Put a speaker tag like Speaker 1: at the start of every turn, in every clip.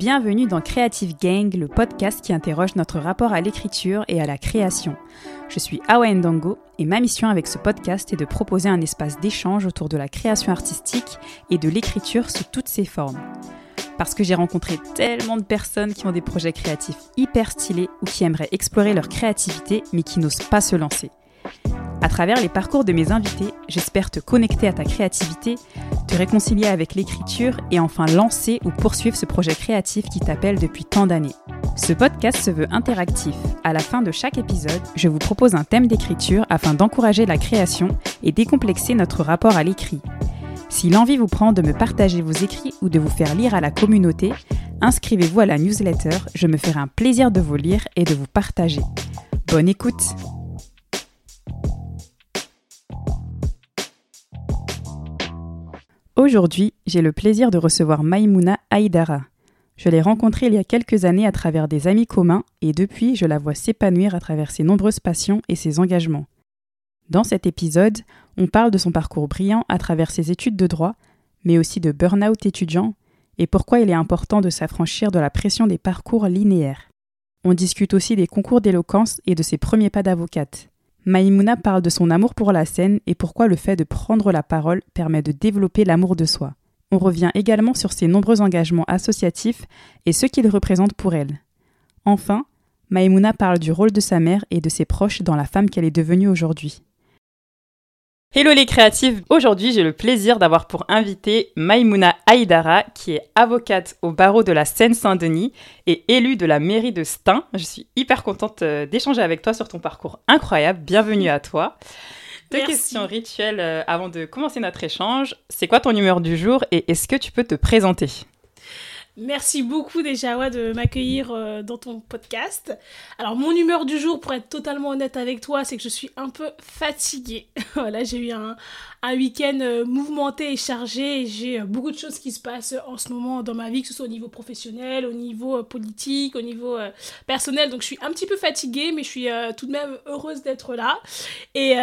Speaker 1: Bienvenue dans Creative Gang, le podcast qui interroge notre rapport à l'écriture et à la création. Je suis Awa Ndango et ma mission avec ce podcast est de proposer un espace d'échange autour de la création artistique et de l'écriture sous toutes ses formes. Parce que j'ai rencontré tellement de personnes qui ont des projets créatifs hyper stylés ou qui aimeraient explorer leur créativité mais qui n'osent pas se lancer. À travers les parcours de mes invités, j'espère te connecter à ta créativité, te réconcilier avec l'écriture et enfin lancer ou poursuivre ce projet créatif qui t'appelle depuis tant d'années. Ce podcast se veut interactif. À la fin de chaque épisode, je vous propose un thème d'écriture afin d'encourager la création et décomplexer notre rapport à l'écrit. Si l'envie vous prend de me partager vos écrits ou de vous faire lire à la communauté, inscrivez-vous à la newsletter, je me ferai un plaisir de vous lire et de vous partager. Bonne écoute Aujourd'hui, j'ai le plaisir de recevoir Maïmouna Haïdara. Je l'ai rencontrée il y a quelques années à travers des amis communs et depuis, je la vois s'épanouir à travers ses nombreuses passions et ses engagements. Dans cet épisode, on parle de son parcours brillant à travers ses études de droit, mais aussi de burn-out étudiant et pourquoi il est important de s'affranchir de la pression des parcours linéaires. On discute aussi des concours d'éloquence et de ses premiers pas d'avocate. Maïmouna parle de son amour pour la scène et pourquoi le fait de prendre la parole permet de développer l'amour de soi. On revient également sur ses nombreux engagements associatifs et ce qu'ils représentent pour elle. Enfin, Maïmouna parle du rôle de sa mère et de ses proches dans la femme qu'elle est devenue aujourd'hui. Hello les créatives, aujourd'hui j'ai le plaisir d'avoir pour invité Maïmouna Haïdara qui est avocate au barreau de la Seine-Saint-Denis et élue de la mairie de Stein. Je suis hyper contente euh, d'échanger avec toi sur ton parcours incroyable, bienvenue à toi. Deux questions rituelles euh, avant de commencer notre échange. C'est quoi ton humeur du jour et est-ce que tu peux te présenter?
Speaker 2: Merci beaucoup déjà de m'accueillir euh, dans ton podcast. Alors mon humeur du jour, pour être totalement honnête avec toi, c'est que je suis un peu fatiguée. voilà, j'ai eu un, un week-end euh, mouvementé et chargé. J'ai euh, beaucoup de choses qui se passent en ce moment dans ma vie, que ce soit au niveau professionnel, au niveau euh, politique, au niveau personnel. Donc je suis un petit peu fatiguée, mais je suis tout de même heureuse d'être là. Et,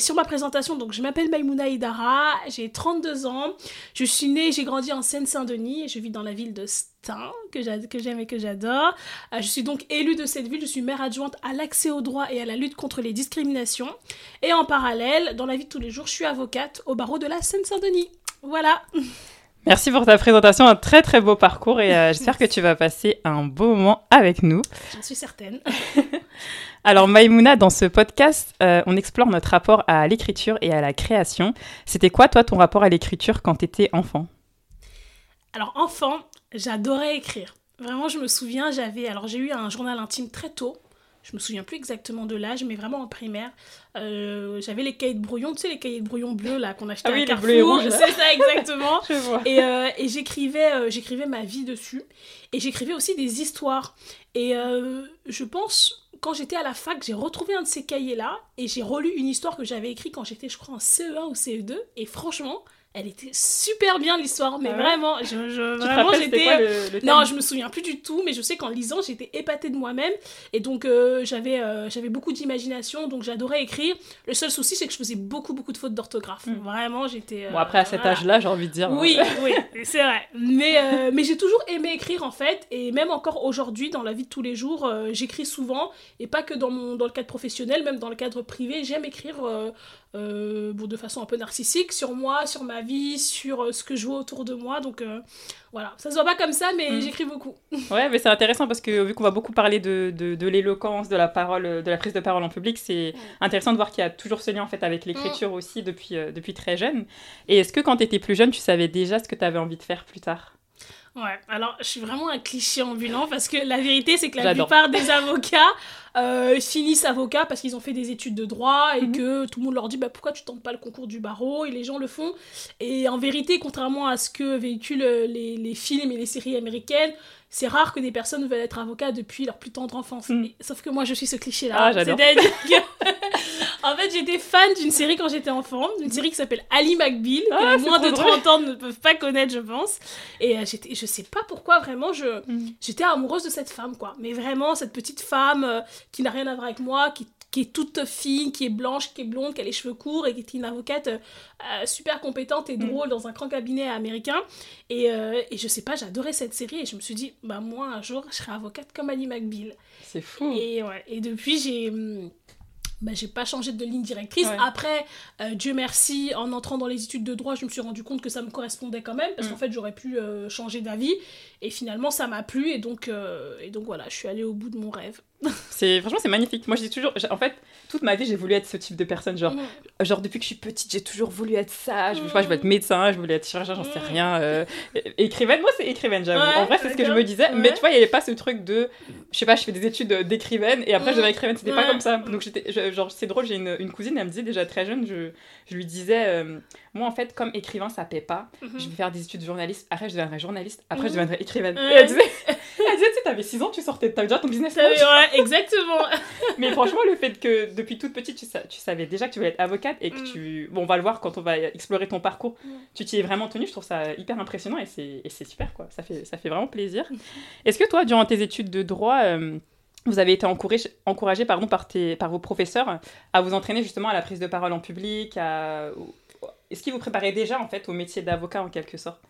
Speaker 2: sur ma présentation, donc je m'appelle Maimouna Idara, j'ai 32 ans, je suis née, j'ai grandi en Seine-Saint-Denis et je vis dans la ville de que j'aime et que j'adore. je suis donc élue de cette ville, je suis maire adjointe à l'accès au droit et à la lutte contre les discriminations. Et en parallèle, dans la vie de tous les jours, je suis avocate au barreau de la Seine-Saint-Denis. Voilà.
Speaker 1: Merci pour ta présentation, un très très beau parcours et euh, j'espère que tu vas passer un beau moment avec nous.
Speaker 2: J'en suis certaine.
Speaker 1: Alors Maïmouna, dans ce podcast, euh, on explore notre rapport à l'écriture et à la création. C'était quoi toi ton rapport à l'écriture quand tu étais enfant?
Speaker 2: Alors enfant, j'adorais écrire. Vraiment, je me souviens, j'avais alors j'ai eu un journal intime très tôt je me souviens plus exactement de l'âge, mais vraiment en primaire. Euh, j'avais les cahiers de brouillon, tu sais, les cahiers de brouillon bleus là qu'on achetait
Speaker 1: ah oui,
Speaker 2: à Carrefour.
Speaker 1: Les
Speaker 2: c'est ça exactement.
Speaker 1: je vois.
Speaker 2: Et, euh, et j'écrivais, euh, j'écrivais ma vie dessus. Et j'écrivais aussi des histoires. Et je pense, quand j'étais à la fac, j'ai retrouvé un de ces cahiers là et j'ai relu une histoire que j'avais écrite quand j'étais, je crois, en CE1 ou CE2. Et franchement, elle était super bien l'histoire, mais ah vraiment, je, je vraiment j'étais. Euh, non, je me souviens plus du tout, mais je sais qu'en lisant, j'étais épatée de moi-même et donc euh, j'avais euh, j'avais beaucoup d'imagination, donc j'adorais écrire. Le seul souci, c'est que je faisais beaucoup beaucoup de fautes d'orthographe. Hmm. Vraiment, j'étais.
Speaker 1: bon après à cet âge-là, j'ai envie de dire.
Speaker 2: Oui, oui, c'est vrai. Mais mais j'ai toujours aimé écrire en fait, et même encore aujourd'hui dans la vie de tous les jours, j'écris souvent et pas que dans mon dans le cadre professionnel, même dans le cadre privé, j'aime écrire euh, bon, de façon un peu narcissique sur moi, sur ma vie, sur euh, ce que je vois autour de moi. Donc euh, voilà, ça se voit pas comme ça, mais mm. j'écris beaucoup.
Speaker 1: Ouais, mais c'est intéressant parce que vu qu'on va beaucoup parler de, de, de l'éloquence, de la parole, de la prise de parole en public, c'est intéressant de voir qu'il y a toujours ce lien en fait avec l'écriture mm. aussi depuis, depuis très jeune. Et est-ce que quand tu étais plus jeune, tu savais déjà ce que tu avais envie de faire plus tard?
Speaker 2: Ouais, alors je suis vraiment un cliché ambulant parce que la vérité c'est que la plupart des avocats euh, finissent avocats parce qu'ils ont fait des études de droit et mhm. que tout le monde leur dit bah, pourquoi tu tentes pas le concours du barreau et les gens le font. Et en vérité, contrairement à ce que véhiculent les, les films et les séries américaines, c'est rare que des personnes veulent être avocats depuis leur plus tendre enfance. Mm. sauf que moi, je suis ce cliché-là.
Speaker 1: Ah,
Speaker 2: que... en fait, j'étais fan d'une série quand j'étais enfant, d'une série qui s'appelle Ali McBeal, ah, que moins de 30 ans ne peuvent pas connaître, je pense. Et euh, j'étais, je sais pas pourquoi, vraiment, je, mm. j'étais amoureuse de cette femme, quoi. Mais vraiment, cette petite femme euh, qui n'a rien à voir avec moi, qui qui est toute fine, qui est blanche, qui est blonde, qui a les cheveux courts et qui est une avocate euh, super compétente et mm. drôle dans un grand cabinet américain. Et, et je sais pas, j'adorais cette série et je me suis dit, bah moi un jour je serai avocate comme Annie McBeal.
Speaker 1: C'est fou.
Speaker 2: Et, ouais, et depuis j'ai hum, bah, j'ai pas changé de ligne directrice. Après, euh, Dieu merci, en entrant dans les études de droit, je me suis rendu compte que ça me correspondait quand même, parce qu'en mm. fait, j'aurais pu euh, changer d'avis. Et finalement, ça m'a plu, et donc, euh, et donc voilà, je suis allée au bout de mon rêve.
Speaker 1: c'est franchement c'est magnifique. Moi j'ai toujours en fait toute ma vie j'ai voulu être ce type de personne genre mm. genre depuis que je suis petite j'ai toujours voulu être ça. Je, sais pas, je voulais être médecin, je voulais être chirurgien, j'en sais rien. écrivaine, moi c'est écrivaine j'avoue. en vrai c'est ce que je me disais. Mais tu vois il y avait pas ce truc de je sais pas je fais des études d'écrivaine et après je deviens écrivaine. C'était pas comme ça. Donc j'étais genre c'est drôle j'ai une, une, cousine elle me disait déjà très jeune je, je lui disais euh, moi en fait comme écrivain ça paie pas. Mhm. Je vais faire des études de journaliste. Après je deviendrai journaliste. Après je mhm. deviendrai écrivaine. Et elle disait elle disait tu sais t'avais 6 ans tu sortais t'avais déjà ton business.
Speaker 2: Ouais exactement.
Speaker 1: Mais franchement le fait que depuis toute petite tu, tu savais déjà que tu voulais être avocate et que mhm. tu bon on va le voir quand on va explorer ton parcours. Tu t'y es vraiment tenue. Je trouve ça hyper impressionnant et c'est super quoi. Ça fait ça fait vraiment plaisir. Est-ce que toi durant tes études de droit euh, vous avez été encouragé, encouragé pardon, par, tes, par vos professeurs à vous entraîner justement à la prise de parole en public. À... Est-ce qu'ils vous préparaient déjà en fait au métier d'avocat en quelque sorte?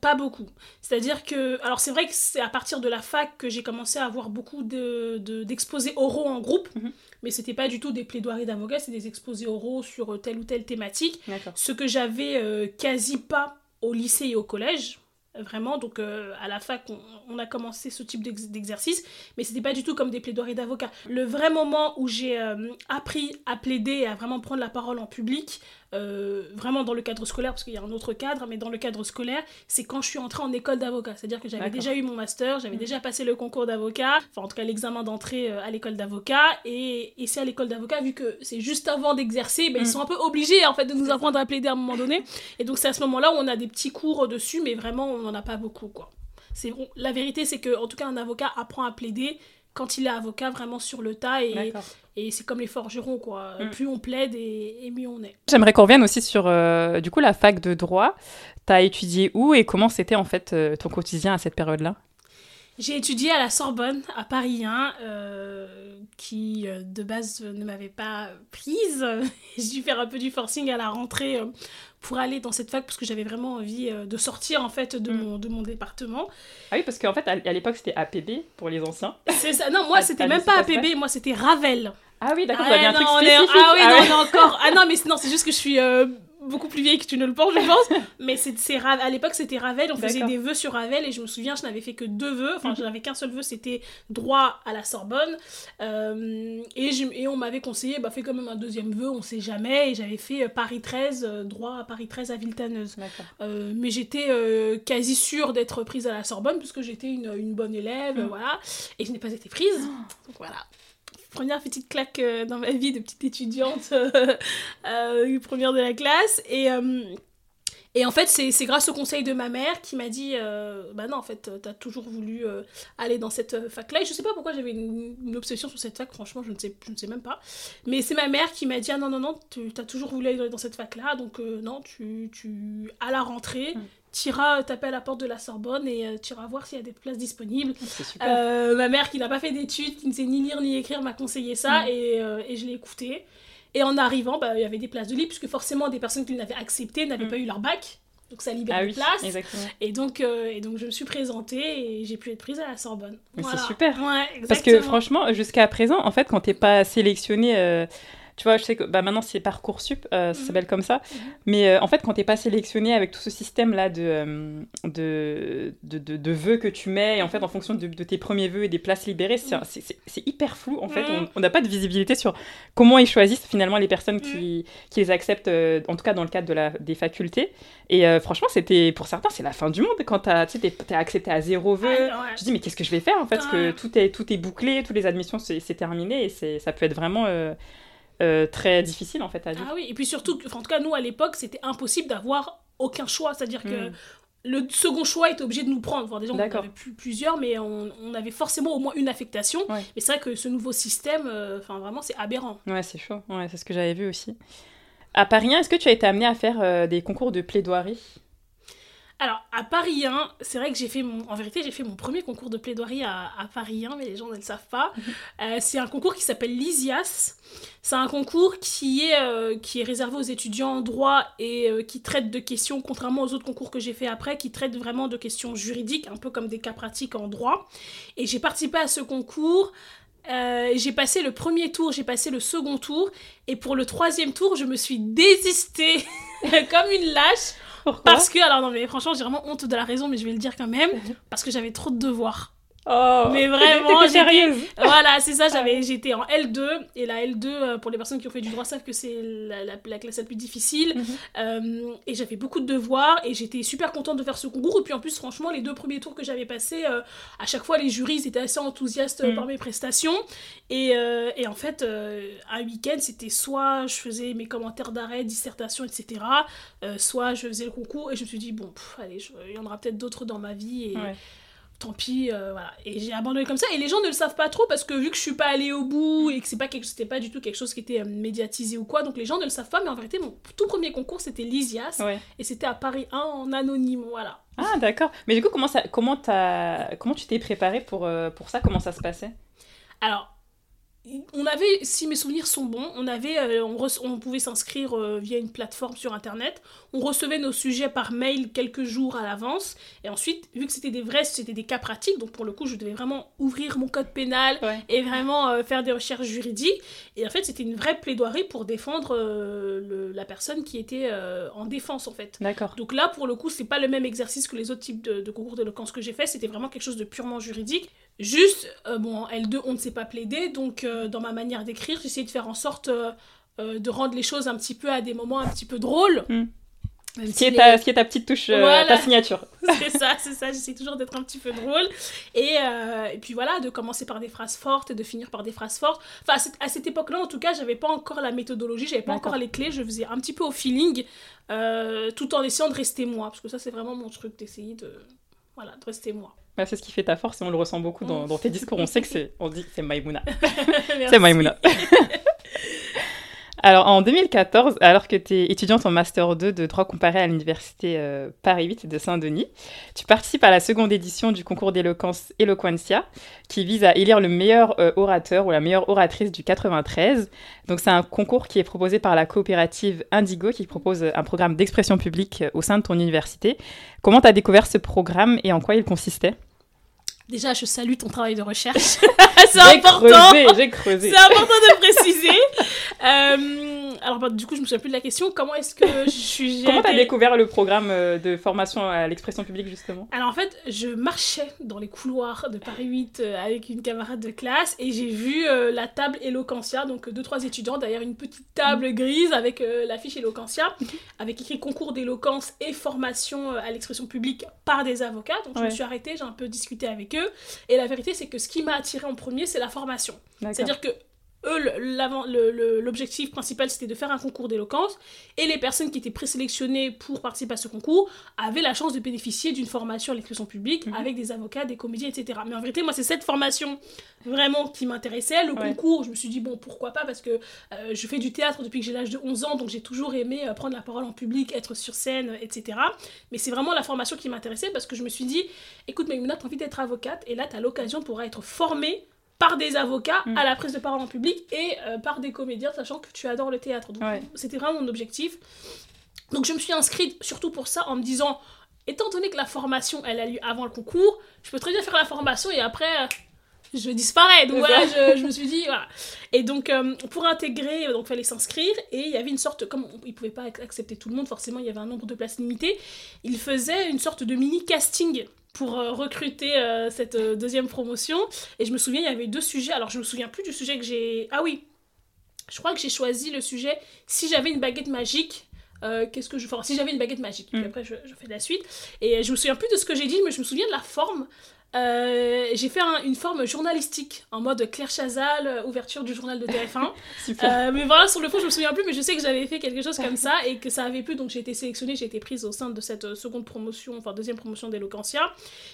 Speaker 2: Pas beaucoup. C'est-à-dire que. Alors, c'est vrai que c'est à partir de la fac que j'ai commencé à avoir beaucoup d'exposés de, oraux en groupe, mhm. mais c'était pas du tout des plaidoiries d'avocat, c'est des exposés oraux sur telle ou telle thématique. Ce que j'avais euh, quasi pas au lycée et au collège vraiment. Donc euh, à la fac, on, a commencé ce type d'exercice, mais c'était pas du tout comme des plaidoiries d'avocat. Le vrai moment où j'ai euh, appris à plaider et à vraiment prendre la parole en public, euh, vraiment dans le cadre scolaire, parce qu'il y a un autre cadre, mais dans le cadre scolaire, c'est quand je suis entrée en école d'avocat. C'est-à-dire que j'avais déjà eu mon master, j'avais mmh. déjà passé le concours d'avocat, enfin en tout cas l'examen d'entrée euh, à l'école d'avocat, et, et c'est à l'école d'avocat, vu que c'est juste avant d'exercer, ben, ils mmh. sont un peu obligés en fait de nous apprendre à plaider à un moment donné. Et donc c'est à ce moment-là où on a des petits cours dessus, mais vraiment on n'en a pas beaucoup quoi. C'est la vérité, c'est que en tout cas un avocat apprend à plaider quand il est avocat vraiment sur le tas et, et c'est comme les forgerons quoi. Mm. plus on plaide et, mieux on est.
Speaker 1: J'aimerais qu'on revienne aussi sur euh, du coup la fac de droit. Tu as étudié où et comment c'était en fait euh, ton quotidien à cette période là
Speaker 2: j'ai étudié à la Sorbonne, à Paris 1, euh, qui de base ne m'avait pas prise. J'ai dû faire un peu du forcing à la rentrée pour aller dans cette fac parce que j'avais vraiment envie euh, de sortir en fait de, mm. mon, de mon département.
Speaker 1: Ah oui, parce qu'en fait à, l'époque c'était APB pour les anciens.
Speaker 2: C'est ça, non, moi c'était même pas APB, moi c'était Ravel.
Speaker 1: Ah oui, d'accord, ah, un truc
Speaker 2: spécifique. Ah oui, ah non, encore. Ah non, mais non, c'est juste que je suis euh, beaucoup plus vieille que tu ne le penses, je pense. Mais c'est, à l'époque, c'était Ravel. On faisait des vœux sur Ravel et je me souviens, je n'avais fait que deux vœux. Enfin, je n'avais qu'un seul vœu, c'était droit à la Sorbonne. Euh, et, et, on m'avait conseillé, bah, fais quand même un deuxième vœu, on sait jamais. Et j'avais fait euh, Paris 13, euh, droit à Paris 13 à Villetaneuse. mais j'étais quasi sûre d'être prise à la Sorbonne puisque j'étais une, une, bonne élève, mhm. voilà. Et je n'ai pas été prise. Donc voilà première petite claque euh, dans ma vie de petite étudiante, euh, euh, première de la classe. Et, et en fait, c'est grâce au conseil de ma mère qui m'a dit Bah non, en fait, t'as toujours voulu aller dans cette fac-là. Et je sais pas pourquoi j'avais une, obsession sur cette fac, franchement, je ne sais, je ne sais même pas. Mais c'est ma mère qui m'a dit Ah non, non, non, tu as toujours voulu aller dans cette fac-là, donc non, tu, tu, à la rentrée, mm tu iras taper à la porte de la Sorbonne et euh, tu iras voir s'il y a des places disponibles. Euh, ma mère qui n'a pas fait d'études, qui ne sait ni lire ni écrire, m'a conseillé ça mm. et, euh, et, je l'ai écouté. Et en arrivant, bah, il y avait des places de libre, puisque forcément des personnes qui l'avaient accepté n'avaient mm. pas eu leur bac. Donc ça libère ah des places. Et donc, et donc je me suis présentée et j'ai pu être prise à la Sorbonne.
Speaker 1: C'est super. Parce que franchement, jusqu'à présent, en fait, quand t'es pas sélectionné tu vois, je sais que bah, maintenant c'est Parcoursup, euh, ça mhm. s'appelle comme ça. Mhm. Mais euh, en fait, quand t'es pas sélectionné avec tout ce système-là de, euh, de, de, de, vœux que tu mets, et en fait, en fonction de, tes premiers vœux et des places libérées, c'est mhm. hyper flou. En fait, on n'a pas de visibilité sur comment ils choisissent finalement les personnes qui, qui les acceptent, en tout cas dans le cadre de la, des facultés. Et franchement, c'était pour certains, c'est la fin du monde quand tu es, accepté à zéro vœu. Je dis, mais qu'est-ce que je vais faire en fait Parce que tout est, tout est bouclé, toutes les admissions, c'est terminé et ça peut être vraiment. Euh, très difficile en fait à dire.
Speaker 2: Ah oui, et puis surtout, en tout cas nous à l'époque, c'était impossible d'avoir aucun choix, c'est-à-dire que hmm. le second choix était obligé de nous prendre. Enfin, déjà, on avait plus, plusieurs, mais on, on, avait forcément au moins une affectation. Mais c'est vrai que ce nouveau système, euh, vraiment, c'est aberrant.
Speaker 1: Ouais, c'est chaud. Ouais, c'est ce que j'avais vu aussi. À Paris, est-ce que tu as été amené à faire euh, des concours de plaidoirie?
Speaker 2: Alors, à Paris 1, c'est vrai que j'ai fait mon. En vérité, j'ai fait mon premier concours de plaidoirie à, à Paris 1, mais les gens ne le savent pas. Euh, c'est un concours qui s'appelle l'ISIAS. C'est un concours qui est, euh, qui est réservé aux étudiants en droit et euh, qui traite de questions, contrairement aux autres concours que j'ai fait après, qui traite vraiment de questions juridiques, un peu comme des cas pratiques en droit. Et j'ai participé à ce concours. Euh, j'ai passé le premier tour, j'ai passé le second tour, et pour le troisième tour, je me suis désistée comme une lâche
Speaker 3: Pourquoi
Speaker 2: parce que, alors non, mais franchement, j'ai vraiment honte de la raison, mais je vais le dire quand même, parce que j'avais trop de devoirs.
Speaker 3: Oh,
Speaker 2: Mais vraiment,
Speaker 3: sérieuse.
Speaker 2: Voilà, c'est ça, j'avais, j'étais en L2, et la L2, euh, pour les personnes qui ont fait du droit, savent que c'est la, la- la classe la plus difficile,
Speaker 3: Mhm.
Speaker 2: Euh, et j'avais beaucoup de devoirs, et j'étais super contente de faire ce concours, et puis en plus, franchement, les deux premiers tours que j'avais passés, euh, à chaque fois, les jurys étaient assez enthousiastes
Speaker 3: Mhm.
Speaker 2: par mes prestations, et, euh, et en fait, un week-end, c'était soit je faisais mes commentaires d'arrêt, dissertation, etc., soit je faisais le concours, et je me suis dit, bon, pff, allez, il y en aura peut-être d'autres dans ma vie, et
Speaker 3: Ouais.
Speaker 2: Tant pis, euh, voilà. Et j'ai abandonné comme ça. Et les gens ne le savent pas trop parce que vu que je suis pas allée au bout et que c'est pas quelque, c'était pas du tout quelque chose qui était euh, médiatisé ou quoi, donc les gens ne le savent pas. Mais en vérité, mon tout premier concours c'était l'ISIAS
Speaker 3: Ouais.
Speaker 2: et c'était à Paris 1 en anonyme, voilà.
Speaker 3: Ah, d'accord. Mais du coup, comment, ça, comment, t'as- comment tu t'es préparée pour, euh, pour ça? Comment ça se passait?
Speaker 2: Alors. On avait, si mes souvenirs sont bons, on avait, euh, on, pouvait s'inscrire euh, via une plateforme sur internet. On recevait nos sujets par mail quelques jours à l'avance. Et ensuite, vu que c'était des vrais, c'était des cas pratiques, donc pour le coup, je devais vraiment ouvrir mon code pénal,
Speaker 3: Ouais.
Speaker 2: et vraiment euh, faire des recherches juridiques. Et en fait, c'était une vraie plaidoirie pour défendre le- la personne qui était en défense, en fait.
Speaker 3: D'accord.
Speaker 2: Donc là, pour le coup, c'est pas le même exercice que les autres types de, de concours d'éloquence que j'ai fait. C'était vraiment quelque chose de purement juridique. Juste, euh, bon, en L2, on ne sait pas plaider. Donc, euh, dans ma manière d'écrire, j'essayais de faire en sorte euh, de rendre les choses un petit peu à des moments un petit peu drôles.
Speaker 3: Hmm.
Speaker 2: Même
Speaker 3: Ce
Speaker 2: si
Speaker 3: qui est
Speaker 2: les-
Speaker 3: ta, ce qui est ta petite touche,
Speaker 2: Voilà.
Speaker 3: ta signature.
Speaker 2: c'est ça, c'est ça. J'essaie toujours d'être un petit peu drôle. Et, et puis voilà, de commencer par des phrases fortes et de finir par des phrases fortes. Enfin, à cette, cette époque-là, en tout cas, j'avais pas encore la méthodologie, j'avais pas encore les clés. Je faisais un petit peu au feeling, tout en essayant de rester moi. Parce que ça, c'est vraiment mon truc, d'essayer de. Voilà, de rester moi.
Speaker 3: Bah, c'est ce qui fait ta force et on le ressent beaucoup dans, dans tes discours. On sait que c'est, on dit c'est Maïmouna. C'est Maïmouna. Alors, en 2014, alors que tu es étudiante en Master 2 de droit comparé à l'Université euh, Paris 8 de Saint-Denis, tu participes à la seconde édition du concours d'éloquence Eloquentia, qui vise à élire le meilleur euh, orateur ou la meilleure oratrice du 93. Donc, c'est un concours qui est proposé par la coopérative Indigo, qui propose un programme d'expression publique euh, au sein de ton université. Comment tu as découvert ce programme et en quoi il consistait?
Speaker 2: Déjà, je salue ton travail de recherche. c'est important.
Speaker 3: j'ai creusé.
Speaker 2: C'est important de préciser. Euh, alors, bah, du coup, je me souviens plus de la question. Comment est-ce que je suis.
Speaker 3: Comment tu as
Speaker 2: été-
Speaker 3: découvert le programme euh, de formation à l'expression publique, justement?
Speaker 2: Alors en fait, je marchais dans les couloirs de Paris 8 euh, avec une camarade de classe et j'ai vu euh, la table Eloquentia, donc deux trois étudiants derrière une petite table grise avec euh, l'affiche Eloquentia, avec écrit concours d'éloquence et formation à l'expression publique par des avocats. Donc je me suis arrêtée, j'ai un peu discuté avec eux et la vérité c'est que ce qui m'a attiré en premier c'est la formation. C'est-à-dire que eux, l'objectif principal, c'était de faire un concours d'éloquence, et les personnes qui étaient présélectionnées pour participer à ce concours avaient la chance de bénéficier d'une formation à l'expression publique
Speaker 3: Mhm.
Speaker 2: avec des avocats, des comédiens, etc. Mais en vérité, moi, c'est cette formation vraiment qui m'intéressait. Le
Speaker 3: Ouais.
Speaker 2: concours, je me suis dit, bon, pourquoi pas, parce que euh, je fais du théâtre depuis que j'ai l'âge de 11 ans, donc j'ai toujours aimé euh, prendre la parole en public, être sur scène, etc. Mais c'est vraiment la formation qui m'intéressait, parce que je me suis dit, écoute, Maïmouna, t'as envie d'être avocate, et là, t'as l'occasion pour être formée par des avocats
Speaker 3: Mm.
Speaker 2: à la prise de parole en public et euh, par des comédiens, sachant que tu adores le théâtre. Donc
Speaker 3: Ouais.
Speaker 2: c'était vraiment mon objectif. Donc je me suis inscrite surtout pour ça en me disant, étant donné que la formation elle a lieu avant le concours, je peux très bien faire la formation et après euh, je disparais. Donc voilà, je, je me suis dit voilà. Et donc euh, pour intégrer, donc fallait s'inscrire et il y avait une sorte comme ils pouvaient pas ac- accepter tout le monde forcément, il y avait un nombre de places limité. Ils faisaient une sorte de mini casting pour euh, recruter euh, cette euh, deuxième promotion et je me souviens il y avait deux sujets. Alors je me souviens plus du sujet que j'ai Ah oui. Je crois que j'ai choisi le sujet si j'avais une baguette magique euh, qu'est-ce que je ferais si j'avais une baguette magique Puis
Speaker 3: Mm.
Speaker 2: après je, je fais la suite et je me souviens plus de ce que j'ai dit mais je me souviens de la forme Euh, j'ai fait un- une forme journalistique en mode Claire Chazal euh, ouverture du journal de TF1
Speaker 3: Super.
Speaker 2: Euh, mais voilà sur le fond je me souviens plus mais je sais que j'avais fait quelque chose comme ça et que ça avait plu donc j'ai été sélectionnée j'ai été prise au sein de cette seconde promotion enfin deuxième promotion d'Eloquentia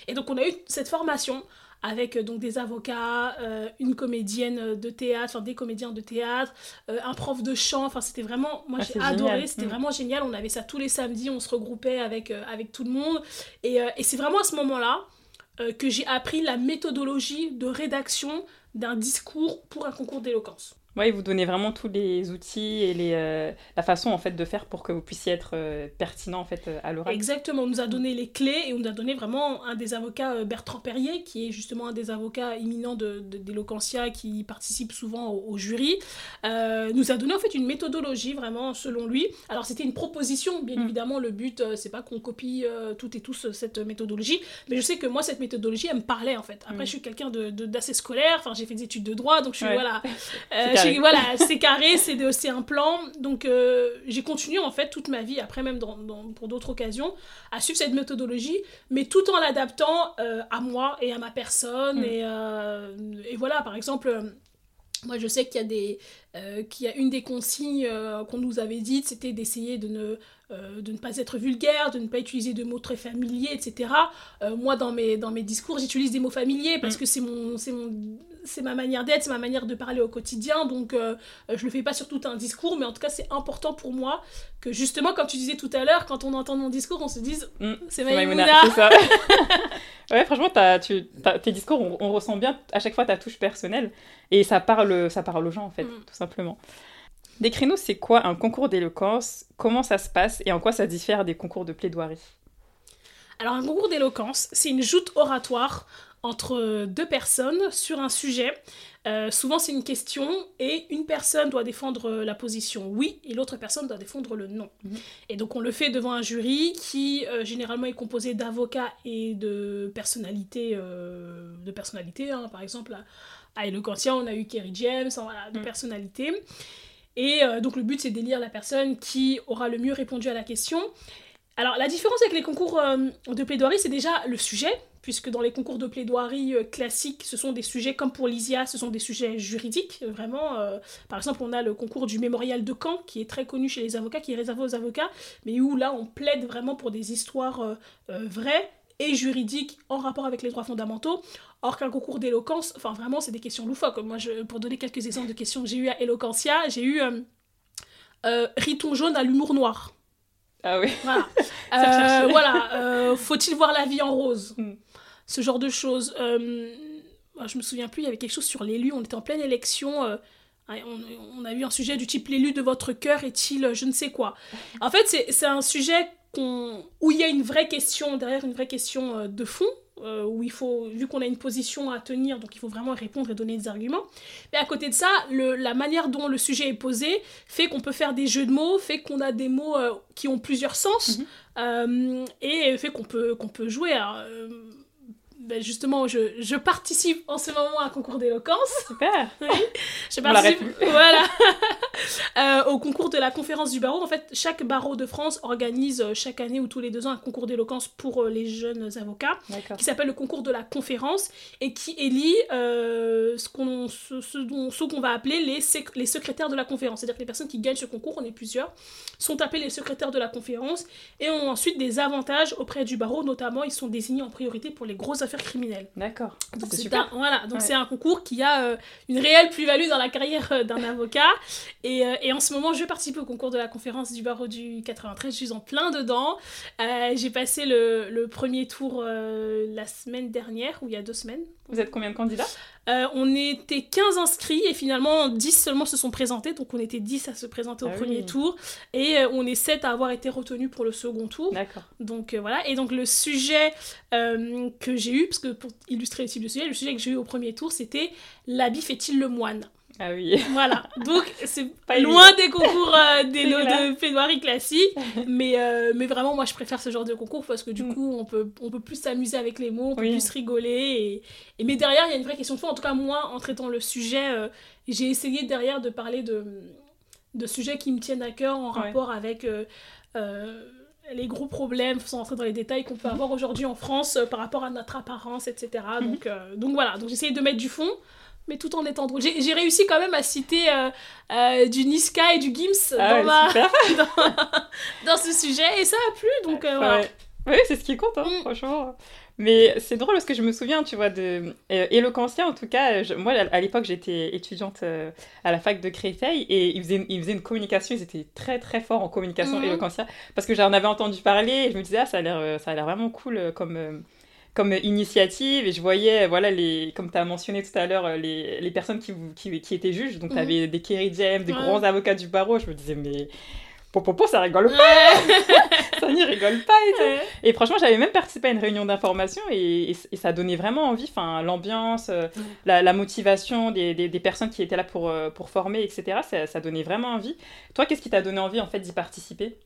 Speaker 2: et donc on a eu cette formation avec euh, donc des avocats, euh, une comédienne de théâtre, enfin des comédiens de théâtre, euh, un prof de chant. Enfin, c'était vraiment, moi
Speaker 3: Ah,
Speaker 2: j'ai adoré,
Speaker 3: génial.
Speaker 2: c'était vraiment génial. On avait ça tous les samedis, on se regroupait avec, avec tout le monde. Et, et c'est vraiment à ce moment-là euh, que j'ai appris la méthodologie de rédaction d'un discours pour un concours d'éloquence.
Speaker 3: Ouais, vous donnez vraiment tous les outils et les, euh, la façon en fait de faire pour que vous puissiez être euh, pertinent en fait euh, à l'oral.
Speaker 2: Exactement, on nous a donné les clés et on nous a donné vraiment un des avocats, Bertrand Perrier, qui est justement un des avocats éminents de, de- d'Eloquentia qui participe souvent au, au jury, euh, nous a donné en fait une méthodologie vraiment selon lui. Alors c'était une proposition, bien
Speaker 3: Mm.
Speaker 2: évidemment, le but c'est pas qu'on copie toutes et tous cette méthodologie, mais je sais que moi cette méthodologie elle me parlait en fait. Après
Speaker 3: Mm.
Speaker 2: je suis quelqu'un de, de- d'assez scolaire, enfin j'ai fait des études de droit, donc je suis
Speaker 3: Ouais.
Speaker 2: voilà,
Speaker 3: carré.
Speaker 2: voilà, c'est carré, c'est un plan. Donc euh, j'ai continué en fait toute ma vie, après même dans- dans- pour d'autres occasions, à suivre cette méthodologie, mais tout en l'adaptant euh, à moi et à ma personne.
Speaker 3: Mm.
Speaker 2: Et, euh, et voilà, par exemple, moi je sais qu'il y a des, qu'il y a une des consignes qu'on nous avait dites, c'était d'essayer de ne euh, de ne pas être vulgaire, de ne pas utiliser de mots très familiers, etc. Euh, moi, dans mes, dans mes discours, j'utilise des mots familiers parce
Speaker 3: Mm.
Speaker 2: que c'est mon, c'est mon, c'est ma manière d'être, c'est ma manière de parler au quotidien. Donc, euh, euh, je le fais pas sur tout un discours, mais en tout cas, c'est important pour moi que justement, comme tu disais tout à l'heure, quand on entend mon discours, on se dise,
Speaker 3: Mm,
Speaker 2: c'est
Speaker 3: Maïmouna, c'est ça. ouais, franchement, t'as- tu, t'as- tes discours, on, on ressent bien à chaque fois ta touche personnelle et ça parle, ça parle aux gens en fait,
Speaker 2: Mm.
Speaker 3: tout simplement. Décris-nous, c'est quoi un concours d'éloquence Comment ça se passe et en quoi ça diffère des concours de plaidoirie?
Speaker 2: Alors, un concours d'éloquence, c'est une joute oratoire entre deux personnes sur un sujet. Euh, souvent, c'est une question et une personne doit défendre la position oui et l'autre personne doit défendre le non.
Speaker 3: Mhm.
Speaker 2: Et donc, on le fait devant un jury qui euh, généralement est composé d'avocats et de personnalités. euh, de personnalités hein. Par exemple, à, à Eloquentia, on a eu Kerry James, voilà, de
Speaker 3: Mhm.
Speaker 2: personnalités. Et donc, le but, c'est d'élire la personne qui aura le mieux répondu à la question. Alors, la différence avec les concours de plaidoirie, c'est déjà le sujet, puisque dans les concours de plaidoirie euh, classiques, ce sont des sujets, comme pour l'ISIA, ce sont des sujets juridiques, euh, vraiment. euh, par exemple, on a le concours du mémorial de Caen, qui est très connu chez les avocats, qui est réservé aux avocats, mais où là, on plaide vraiment pour des histoires euh, vraies et juridiques en rapport avec les droits fondamentaux. Or qu'un concours d'éloquence, enfin vraiment, c'est des questions loufoques. Moi, je, pour donner quelques exemples de questions que j'ai eues à Eloquentia, j'ai eu euh, Riton jaune à l'humour noir.
Speaker 3: Ah oui.
Speaker 2: Voilà. Euh, voilà. euh, Faut-il voir la vie en rose?
Speaker 3: Mm.
Speaker 2: Ce genre de choses. Euh, je me souviens plus, il y avait quelque chose sur l'élu. On était en pleine élection. euh, on, on a eu un sujet du type l'élu de votre cœur est-il euh, je ne sais quoi. En fait, c'est un sujet où il y a une vraie question, derrière une vraie question euh, de fond. euh, où il faut, vu qu'on a une position à tenir, donc il faut vraiment répondre et donner des arguments. Mais à côté de ça, le- la manière dont le sujet est posé fait qu'on peut faire des jeux de mots, fait qu'on a des mots euh, qui ont plusieurs sens,
Speaker 3: Mhm.
Speaker 2: euh, et fait qu'on peut, qu'on peut jouer. Euh, ben justement, je, je participe en ce moment à un concours d'éloquence.
Speaker 3: Super.
Speaker 2: Je
Speaker 3: On l'arrête
Speaker 2: participe voilà, Euh, au concours de la conférence du barreau. En fait, chaque barreau de France organise euh, chaque année ou tous les deux ans un concours d'éloquence pour euh, les jeunes avocats qui s'appelle le concours de la conférence et qui élit euh, ce qu'on ce, ce dont- ce qu'on va appeler les, sec- les secrétaires de la conférence. C'est-à-dire que les personnes qui gagnent ce concours, on est plusieurs, sont appelés les secrétaires de la conférence et ont ensuite des avantages auprès du barreau, notamment ils sont désignés en priorité pour les grosses affaires criminelles.
Speaker 3: D'accord.
Speaker 2: Donc
Speaker 3: C'est
Speaker 2: un, voilà, donc
Speaker 3: Ouais.
Speaker 2: c'est un concours qui a euh, une réelle plus-value dans la carrière euh, d'un avocat. Et, euh, et en ce moment, je participe au concours de la conférence du barreau du 93. Je suis en plein dedans. J'ai passé le, le premier tour la semaine dernière, ou il y a deux semaines.
Speaker 3: Vous êtes combien de candidats?
Speaker 2: Euh, on était 15 inscrits et finalement 10 seulement se sont présentés. Donc on était 10 à se présenter au
Speaker 3: Ah
Speaker 2: premier
Speaker 3: oui.
Speaker 2: tour. Et euh, on est 7 à avoir été retenus pour le second tour.
Speaker 3: D'accord.
Speaker 2: Donc euh, voilà, et donc le sujet que j'ai eu, parce que pour illustrer le type de sujet, le sujet que j'ai eu au premier tour, c'était L'habit fait-il le moine?
Speaker 3: Ah oui.
Speaker 2: Voilà, donc c'est
Speaker 3: Pas
Speaker 2: loin des concours euh, des lots de plaidoirie classiques, mais, euh, mais vraiment, moi je préfère ce genre de concours parce que du
Speaker 3: Mm.
Speaker 2: coup, on peut, on peut plus s'amuser avec les mots, on peut
Speaker 3: Oui.
Speaker 2: plus rigoler, et, et- mais derrière, il y a une vraie question de fond. En tout cas, moi, en traitant le sujet, euh, j'ai essayé derrière de parler de, de sujets qui me tiennent à cœur en
Speaker 3: Ouais.
Speaker 2: rapport avec. les gros problèmes, sans rentrer dans les détails, qu'on peut avoir aujourd'hui en France euh, par rapport à notre apparence, etc.
Speaker 3: Mhm.
Speaker 2: Donc, euh, donc voilà, donc j'essaye de mettre du fond, mais tout en étant drôle. J'ai réussi quand même à citer euh, euh, du Niska et du Gims
Speaker 3: Ah
Speaker 2: dans,
Speaker 3: ouais,
Speaker 2: ma-
Speaker 3: super.
Speaker 2: dans, dans ce sujet, et ça a plu, donc euh, voilà.
Speaker 3: Ouais. Oui, c'est ce qui compte, hein,
Speaker 2: Mm.
Speaker 3: franchement.
Speaker 1: Mais c'est drôle parce que je me souviens, tu vois, de euh, en tout cas. moi, à l'époque, j'étais étudiante à la fac de Créteil et ils faisaient, ils faisaient une communication. Ils étaient très très forts en communication mmh. parce que j'en avais entendu parler et je me disais, ah, ça a l'air, vraiment cool comme comme initiative et je voyais voilà les comme tu as mentionné tout à l'heure les, les personnes qui, qui, qui, étaient juges donc tu avais mmh. des Kerry James des grands avocats du barreau je me disais mais Popopo, ça rigole pas Ça n'y rigole pas et tout. Et franchement, j'avais même participé à une réunion d'information et, et, ça donnait vraiment envie, enfin, l'ambiance, euh, la, la, motivation des, des, des, personnes qui étaient là pour, euh, pour former, etc. Ça, ça donnait vraiment envie. Toi, qu'est-ce qui t'a donné envie, en fait, d'y participer?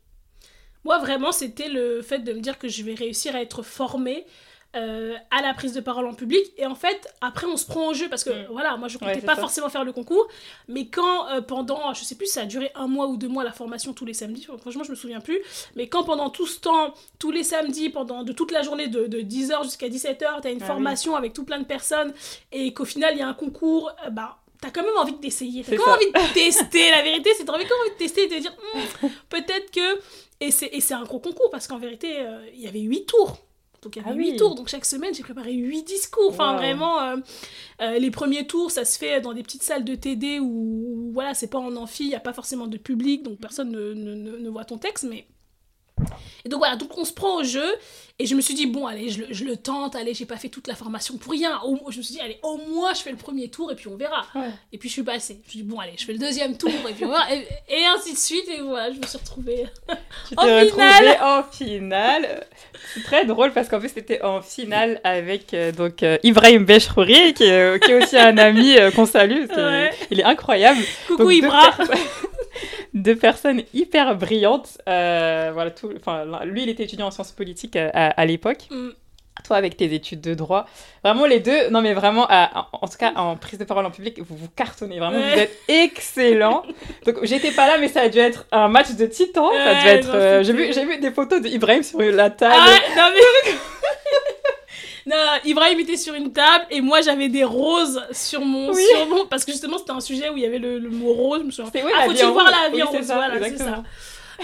Speaker 2: Moi, vraiment, c'était le fait de me dire que je vais réussir à être formée euh, à la prise de parole en public. Et en fait, après, on se prend au jeu parce que mm. voilà, moi je comptais pas forcément faire le concours, mais quand euh, pendant, je sais plus, ça a duré un mois ou deux mois la formation tous les samedis, franchement, je me souviens plus, mais quand pendant tout ce temps, tous les samedis, pendant de toute la journée, de, de 10h jusqu'à 17h, tu as une ah formation avec tout plein de personnes et qu'au final il y a un concours, euh, bah t'as quand même envie d'essayer, t'as quand même envie de tester, la vérité, c'est t'as envie quand envie de tester et de dire hmm, peut-être que. Et c'est un gros concours parce qu'en vérité, il y avait 8 tours. Donc il y avait 8 ah tours, donc chaque semaine j'ai préparé 8 discours. Enfin vraiment, euh, euh, les premiers tours ça se fait dans des petites salles de TD où, voilà, c'est pas en amphi, il n'y a pas forcément de public, donc personne ne, ne, ne voit ton texte, mais et donc voilà, donc on se prend au jeu. Et je me suis dit, bon, allez, je, je le tente, allez, j'ai pas fait toute la formation pour rien. je me suis dit, allez, au moins je fais le premier tour et puis on verra. Et puis je suis passée. Je me suis dit, bon, allez, je fais le deuxième tour et puis on verra. Et, ainsi de suite. Et voilà, je me suis retrouvée.
Speaker 1: Tu t'es retrouvée en finale. C'est très drôle parce qu'en fait, c'était en finale avec euh, donc euh, Ibrahim Bechrouri, qui, est, qui est aussi un ami euh, qu'on salue. Il est incroyable.
Speaker 2: Coucou Ibrahim
Speaker 1: deux personnes hyper brillantes. Euh, voilà, tout, lui, il était étudiant en sciences politiques euh, à, l'époque. Mm. Toi, avec tes études de droit, vraiment les deux, non mais vraiment, en, tout cas en prise de parole en public, vous vous cartonnez, vraiment, vous êtes excellents. Donc j'étais pas là, mais ça a dû être un match de titans. ça devait être. Euh, j'ai vu, j'ai vu des photos d'Ibrahim sur la table. Ah, non mais.
Speaker 2: Non, Ibrahim était sur une table et moi j'avais des roses sur mon, sur mon... Parce que justement c'était un sujet où il y avait le, mot rose. Je me souviens. ah, faut-il voir la vie en rose Voilà, c'est ça.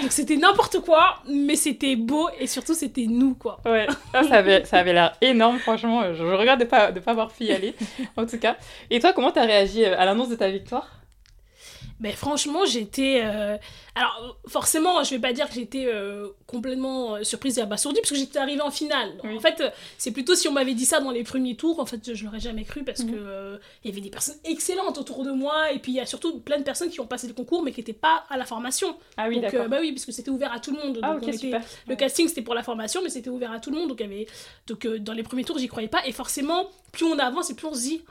Speaker 2: Donc c'était n'importe quoi, mais c'était beau et surtout c'était nous quoi.
Speaker 1: Ouais, ça, avait, ça avait l'air énorme franchement. Je, regrette de pas, de pas avoir pu y aller en tout cas. Et toi, comment t'as réagi à l'annonce de ta victoire?
Speaker 2: Mais franchement, j'étais. Euh, alors, forcément, je vais pas dire que j'étais euh, complètement euh, surprise et abasourdie, parce que j'étais arrivée en finale. En fait, c'est plutôt si on m'avait dit ça dans les premiers tours, en fait, je l'aurais jamais cru, parce que il y avait des personnes excellentes autour de moi, et puis il y a surtout plein de personnes qui ont passé le concours, mais qui n'étaient pas à la formation.
Speaker 1: Ah oui,
Speaker 2: d'accord. bah oui, parce que c'était ouvert à tout le monde.
Speaker 1: Ah, ok, super.
Speaker 2: Le casting, c'était pour la formation, mais c'était ouvert à tout le monde. Donc, y avait... donc dans les premiers tours, j'y croyais pas. Et forcément, plus on avance et plus on se dit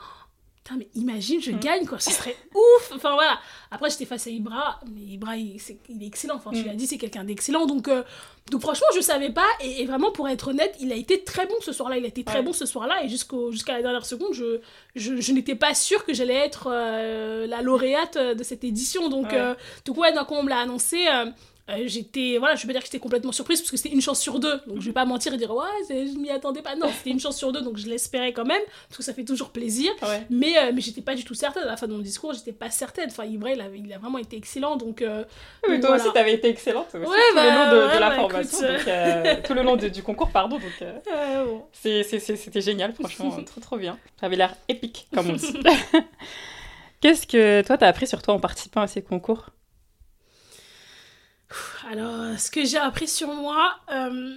Speaker 2: putain, mais imagine, je mm. gagne, quoi, ce serait ouf. Enfin voilà. Après, j'étais face à Ibra, mais Ibra, il, est, il est excellent. Enfin, tu mm. l'as dit, c'est quelqu'un d'excellent. Donc, euh, donc, franchement, je savais pas. Et, vraiment, pour être honnête, il a été très bon ce soir-là. Il a été très bon ce soir-là. Et jusqu'à la dernière seconde, je, je, n'étais pas sûre que j'allais être euh, la lauréate de cette édition. Donc, ouais. Euh, donc ouais, quand on me l'a annoncé euh, j'étais voilà je vais pas dire que j'étais complètement surprise parce que c'était une chance sur deux. Donc je vais pas mentir et dire ouais je m'y attendais pas. Non c'était une chance sur deux donc je l'espérais quand même parce que ça fait toujours plaisir. Mais euh, mais j'étais pas du tout certaine. À la fin de mon discours j'étais pas certaine. Enfin Ibra il il a vraiment été excellent donc, euh,
Speaker 1: mais toi aussi t'avais été excellente aussi, tout le bah, long de, la formation tout le long du concours pardon donc c'était génial franchement trop trop bien. Ça avait l'air épique comme on dit. Qu'est-ce que toi t'as appris sur toi en participant à ces concours?
Speaker 2: Alors, ce que j'ai appris sur moi, euh,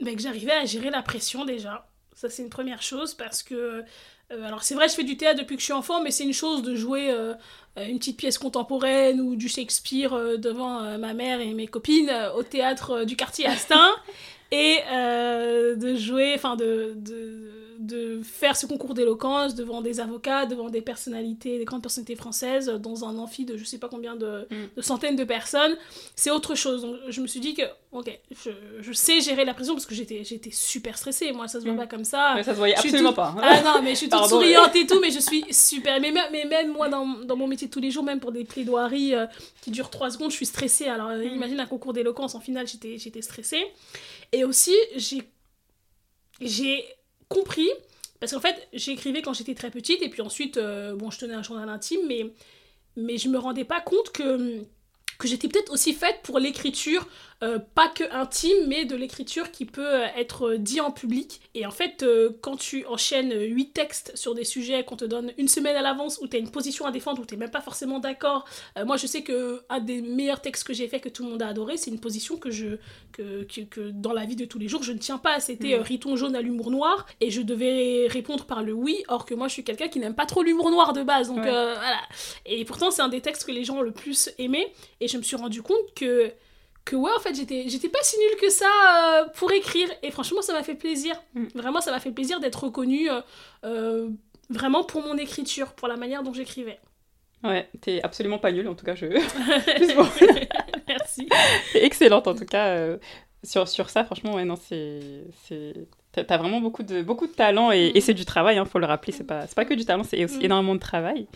Speaker 2: ben, que j'arrivais à gérer la pression déjà. Ça, c'est une première chose parce que. Euh, alors, c'est vrai, je fais du théâtre depuis que je suis enfant, mais c'est une chose de jouer euh, une petite pièce contemporaine ou du Shakespeare devant ma mère et mes copines au théâtre du quartier Astin et de jouer, enfin, de, de de faire ce concours d'éloquence devant des avocats, devant des personnalités, des grandes personnalités françaises, dans un amphi de je sais pas combien de, mm. centaines de personnes, c'est autre chose. Donc je me suis dit que, ok, je, sais gérer la pression parce que j'étais, j'étais super stressée. Moi, ça se voit mm. pas comme ça.
Speaker 1: Mais ça se voyait absolument pas.
Speaker 2: Ah non, mais je suis toute souriante et tout, mais je suis super. Mais, mais même moi, dans, dans, mon métier de tous les jours, même pour des plaidoiries euh, qui durent trois secondes, je suis stressée. Alors mm. imagine un concours d'éloquence, en finale, j'étais, j'étais stressée. Et aussi, j'ai compris, parce qu'en fait, j'écrivais quand j'étais très petite, et puis ensuite, euh, bon, je tenais un journal intime, mais, mais je me rendais pas compte que j'étais peut-être aussi faite pour l'écriture pas que intime, mais de l'écriture qui peut être dit en public. Et en fait, quand tu enchaînes huit textes sur des sujets qu'on te donne une semaine à l'avance, où tu as une position à défendre, où tu n'es même pas forcément d'accord, moi je sais que un des meilleurs textes que j'ai fait, que tout le monde a adoré, c'est une position que je que, que, dans la vie de tous les jours, je ne tiens pas. C'était mm. Riton jaune à l'humour noir, et je devais répondre par le oui, or que moi je suis quelqu'un qui n'aime pas trop l'humour noir de base. Donc voilà. Et pourtant, c'est un des textes que les gens ont le plus aimé. Et je me suis rendu compte que, que ouais, en fait, j'étais, j'étais pas si nulle que ça euh, pour écrire. Et franchement, ça m'a fait plaisir. Mm. Vraiment, ça m'a fait plaisir d'être reconnue euh, euh, vraiment pour mon écriture, pour la manière dont j'écrivais.
Speaker 1: Ouais, t'es absolument pas nulle, en tout cas, je...
Speaker 2: Merci.
Speaker 1: excellente, en tout cas. sur, sur ça, franchement, ouais, non, c'est... T'as vraiment beaucoup de, beaucoup de talent et, et c'est du travail, il hein, faut le rappeler. C'est pas, pas que du talent, c'est aussi mm. énormément de travail.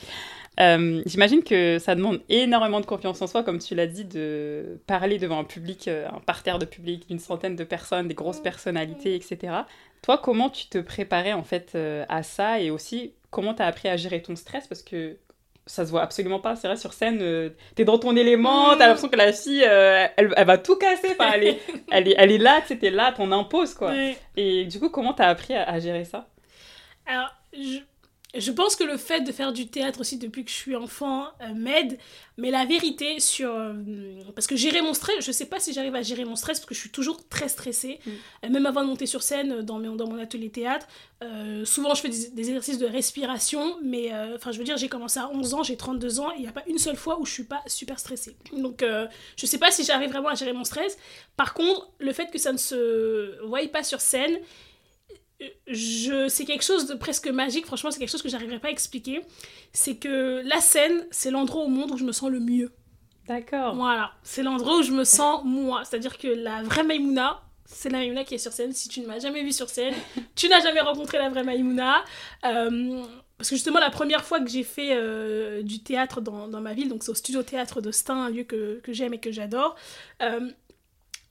Speaker 1: Euh, j'imagine que ça demande énormément de confiance en soi, comme tu l'as dit, de parler devant un public, euh, un parterre de public, une centaine de personnes, des grosses personnalités, etc. Toi, comment tu te préparais en fait euh, à ça et aussi comment tu as appris à gérer ton stress? Parce que ça se voit absolument pas. C'est vrai, sur scène, tu t'es dans ton élément, t'as l'impression que la fille, elle, elle, va tout casser. Enfin, elle, est, elle, est, elle est là, tu t'es là, ton impose, quoi. Et du coup, comment t'as appris à, à, gérer ça?
Speaker 2: Alors, je, je pense que le fait de faire du théâtre aussi depuis que je suis enfant euh, m'aide, mais la vérité sur... Euh, parce que gérer mon stress, je sais pas si j'arrive à gérer mon stress parce que je suis toujours très stressée. Mm. Euh, même avant de monter sur scène dans, mon, dans mon atelier théâtre, souvent je fais des, exercices de respiration, mais enfin je veux dire, j'ai commencé à 11 ans, j'ai 32 ans, et il n'y a pas une seule fois où je suis pas super stressée. Donc je sais pas si j'arrive vraiment à gérer mon stress. Par contre, le fait que ça ne se voie pas sur scène, je, c'est quelque chose de presque magique, franchement, c'est quelque chose que j'arriverai pas à expliquer. C'est que la scène, c'est l'endroit au monde où je me sens le mieux.
Speaker 1: D'accord.
Speaker 2: Voilà, c'est l'endroit où je me sens moi. C'est-à-dire que la vraie Maïmouna, c'est la Maïmouna qui est sur scène. Si tu ne m'as jamais vue sur scène, tu n'as jamais rencontré la vraie Maïmouna. Euh, parce que justement, la première fois que j'ai fait euh, du théâtre dans, dans, ma ville, donc c'est au studio théâtre de Stein, un lieu que, que j'aime et que j'adore, euh,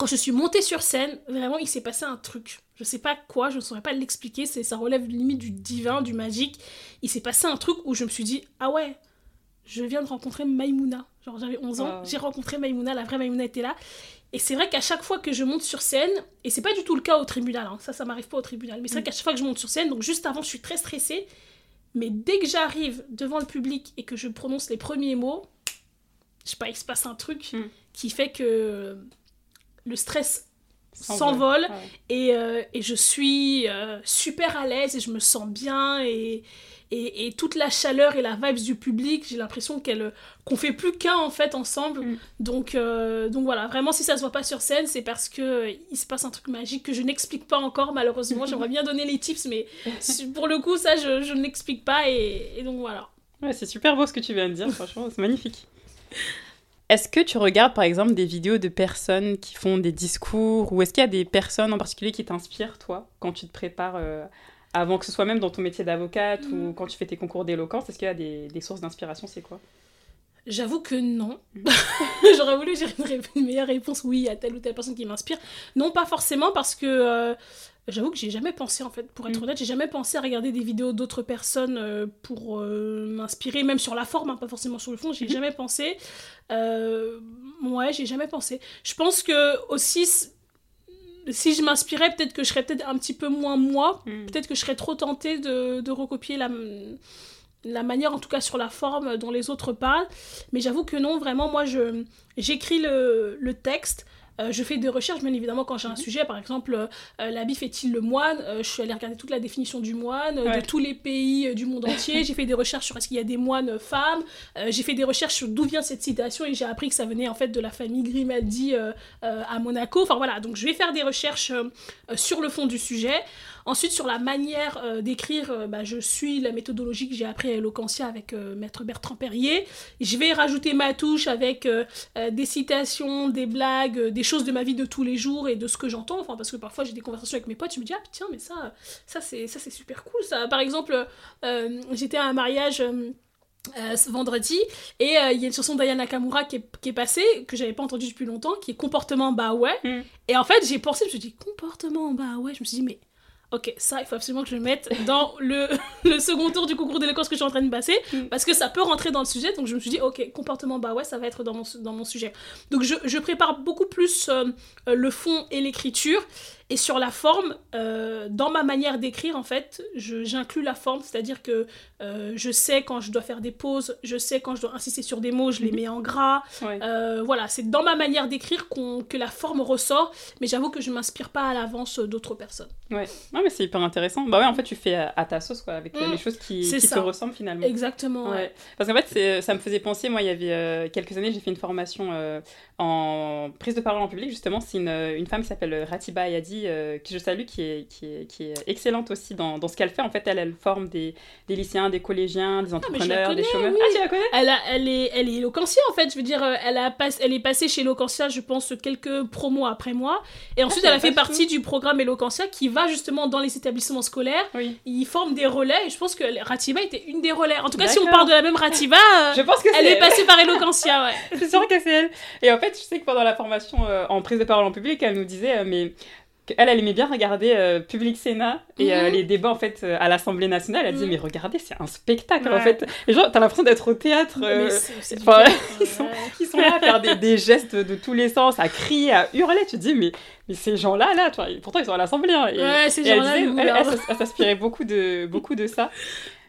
Speaker 2: quand je suis montée sur scène, vraiment, il s'est passé un truc. Je sais pas quoi, je ne saurais pas l'expliquer, c'est ça relève limite du divin, du magique. Il s'est passé un truc où je me suis dit ah ouais, je viens de rencontrer Maïmouna. Genre j'avais 11 ans, j'ai rencontré Maïmouna, la vraie Maïmouna était là. Et c'est vrai qu'à chaque fois que je monte sur scène, et c'est pas du tout le cas au tribunal, hein, ça ça m'arrive pas au tribunal, mais c'est vrai mm. qu'à chaque fois que je monte sur scène, donc juste avant je suis très stressée, mais dès que j'arrive devant le public et que je prononce les premiers mots, je sais pas, il se passe un truc mm. qui fait que le stress s'envole ah et, euh, et, je suis euh, super à l'aise et je me sens bien et, et, et, toute la chaleur et la vibes du public j'ai l'impression qu'elle qu'on fait plus qu'un en fait ensemble. Mm. donc euh, donc voilà vraiment si ça se voit pas sur scène c'est parce que il se passe un truc magique que je n'explique pas encore malheureusement. J'aimerais bien donner les tips mais pour le coup ça je, je ne l'explique pas et, donc voilà.
Speaker 1: Ouais, c'est super beau ce que tu viens de dire franchement c'est magnifique est-ce que tu regardes par exemple des vidéos de personnes qui font des discours ou est-ce qu'il y a des personnes en particulier qui t'inspirent toi quand tu te prépares euh, avant que ce soit même dans ton métier d'avocate ou mm. quand tu fais tes concours d'éloquence? Est-ce qu'il y a des, des sources d'inspiration C'est quoi?
Speaker 2: J'avoue que non. Mm. J'aurais voulu dire une, meilleure réponse, oui, à telle ou telle personne qui m'inspire. Non, pas forcément, parce que euh, J'avoue que j'ai jamais pensé, en fait, pour être mm. honnête, j'ai jamais pensé à regarder des vidéos d'autres personnes euh, pour euh, m'inspirer, même sur la forme, hein, pas forcément sur le fond, j'ai mm-hmm. jamais pensé. Ouais, j'ai jamais pensé. Je pense que aussi, si je m'inspirais, peut-être que je serais peut-être un petit peu moins moi, mm. peut-être que je serais trop tentée de, de recopier la la manière en tout cas sur la forme dont les autres parlent mais j'avoue que non vraiment moi je j'écris le, le texte euh, je fais des recherches, bien évidemment, quand j'ai un mhm. sujet. Par exemple, euh, la bif est-il le moine? Euh, Je suis allée regarder toute la définition du moine, de tous les pays du monde entier. j'ai fait des recherches sur est-ce qu'il y a des moines femmes. j'ai fait des recherches sur d'où vient cette citation et j'ai appris que ça venait en fait de la famille Grimaldi à Monaco. Enfin voilà, donc je vais faire des recherches sur le fond du sujet. Ensuite, sur la manière euh, d'écrire, euh, bah, je suis la méthodologie que j'ai appris à Eloquentia avec euh, maître Bertrand Perrier. Je vais rajouter ma touche avec des citations, des blagues, des choses de ma vie de tous les jours et de ce que j'entends. Enfin, parce que parfois j'ai des conversations avec mes potes, je me dis, ah tiens, mais ça, ça c'est super cool. Ça. Par exemple, j'étais à un mariage. ce vendredi et il y a une chanson d'Ayana Nakamura qui est, qui est passée que j'avais pas entendue depuis longtemps qui est comportement bah ouais mm. et en fait j'ai pensé je me suis dit comportement bah ouais je me suis dit mais ok, ça, il faut absolument que je le mette dans le, le second tour du concours d'éloquence que je suis en train de passer, mm. parce que ça peut rentrer dans le sujet. Donc je me suis dit, ok, comportement, bah ouais, ça va être dans mon, dans mon sujet. Donc je, je prépare beaucoup plus euh, euh, le fond et l'écriture. Et sur la forme, euh, dans ma manière d'écrire, en fait, j'inclus la forme, c'est-à-dire que euh, je sais quand je dois faire des pauses, je sais quand je dois insister sur des mots, je les mets en gras. Euh, voilà, c'est dans ma manière d'écrire que la forme ressort, mais j'avoue que je m'inspire pas à l'avance d'autres personnes.
Speaker 1: Ouais, mais c'est hyper intéressant. Bah ouais, en fait, tu fais à, ta sauce, quoi, avec mm. les choses qui, qui te ressemblent finalement.
Speaker 2: Exactement.
Speaker 1: Ouais. Parce qu'en fait, ça me faisait penser, moi, il y avait quelques années, j'ai fait une formation en prise de parole en public, justement. C'est une, une, femme qui s'appelle Ratiba Ayadi euh, que je salue, qui est, qui est, qui est excellente aussi dans, dans ce qu'elle fait. En fait, elle, elle forme des, des lycéens, des collégiens, des ah, entrepreneurs, des chômeurs.
Speaker 2: Ah, tu la connais? Elle, a, elle, est, elle est Locancia, en fait. Je veux dire, euh, elle, a pas, elle est passée chez Locancia, je pense, quelques promos après moi. Et ensuite, ah, elle a fait partie du programme Eloquentia qui va justement dans les établissements scolaires. Oui. Ils forment des relais. Et je pense que Ratiba était une des relais. En tout cas, si on parle de la même Ratiba, je pense que elle est, passée par Eloquentia, ouais.
Speaker 1: je suis sûre que c'est elle. Et en fait, je sais que pendant la formation euh, en prise de parole en public, elle nous disait, mais elle, elle aimait bien regarder euh, Public Sénat et euh, mhm. les débats en fait euh, à l'Assemblée nationale. Elle disait mhm. mais regardez c'est un spectacle en fait. Et genre t'as l'impression d'être au théâtre. ils, sont, ils, sont, là à faire des, des, gestes de tous les sens, à crier, à hurler. Tu te dis mais mais ces gens-là là, pourtant ils sont à l'Assemblée. Hein,
Speaker 2: ouais, ces gens-là.
Speaker 1: Elle, elle, s'inspirait beaucoup de beaucoup de ça.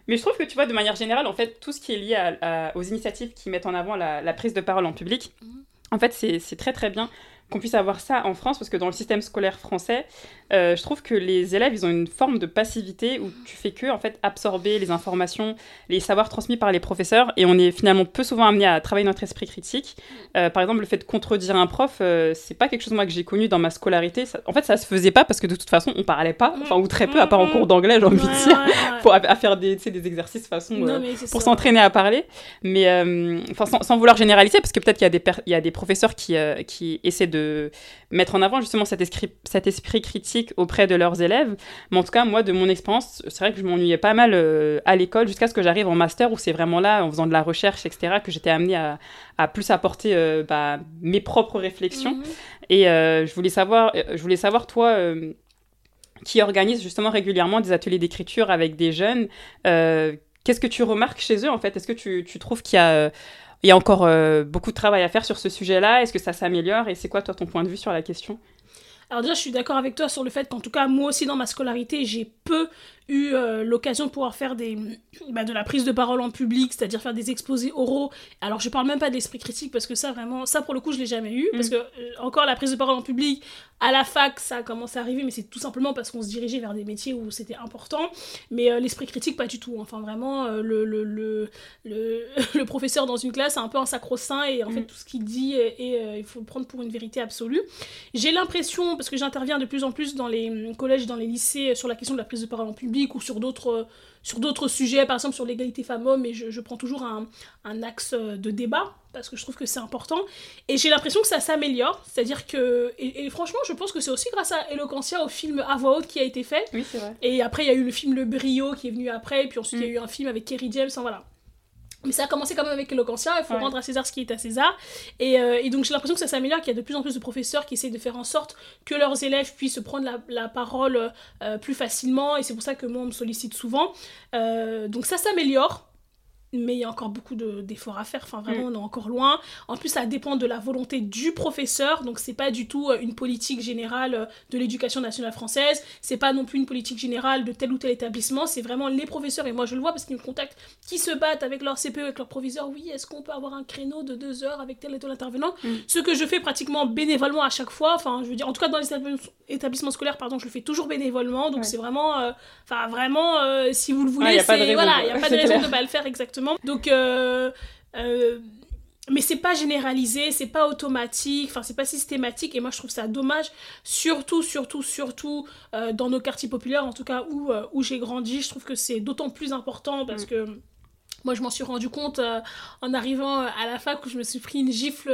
Speaker 1: Mais je trouve que tu vois, de manière générale, en fait, tout ce qui est lié aux initiatives qui mettent en avant la, la, prise de parole en public, mhm. en fait, c'est très très bien qu'on puisse avoir ça en France, parce que dans le système scolaire français, euh, je trouve que les élèves, ils ont une forme de passivité où tu fais que, en fait, absorber les informations, les savoirs transmis par les professeurs, et on est finalement peu souvent amené à travailler notre esprit critique. Euh, par exemple, le fait de contredire un prof, euh, c'est pas quelque chose, moi, que j'ai connu dans ma scolarité. en fait, ça se faisait pas parce que de toute façon, on parlait pas, enfin, ou très peu, à part en cours d'anglais, j'ai envie de dire, pour à, faire des, des exercices façon pour s'entraîner à parler. Mais, enfin, sans, sans, vouloir généraliser, parce que peut-être qu'il y, a des il y a des professeurs qui, qui essaient de mettre en avant justement cet esprit, cet esprit critique auprès de leurs élèves. Mais en tout cas, moi, de mon expérience, c'est vrai que je m'ennuyais pas mal euh, à l'école jusqu'à ce que j'arrive en master où c'est vraiment là, en faisant de la recherche, etc., que j'étais amenée à, à, plus apporter euh, bah, mes propres réflexions. Mhm. Et euh, je, voulais savoir, je voulais savoir, toi, qui organise justement régulièrement des ateliers d'écriture avec des jeunes, qu'est-ce que tu remarques chez eux en fait? Est-ce que tu, tu trouves qu'il y a il y a encore euh, beaucoup de travail à faire sur ce sujet-là. Est-ce que ça s'améliore Et c'est quoi, toi, ton point de vue sur la question?
Speaker 2: Alors déjà, je suis d'accord avec toi sur le fait qu'en tout cas, moi aussi dans ma scolarité, j'ai peu eu euh, l'occasion de pouvoir faire des, bah, de la prise de parole en public, c'est-à-dire faire des exposés oraux. Alors je parle même pas d'esprit critique parce que ça vraiment, ça pour le coup je l'ai jamais eu, parce mm. que euh, encore la prise de parole en public, à la fac ça a commencé à arriver, mais c'est tout simplement parce qu'on se dirigeait vers des métiers où c'était important, mais euh, l'esprit critique pas du tout. Enfin vraiment, le, le, le, le, professeur dans une classe c'est un peu un sacro-saint et en fait mm. tout ce qu'il dit, et, il faut le prendre pour une vérité absolue. J'ai l'impression, parce que j'interviens de plus en plus dans les collèges, dans les lycées sur la question de la prise de parole en public, ou sur d'autres sur d'autres sujets, par exemple sur l'égalité femmes-hommes, et je, prends toujours un, un, axe de débat, parce que je trouve que c'est important. Et j'ai l'impression que ça s'améliore, c'est-à-dire que... Et, franchement, je pense que c'est aussi grâce à Eloquentia, au film À voix haute qui a été fait.
Speaker 1: Oui, c'est vrai.
Speaker 2: Et après, il y a eu le film Le Brio qui est venu après, et puis ensuite, il y a eu un film avec Kerry James, enfin voilà. Mais ça a commencé quand même avec Eloquentia, il faut rendre à César ce qui est à César. Et, euh, et donc j'ai l'impression que ça s'améliore, qu'il y a de plus en plus de professeurs qui essayent de faire en sorte que leurs élèves puissent prendre la, la parole euh, plus facilement, et c'est pour ça que moi on me sollicite souvent. Euh, donc ça s'améliore, mais il y a encore beaucoup d'efforts à faire. Enfin, vraiment, mm. on est encore loin. En plus, ça dépend de la volonté du professeur. Donc, c'est pas du tout euh, une politique générale euh, de l'éducation nationale française. C'est pas non plus une politique générale de tel ou tel établissement. C'est vraiment les professeurs. Et moi, je le vois parce qu'ils me contactent, qui se battent avec leur CPE, avec leur proviseur. Oui, est-ce qu'on peut avoir un créneau de deux heures avec tel et tel intervenant mm. Ce que je fais pratiquement bénévolement à chaque fois. Enfin, je veux dire, en tout cas, dans les établissements scolaires, pardon, je le fais toujours bénévolement. Donc, c'est vraiment, euh, enfin, vraiment, si vous le voulez, c'est, voilà, il n'y a pas de raison de ne pas le faire exactement. Donc, euh, euh, mais c'est pas généralisé, c'est pas automatique, enfin c'est pas systématique et moi je trouve ça dommage, surtout, surtout, surtout euh, dans nos quartiers populaires, en tout cas où, où j'ai grandi, je trouve que c'est d'autant plus important parce mm. que Moi, je m'en suis rendu compte euh, en arrivant à la fac où je me suis pris une gifle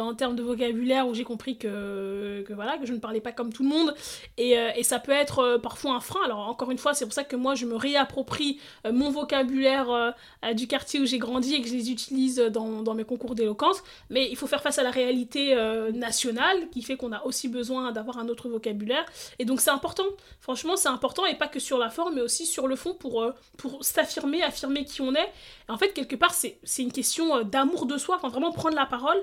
Speaker 2: en termes de vocabulaire où j'ai compris que, que, voilà, que je ne parlais pas comme tout le monde. Et, et ça peut être parfois un frein. Alors, encore une fois, c'est pour ça que moi, je me réapproprie mon vocabulaire du quartier où j'ai grandi et que je les utilise dans, dans mes concours d'éloquence. Mais il faut faire face à la réalité nationale qui fait qu'on a aussi besoin d'avoir un autre vocabulaire. Et donc, c'est important. Franchement, c'est important et pas que sur la forme, mais aussi sur le fond pour, euh, pour s'affirmer, affirmer qui on est. en fait, quelque part, c'est une question euh, d'amour de soi, enfin, vraiment prendre la parole.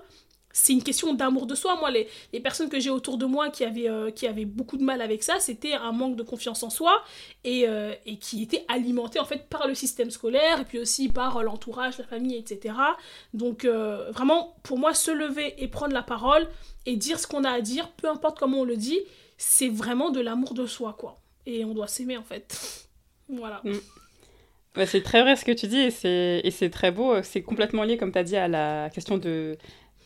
Speaker 2: C'est une question d'amour de soi. Moi, les, les personnes que j'ai autour de moi qui avaient, euh, qui avaient beaucoup de mal avec ça, c'était un manque de confiance en soi et, et qui était alimenté en fait par le système scolaire et puis aussi par l'entourage, la famille, etc. Donc, vraiment, pour moi, se lever et prendre la parole et dire ce qu'on a à dire, peu importe comment on le dit, c'est vraiment de l'amour de soi, quoi. Et on doit s'aimer, en fait. voilà. Mm.
Speaker 1: Bah, c'est très vrai ce que tu dis et c'est très beau. C'est complètement lié, comme tu as dit, à la question de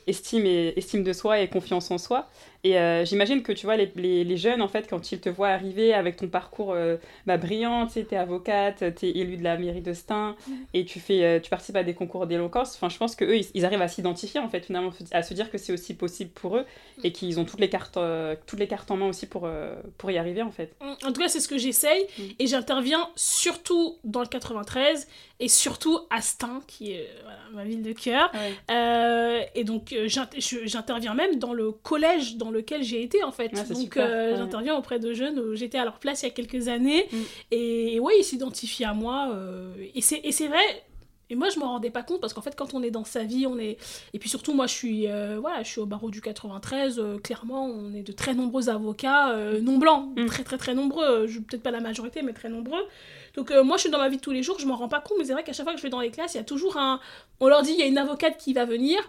Speaker 1: estime, estime de soi et confiance en soi. Et euh, j'imagine que tu vois, les, les, jeunes, en fait, quand ils te voient arriver avec ton parcours euh, bah, brillant, tu sais, t'es avocate, t'es élue de la mairie de Stein, mm. et tu, fais, euh, tu participes à des concours d'éloquence, enfin, je pense qu'eux, ils, ils, arrivent à s'identifier, en fait, finalement, à se dire que c'est aussi possible pour eux, mm. et qu'ils ont toutes les, cartes, toutes les cartes en main aussi pour, pour y arriver, en fait.
Speaker 2: Mm. En tout cas, c'est ce que j'essaye, et j'interviens surtout dans le 93, et surtout à Stein, qui est ma ville de cœur. et donc, j'interviens même dans le collège, dans lequel j'ai été en fait. Donc euh, j'interviens auprès de jeunes où j'étais à leur place il y a quelques années. Mm. Et ouais, ils s'identifient à moi. Euh, et c'est vrai, et moi, je m'en rendais pas compte parce qu'en fait, quand on est dans sa vie, on est. Et puis surtout, moi, je suis, euh, voilà, je suis au barreau du 93. clairement, on est de très nombreux avocats non blancs, mm. très très très nombreux. Peut-être pas la majorité, mais très nombreux. Donc moi, je suis dans ma vie de tous les jours, je m'en rends pas compte, mais c'est vrai qu'à chaque fois que je vais dans les classes, il y a toujours un. On leur dit, il y a une avocate qui va venir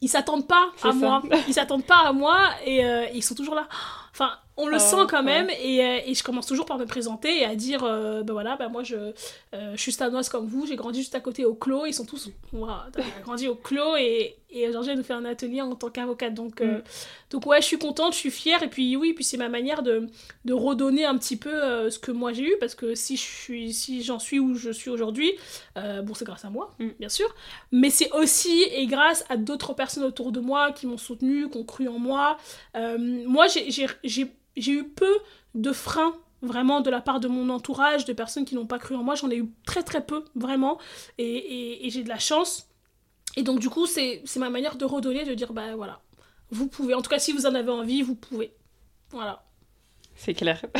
Speaker 2: ils s'attendent pas à moi. Ils s'attendent pas à moi et euh, ils sont toujours là. Enfin, on le ah, sent quand même et, euh, et, je commence toujours par me présenter et à dire euh, ben voilà ben moi je, je suis stanoise comme vous j'ai grandi juste à côté au clos ils sont tous moi wow, grandi au clos et, et Georgia nous fait un atelier en tant qu'avocate donc mm. donc ouais je suis contente je suis fière et puis oui puis c'est ma manière de, de redonner un petit peu ce que moi j'ai eu parce que si je suis si j'en suis où je suis aujourd'hui bon c'est grâce à moi mm. bien sûr mais c'est aussi et grâce à d'autres personnes autour de moi qui m'ont soutenu qui ont cru en moi moi j'ai j'ai eu peu de freins vraiment de la part de mon entourage, de personnes qui n'ont pas cru en moi. J'en ai eu très très peu, vraiment. Et, j'ai de la chance. Et donc du coup, c'est ma manière de redonner, de dire, bah voilà, vous pouvez. En tout cas, si vous en avez envie, vous pouvez. Voilà.
Speaker 1: C'est clair.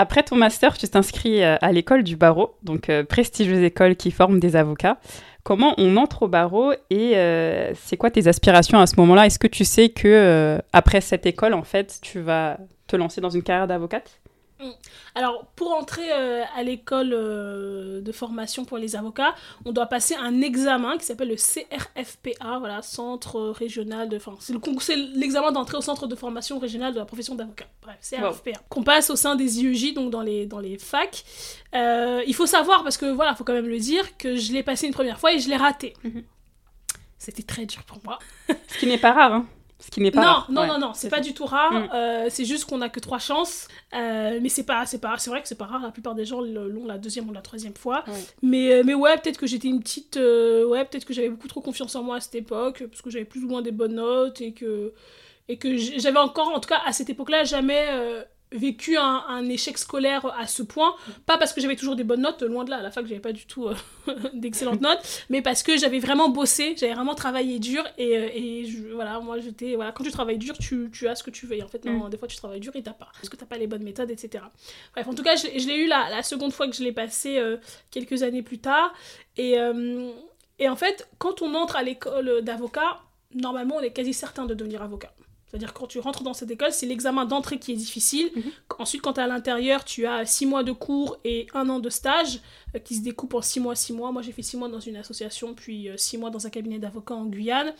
Speaker 1: Après ton master, tu t'inscris euh, à l'école du barreau, donc euh, prestigieuse école qui forme des avocats comment on entre au barreau et euh, c'est quoi tes aspirations à ce moment-là? Est-ce que tu sais que après cette école, en fait, tu vas te lancer dans une carrière d'avocate?
Speaker 2: Alors, pour entrer euh, à l'école euh, de formation pour les avocats, on doit passer un examen qui s'appelle le CRFPA, voilà, Centre Régional de... Enfin, c'est l'examen d'entrée au Centre de Formation Régionale de la Profession d'avocat. Bref, CRFPA. Qu'on passe au sein des IEJ, donc dans les, dans les facs. Euh, il faut savoir, parce que voilà, il faut quand même le dire, que je l'ai passé une première fois et je l'ai raté. Mhm. C'était très dur pour moi.
Speaker 1: Ce qui n'est pas rare, hein ce qui n'est pas
Speaker 2: non,
Speaker 1: rare.
Speaker 2: Non, non, non, c'est pas du tout rare. Mm. Euh, c'est juste qu'on a que trois chances. Euh, mais c'est pas, c'est pas, c'est vrai que c'est pas rare. La plupart des gens l'ont la deuxième ou la troisième fois. Mais, euh, mais ouais, peut-être que j'étais une petite, ouais, peut-être que j'avais beaucoup trop confiance en moi à cette époque parce que j'avais plus ou moins des bonnes notes et que et que j'avais encore, en tout cas à cette époque-là, jamais vécu un, échec scolaire à ce point, pas parce que j'avais toujours des bonnes notes, loin de là, à la fac j'avais pas du tout euh, d'excellentes notes, mais parce que j'avais vraiment bossé, j'avais vraiment travaillé dur et, euh, et voilà, moi j'étais, voilà, quand tu travailles dur, tu, tu, as ce que tu veux, et en fait, non, mm. des fois tu travailles dur et t'as pas, parce que t'as pas les bonnes méthodes, etc. Bref, en tout cas, je, l'ai eu la, la, seconde fois que je l'ai passé euh, quelques années plus tard, et, et en fait, quand on entre à l'école d'avocat, normalement on est quasi certain de devenir avocat. C'est-à-dire quand tu rentres dans cette école, c'est l'examen d'entrée qui est difficile. Mhm. Ensuite, quand tu es à l'intérieur, tu as six mois de cours et un an de stage euh, qui se découpent en six mois, six mois. Moi, j'ai fait six mois dans une association, puis euh, six mois dans un cabinet d'avocats en Guyane.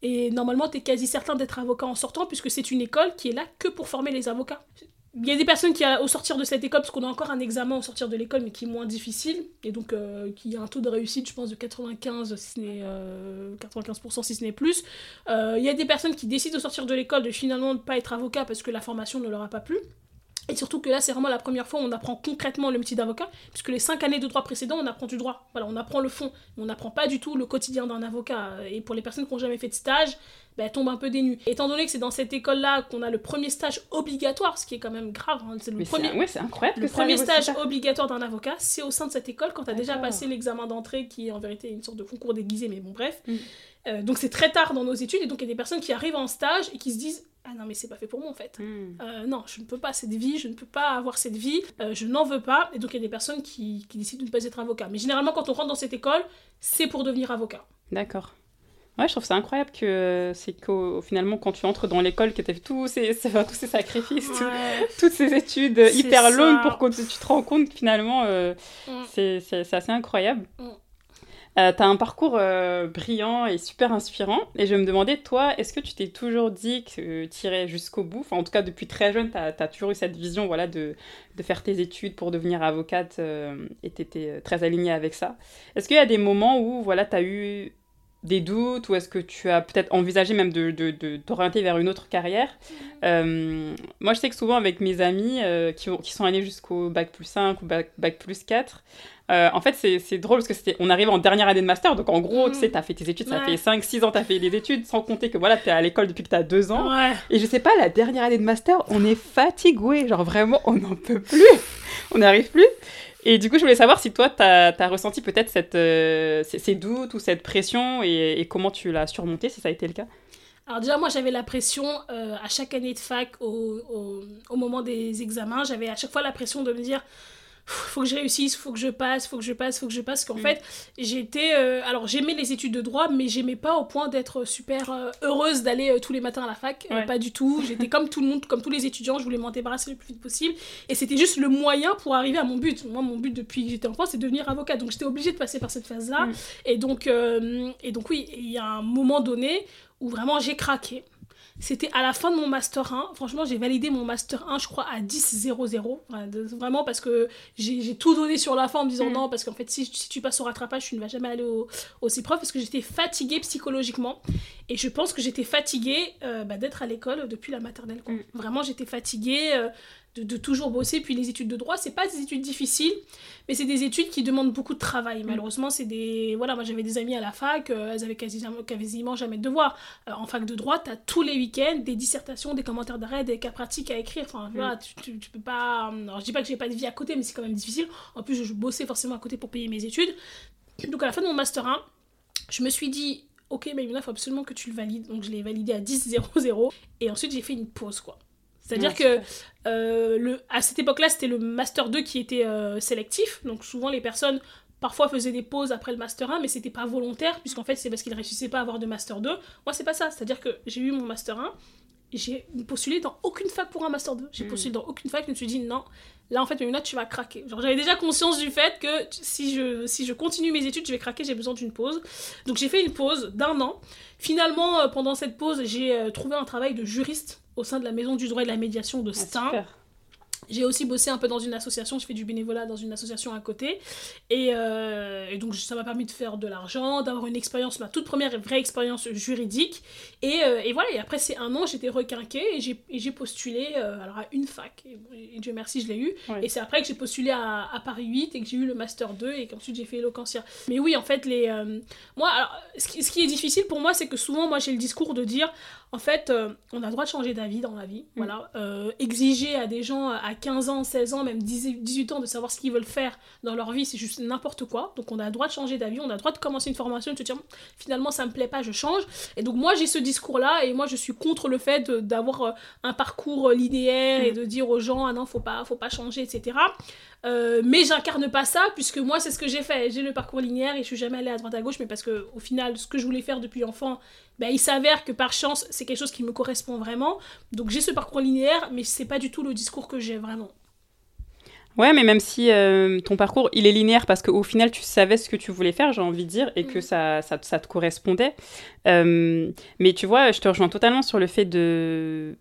Speaker 2: Et normalement, tu es quasi certain d'être avocat en sortant, puisque c'est une école qui est là que pour former les avocats. Il y a des personnes qui, au sortir de cette école, parce qu'on a encore un examen au sortir de l'école, mais qui est moins difficile, et donc euh, qui a un taux de réussite, je pense, de 95, si ce n'est, 95% si ce n'est plus. Euh, il y a des personnes qui décident au sortir de l'école de finalement ne pas être avocat parce que la formation ne leur a pas plu. Et surtout que là, c'est vraiment la première fois où on apprend concrètement le métier d'avocat, puisque les cinq années de droit précédents, on apprend du droit. Voilà, on apprend le fond, on n'apprend pas du tout le quotidien d'un avocat. Et pour les personnes qui n'ont jamais fait de stage, ben, elles tombent un peu dénues. Étant donné que c'est dans cette école-là qu'on a le premier stage obligatoire, ce qui est quand même grave, hein, c'est le premier,
Speaker 1: ouais, c'est incroyable
Speaker 2: le premier stage obligatoire d'un avocat, c'est au sein de cette école quand tu as déjà passé l'examen d'entrée, qui est en vérité une sorte de concours déguisé, mais bon, bref. Mm. Euh, donc c'est très tard dans nos études, et donc il y a des personnes qui arrivent en stage et qui se disent ah non mais c'est pas fait pour moi en fait. Hmm. Euh, non, je ne peux pas cette vie, je ne peux pas avoir cette vie, euh, je n'en veux pas. Et donc il y a des personnes qui, qui, décident de ne pas être avocat. Mais généralement quand on rentre dans cette école, c'est pour devenir avocat.
Speaker 1: D'accord. Ouais, je trouve ça incroyable que c'est qu'au finalement quand tu entres dans l'école que tu as fait tous ces, tous ces sacrifices, toutes ces études hyper longues pour que tu te rends compte finalement euh, mm. c'est assez incroyable. Mm. Euh, tu as un parcours euh, brillant et super inspirant. Et je me demandais, toi, est-ce que tu t'es toujours dit que tu irais jusqu'au bout? Enfin, En tout cas, depuis très jeune, tu as, toujours eu cette vision voilà, de, de faire tes études pour devenir avocate euh, et tu étais très alignée avec ça. Est-ce qu'il y a des moments où voilà, tu as eu des doutes ou est-ce que tu as peut-être envisagé même de, de, t'orienter vers une autre carrière Moi, je sais que souvent avec mes amis qui, qui, sont allés jusqu'au bac plus 5 ou bac, bac plus 4, euh, en fait, c'est drôle parce que c'était, on arrive en dernière année de master, donc en gros, tu sais, mm. t'as fait tes études, ça fait 5-6 ans, t'as fait des études, sans compter que voilà, t'es à l'école depuis que t'as 2 ans. Et je sais pas, la dernière année de master, on est fatigué, genre vraiment, on n'en peut plus, on n'arrive plus. Et du coup, je voulais savoir si toi, t'as as ressenti peut-être euh, ces, doutes ou cette pression et, comment tu l'as surmonté, si ça a été le cas?
Speaker 2: Alors déjà, moi, j'avais la pression euh, à chaque année de fac, au moment des examens, j'avais à chaque fois la pression de me dire faut que je réussisse, faut que je passe, faut que je passe, faut que je passe. Qu'en mm. fait, j'étais. Euh, alors, j'aimais les études de droit, mais j'aimais pas au point d'être super euh, heureuse d'aller euh, tous les matins à la fac. pas du tout. J'étais comme tout le monde, comme tous les étudiants, je voulais m'en débarrasser le plus vite possible. Et c'était juste le moyen pour arriver à mon but. Moi, mon but depuis que j'étais enfant, c'est de devenir avocate. Donc, j'étais obligée de passer par cette phase-là. Mm. Et, donc, et donc, oui, il y a un moment donné où vraiment j'ai craqué. C'était à la fin de mon Master 1. Franchement, j'ai validé mon Master 1, je crois, à 10-0-0. Vraiment parce que j'ai tout donné sur la fin en me disant mm. non, parce qu'en fait, si, si, tu passes au rattrapage, tu ne vas jamais aller au, au CIPROF parce que j'étais fatiguée psychologiquement. Et je pense que j'étais fatiguée euh, bah, d'être à l'école depuis la maternelle. Mm. Vraiment, j'étais fatiguée. Euh, de, toujours bosser. Puis les études de droit, c'est pas des études difficiles, mais c'est des études qui demandent beaucoup de travail. Mm. Malheureusement, c'est des. Voilà, moi j'avais des amis à la fac, euh, elles avaient quasiment, quasiment jamais de devoirs. Euh, en fac de droit, t'as tous les week-ends des dissertations, des commentaires d'arrêt, des cas pratiques à écrire. Enfin, voilà, mm. tu, tu, peux pas. Alors, je dis pas que j'ai pas de vie à côté, mais c'est quand même difficile. En plus, je bossais forcément à côté pour payer mes études. Donc, à la fin de mon Master 1, je me suis dit, ok, mais il faut absolument que tu le valides. Donc, je l'ai validé à 10-0-0. Et ensuite, j'ai fait une pause, quoi. C'est-à-dire que euh, le, à cette époque-là, c'était le Master 2 qui était euh, sélectif. Donc souvent, les personnes parfois faisaient des pauses après le Master 1, mais c'était pas volontaire, puisqu'en fait, c'est parce qu'ils ne réussissaient pas à avoir de Master 2. Moi, c'est pas ça. C'est-à-dire que j'ai eu mon Master 1, j'ai postulé dans aucune fac pour un Master 2. J'ai hmm. postulé dans aucune fac, je me suis dit non, là en fait, une note, tu vas craquer. Genre, j'avais déjà conscience du fait que si je, si je continue mes études, je vais craquer, j'ai besoin d'une pause. Donc j'ai fait une pause d'un an. Finalement, euh, pendant cette pause, j'ai trouvé un travail de juriste au sein de la Maison du droit et de la médiation de ah, Stein. J'ai aussi bossé un peu dans une association, je fais du bénévolat dans une association à côté. Et, euh, donc ça m'a permis de faire de l'argent, d'avoir une expérience, ma toute première vraie expérience juridique. Et, euh, et voilà, et après ces un an, j'étais requinquée et j'ai postulé euh, alors à une fac. Et, Dieu merci, je l'ai eu. Et c'est après que j'ai postulé à, à, Paris 8 et que j'ai eu le Master 2 et qu'ensuite j'ai fait Eloquentia. Mais oui, en fait, les, moi, alors, ce qui, ce qui est difficile pour moi, c'est que souvent, moi j'ai le discours de dire en fait, euh, on a le droit de changer d'avis dans la vie. Mm. Voilà. Euh, exiger à des gens à 15 ans, 16 ans, même 18 ans de savoir ce qu'ils veulent faire dans leur vie, c'est juste n'importe quoi. Donc on a le droit de changer d'avis, on a le droit de commencer une formation et de se dire finalement ça me plaît pas, je change. Et donc moi j'ai ce discours-là et moi je suis contre le fait d'avoir euh, un parcours linéaire et mm. de dire aux gens ah non, faut pas, faut pas changer, etc. Euh, mais j'incarne pas ça puisque moi c'est ce que j'ai fait. J'ai le parcours linéaire et je suis jamais allée à droite à gauche, mais parce que au final ce que je voulais faire depuis enfant, ben, il s'avère que par chance c'est quelque chose qui me correspond vraiment. Donc j'ai ce parcours linéaire, mais c'est pas du tout le discours que j'ai vraiment.
Speaker 1: Ouais, mais même si euh, ton parcours il est linéaire parce qu'au final tu savais ce que tu voulais faire, j'ai envie de dire, et que ça, ça, ça, te correspondait. Euh, mais tu vois, je te rejoins totalement sur le fait de,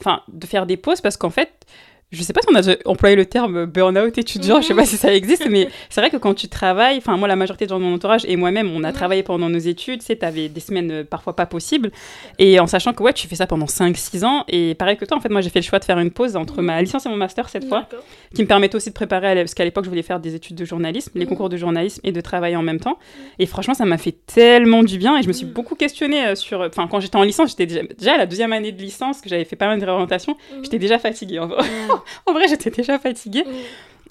Speaker 1: enfin, de faire des pauses parce qu'en fait je sais pas si on a employé le terme burn-out étudiant, je sais pas si ça existe, mais c'est vrai que quand tu travailles, enfin moi la majorité de gens de mon entourage et moi-même, on a travaillé pendant nos études, tu sais, avais des semaines euh, parfois pas possibles, et en sachant que ouais, tu fais ça pendant 5-6 ans, et pareil que toi, en fait, moi j'ai fait le choix de faire une pause entre ma licence et mon master cette fois, qui me permettait aussi de préparer, parce qu'à l'époque je voulais faire des études de journalisme, les concours de journalisme, et de travailler en même temps, et franchement ça m'a fait tellement du bien, et je me suis beaucoup questionnée euh, sur, enfin quand j'étais en licence, j'étais déjà, déjà, à la deuxième année de licence, que j'avais fait pas mal de réorientation, j'étais déjà fatiguée en vrai. En vrai, j'étais déjà fatiguée.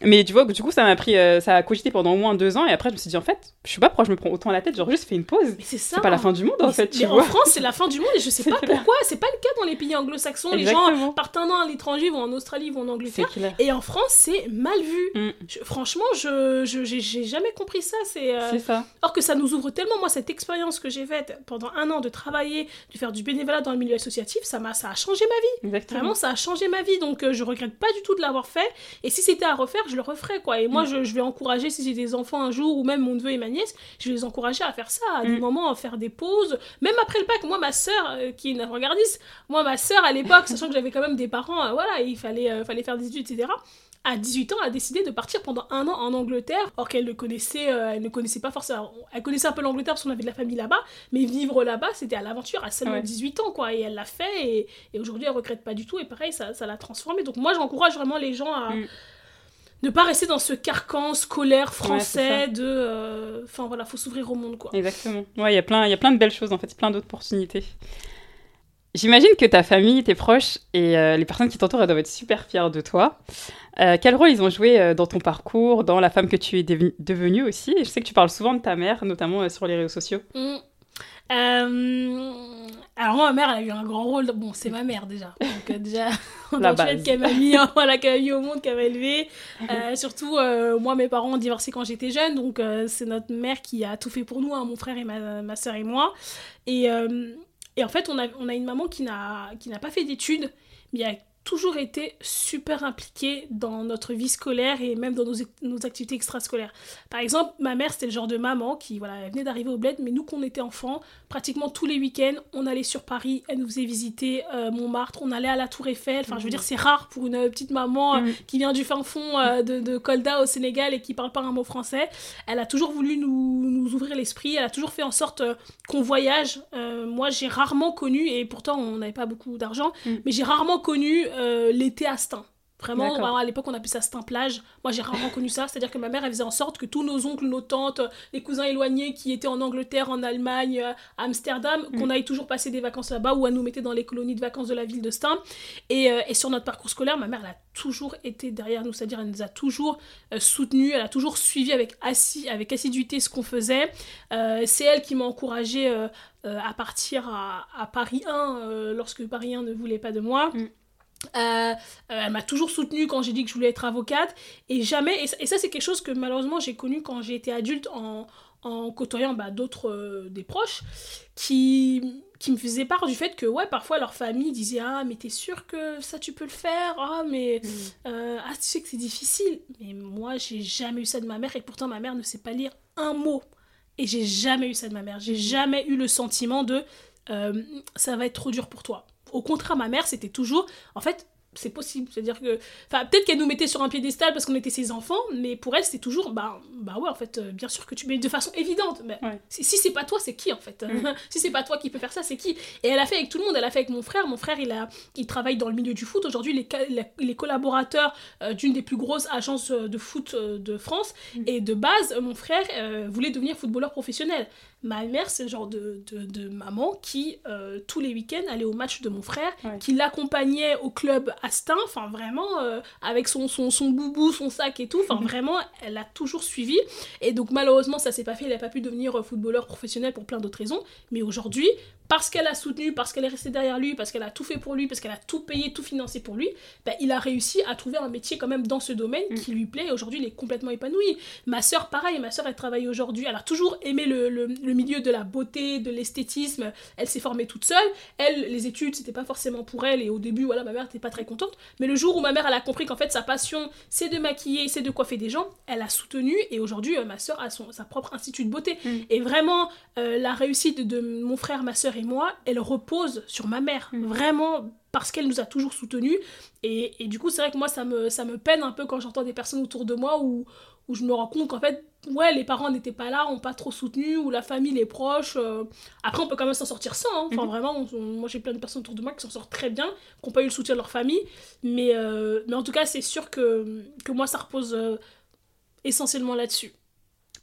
Speaker 1: Mais tu vois, du coup, ça m'a pris, euh, ça a cogité pendant au moins deux ans, et après, je me suis dit, en fait, je sais pas pourquoi je me prends autant la tête, genre juste fais une pause.
Speaker 2: c'est ça.
Speaker 1: C'est pas la fin du monde, en fait.
Speaker 2: Mais en France, c'est la fin du monde, et je sais pas pourquoi. C'est pas le cas dans les pays anglo-saxons. Les gens partent un an à l'étranger, vont en Australie, vont en Angleterre. Et en France, c'est mal vu. Mm. franchement, je j'ai jamais compris ça.
Speaker 1: Euh, c'est ça.
Speaker 2: Or que ça nous ouvre tellement, moi, cette expérience que j'ai faite pendant un an de travailler, de faire du bénévolat dans le milieu associatif, ça, a, ça a changé ma vie.
Speaker 1: Exactement.
Speaker 2: Vraiment, ça a changé ma vie. Donc, euh, je regrette pas du tout de l'avoir fait. Et si c'était à refaire, je le referais, quoi. Et moi, mm. je, vais encourager, si j'ai des enfants un jour, ou même mon neveu et ma nièce, je vais les encourager à faire ça, à des mm. moments, à faire des pauses. Même après le bac, moi, ma soeur, euh, qui est une regardiste, moi, ma soeur, à l'époque, sachant que j'avais quand même des parents, euh, voilà, il fallait, euh, fallait faire des études, etc à 18 ans, elle a décidé de partir pendant un an en Angleterre, or qu'elle ne connaissait, elle ne connaissait pas forcément. Elle connaissait un peu l'Angleterre parce qu'on avait de la famille là-bas, mais vivre là-bas, c'était à l'aventure à seulement 18 ans, quoi. Et elle l'a fait, et, et aujourd'hui, elle regrette pas du tout, et pareil, ça, ça l'a transformée. Donc moi, j'encourage vraiment les gens à, mm ne pas rester dans ce carcan scolaire français de euh, enfin voilà faut s'ouvrir au monde quoi.
Speaker 1: Exactement. Ouais il y a plein de belles choses en fait. Plein d'opportunités j'imagine que ta famille tes proches et euh, les personnes qui t'entourent doivent être super fiers de toi. Euh, quel rôle ils ont joué dans ton parcours dans la femme que tu es devenue aussi? Et je sais que tu parles souvent de ta mère notamment sur les réseaux sociaux
Speaker 2: mmh. Alors moi, ma mère, elle a eu un grand rôle. Bon, c'est ma mère déjà. Donc euh, déjà,
Speaker 1: la base.
Speaker 2: qu'elle m'a mis, hein, voilà, qu'elle mis au monde, qu'elle m'a élevé. Euh, surtout, euh, moi, mes parents ont divorcé quand j'étais jeune, donc c'est notre mère qui a tout fait pour nous, hein, mon frère et ma, ma soeur et moi. Et, et en fait, on a, on a une maman qui n'a pas fait d'études, mais il y a toujours été super impliquée dans notre vie scolaire et même dans nos, nos activités extrascolaires. Par exemple, ma mère, c'était le genre de maman qui, voilà, elle venait d'arriver au bled, mais nous, qu'on était enfants, pratiquement tous les week-ends, on allait sur Paris, elle nous faisait visiter euh, Montmartre, on allait à la Tour Eiffel. Enfin, je veux mmh. dire, c'est rare pour une petite maman euh, mmh. qui vient du fin fond euh, de, de, Kolda au Sénégal et qui parle pas un mot français. Elle a toujours voulu nous, nous ouvrir l'esprit, elle a toujours fait en sorte qu'on voyage. moi, j'ai rarement connu, et pourtant, on n'avait pas beaucoup d'argent, mmh. mais j'ai rarement connu euh, l'été à Stein. Vraiment, à l'époque, on appelait ça Stein plage. Moi, j'ai rarement connu ça. C'est-à-dire que ma mère, elle faisait en sorte que tous nos oncles, nos tantes, les cousins éloignés qui étaient en Angleterre, en Allemagne, euh, à Amsterdam, mm. qu'on aille toujours passer des vacances là-bas ou à nous mettre dans les colonies de vacances de la ville de Stein. Et, euh, et sur notre parcours scolaire, ma mère, elle a toujours été derrière nous. C'est-à-dire, elle nous a toujours soutenus. Elle a toujours suivi avec, avec assiduité ce qu'on faisait. C'est elle qui m'a encouragée à partir à, Paris 1 lorsque Paris 1 ne voulait pas de moi. Mm. Euh, euh, elle m'a toujours soutenue quand j'ai dit que je voulais être avocate. Et jamais et ça, c'est quelque chose que malheureusement j'ai connu quand j'ai été adulte en, en côtoyant bah, d'autres euh, des proches qui qui me faisaient part du fait que ouais parfois leur famille disait ah mais t'es sûr que ça tu peux le faire? Ah mais mm. ah tu sais que c'est difficile mais moi j'ai jamais eu ça de ma mère et pourtant ma mère ne sait pas lire un mot. Et j'ai jamais eu ça de ma mère. J'ai mm. jamais eu le sentiment de ça va être trop dur pour toi au contraire, ma mère, c'était toujours, en fait, c'est possible. C'est-à-dire que. Enfin, peut-être qu'elle nous mettait sur un piédestal parce qu'on était ses enfants, mais pour elle, c'était toujours. Bah, bah ouais, en fait, euh, bien sûr que tu. mets de façon évidente. Mais si, c'est pas toi, c'est qui, en fait mm. Si c'est pas toi qui peut faire ça, c'est qui? Et elle a fait avec tout le monde. Elle a fait avec mon frère. Mon frère, il, a, il travaille dans le milieu du foot. Aujourd'hui, il, il, est collaborateur euh, d'une des plus grosses agences euh, de foot de France. Mm. Et de base, mon frère voulait devenir footballeur professionnel. Ma mère, c'est le genre de, de, maman qui, tous les week-ends, allait au match de mon frère, qui l'accompagnait au club Astin, enfin vraiment, euh, avec son, son, son, boubou, son sac et tout, enfin vraiment, elle a toujours suivi. Et donc malheureusement, ça s'est pas fait, elle n'a pas pu devenir euh, footballeur professionnel pour plein d'autres raisons. Mais aujourd'hui, parce qu'elle a soutenu, parce qu'elle est restée derrière lui, parce qu'elle a tout fait pour lui, parce qu'elle a tout payé, tout financé pour lui, bah, il a réussi à trouver un métier quand même dans ce domaine mm. qui lui plaît. Aujourd'hui, il est complètement épanoui. Ma sœur, pareil, ma sœur, elle travaille aujourd'hui. Elle a toujours aimé le, le, milieu de la beauté, de l'esthétisme. Elle s'est formée toute seule. Elle, les études, c'était pas forcément pour elle. Et au début, voilà, ma mère n'était pas très contente. Mais le jour où ma mère, elle a compris qu'en fait, sa passion, c'est de maquiller, c'est de coiffer des gens, elle a soutenu. Et aujourd'hui, euh, ma sœur a son, sa propre institut de beauté. Mm. Et vraiment, euh, la réussite de mon frère, ma sœur et moi, elle repose sur ma mère. Mm. Vraiment, parce qu'elle nous a toujours soutenus. Et, et du coup, c'est vrai que moi, ça me, ça me peine un peu quand j'entends des personnes autour de moi où, où je me rends compte qu'en fait, ouais, les parents n'étaient pas là, ont pas trop soutenu, ou la famille, les proches. euh, Après, on peut quand même s'en sortir sans. hein. Enfin,
Speaker 1: Mhm.
Speaker 2: vraiment, on- on- moi j'ai plein de personnes autour de moi qui s'en sortent très bien, qui n'ont pas eu le soutien de leur famille. Mais, euh, mais en tout cas, c'est sûr que, que moi, ça repose euh, essentiellement là-dessus.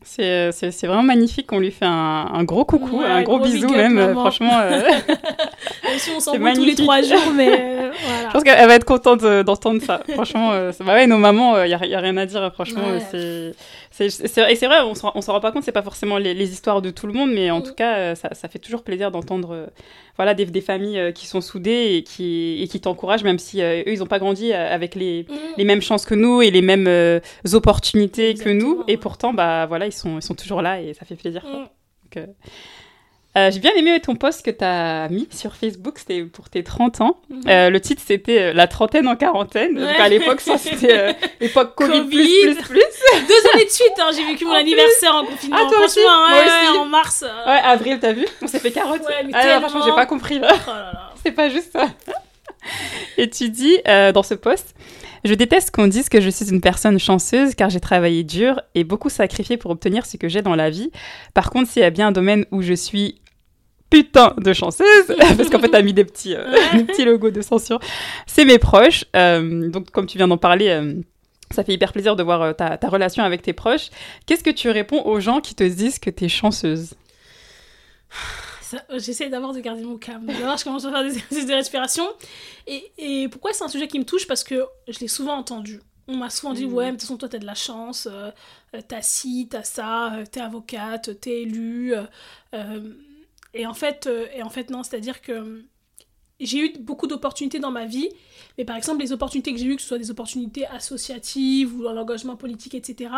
Speaker 1: C'est, euh, c'est, c'est vraiment magnifique. On lui fait un, un gros coucou,
Speaker 2: Ouais,
Speaker 1: un gros, bisou même. euh,
Speaker 2: maman.
Speaker 1: Franchement, euh,
Speaker 2: Même si on s'en tous les trois jours, mais euh, voilà.
Speaker 1: je pense qu'elle va être contente d'entendre ça. Franchement, euh, bah ouais, nos mamans, il n'y a, a rien à dire. Franchement,
Speaker 2: Ouais.
Speaker 1: c'est, c'est, c'est- et c'est vrai, on on s'en rend pas compte. C'est pas forcément les, les histoires de tout le monde, mais en
Speaker 2: Mm.
Speaker 1: tout cas, euh, ça, ça fait toujours plaisir d'entendre, euh, voilà, des, des familles euh, qui sont soudées et qui, et qui t'encouragent, même si euh, eux, ils n'ont pas grandi avec les,
Speaker 2: Mhm.
Speaker 1: les mêmes chances que nous et les mêmes euh, opportunités que nous. Et pourtant, bah voilà, ils sont, ils sont toujours là et ça fait plaisir. Donc, euh, euh, j'ai bien aimé ton post que tu as mis sur Facebook, c'était pour tes 30 ans.
Speaker 2: Mhm.
Speaker 1: Euh, le titre, c'était euh, La trentaine en quarantaine. Donc, à l'époque, ça, c'était euh, l'époque Covid,
Speaker 2: Covid.
Speaker 1: plus, plus, plus.
Speaker 2: Deux années de suite, hein, j'ai vécu mon
Speaker 1: En plus.
Speaker 2: anniversaire en confinement.
Speaker 1: Ah, toi aussi
Speaker 2: ouais,
Speaker 1: aussi.
Speaker 2: en mars.
Speaker 1: Ouais, avril, t'as vu On s'est fait carotte.
Speaker 2: Ouais, mais
Speaker 1: ah, franchement, j'ai pas compris.
Speaker 2: Oh.
Speaker 1: C'est pas juste ça. Et tu dis dans ce post Je déteste qu'on dise que je suis une personne chanceuse car j'ai travaillé dur et beaucoup sacrifié pour obtenir ce que j'ai dans la vie. Par contre, s'il y a bien un domaine où je suis putain de chanceuse, parce qu'en fait, t'as mis des petits, euh, des petits logos de censure, c'est mes proches. Euh, donc, comme tu viens d'en parler, euh, ça fait hyper plaisir de voir ta, ta relation avec tes proches. Qu'est-ce que tu réponds aux gens qui te disent que t'es chanceuse?
Speaker 2: J'essaie d'abord de garder mon calme. D'abord, je commence à faire des exercices de respiration. Et, et pourquoi c'est un sujet qui me touche? Parce que je l'ai souvent entendu. On m'a souvent dit,
Speaker 1: Mhm.
Speaker 2: ouais, mais de toute façon, toi, t'as de la chance, euh, euh, t'as ci, t'as ça, euh, t'es avocate, t'es élue. euh, et, en fait, et en fait, non, c'est-à-dire que j'ai eu beaucoup d'opportunités dans ma vie, mais par exemple, les opportunités que j'ai eues, que ce soit des opportunités associatives ou dans l'engagement politique, etc.,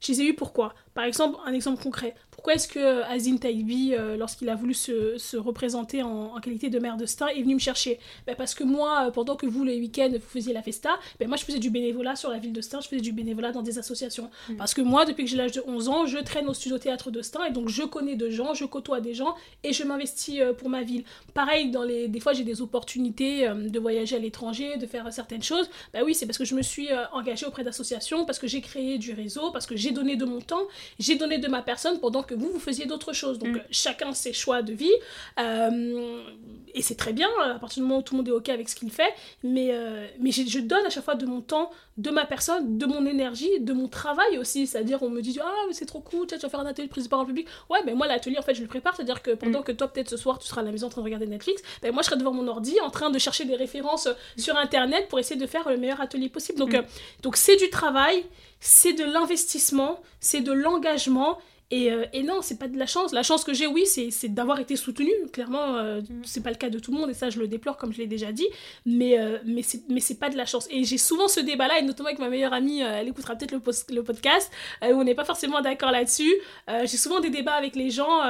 Speaker 2: je les ai eues pourquoi? Par exemple, un exemple concret. Pourquoi est-ce que euh, Azine Taibi, euh, lorsqu'il a voulu se, se représenter en, en qualité de maire de Stein, est venu me chercher? Ben, Parce que moi, euh, pendant que vous, les week-ends, vous faisiez la festa, ben moi, je faisais du bénévolat sur la ville de Stein, je faisais du bénévolat dans des associations.
Speaker 1: Mm.
Speaker 2: Parce que moi, depuis que j'ai l'âge de 11 ans, je traîne au studio théâtre de Stein, et donc je connais de gens, je côtoie des gens, et je m'investis euh, pour ma ville. Pareil, dans les... des fois, j'ai des opportunités euh, de voyager à l'étranger, de faire certaines choses. Bah oui, c'est parce que je me suis engagée auprès d'associations, parce que j'ai créé du réseau, parce que j'ai donné de mon temps, j'ai donné de ma personne pendant que vous, vous faisiez d'autres choses. Donc,
Speaker 1: Mm.
Speaker 2: euh, chacun ses choix de vie. Euh, et c'est très bien, à partir du moment où tout le monde est OK avec ce qu'il fait. Mais, euh, mais je, donne à chaque fois de mon temps, de ma personne, de mon énergie, de mon travail aussi. C'est-à-dire, on me dit, ah, mais c'est trop cool, tu vas faire un atelier de prise de parole publique. Ouais, mais moi, l'atelier, en fait, je le prépare. C'est-à-dire que pendant que toi, peut-être ce soir, tu seras à la maison en train de regarder Netflix, ben, moi, je serai devant mon ordi en train de chercher des références sur Internet pour essayer de faire le meilleur atelier possible. Donc,
Speaker 1: Mm.
Speaker 2: euh, donc c'est du travail, c'est de l'investissement, c'est de l'engagement. Et, euh, et non, c'est pas de la chance. La chance que j'ai, oui, c'est d'avoir été soutenue. Clairement, euh, c'est pas le cas de tout le monde, et ça, je le déplore, comme je l'ai déjà dit. Mais, euh, mais c'est pas de la chance. Et j'ai souvent ce débat-là, et notamment avec ma meilleure amie, euh, elle écoutera peut-être le, le podcast, euh, où on n'est pas forcément d'accord là-dessus. Euh, j'ai souvent des débats avec les gens.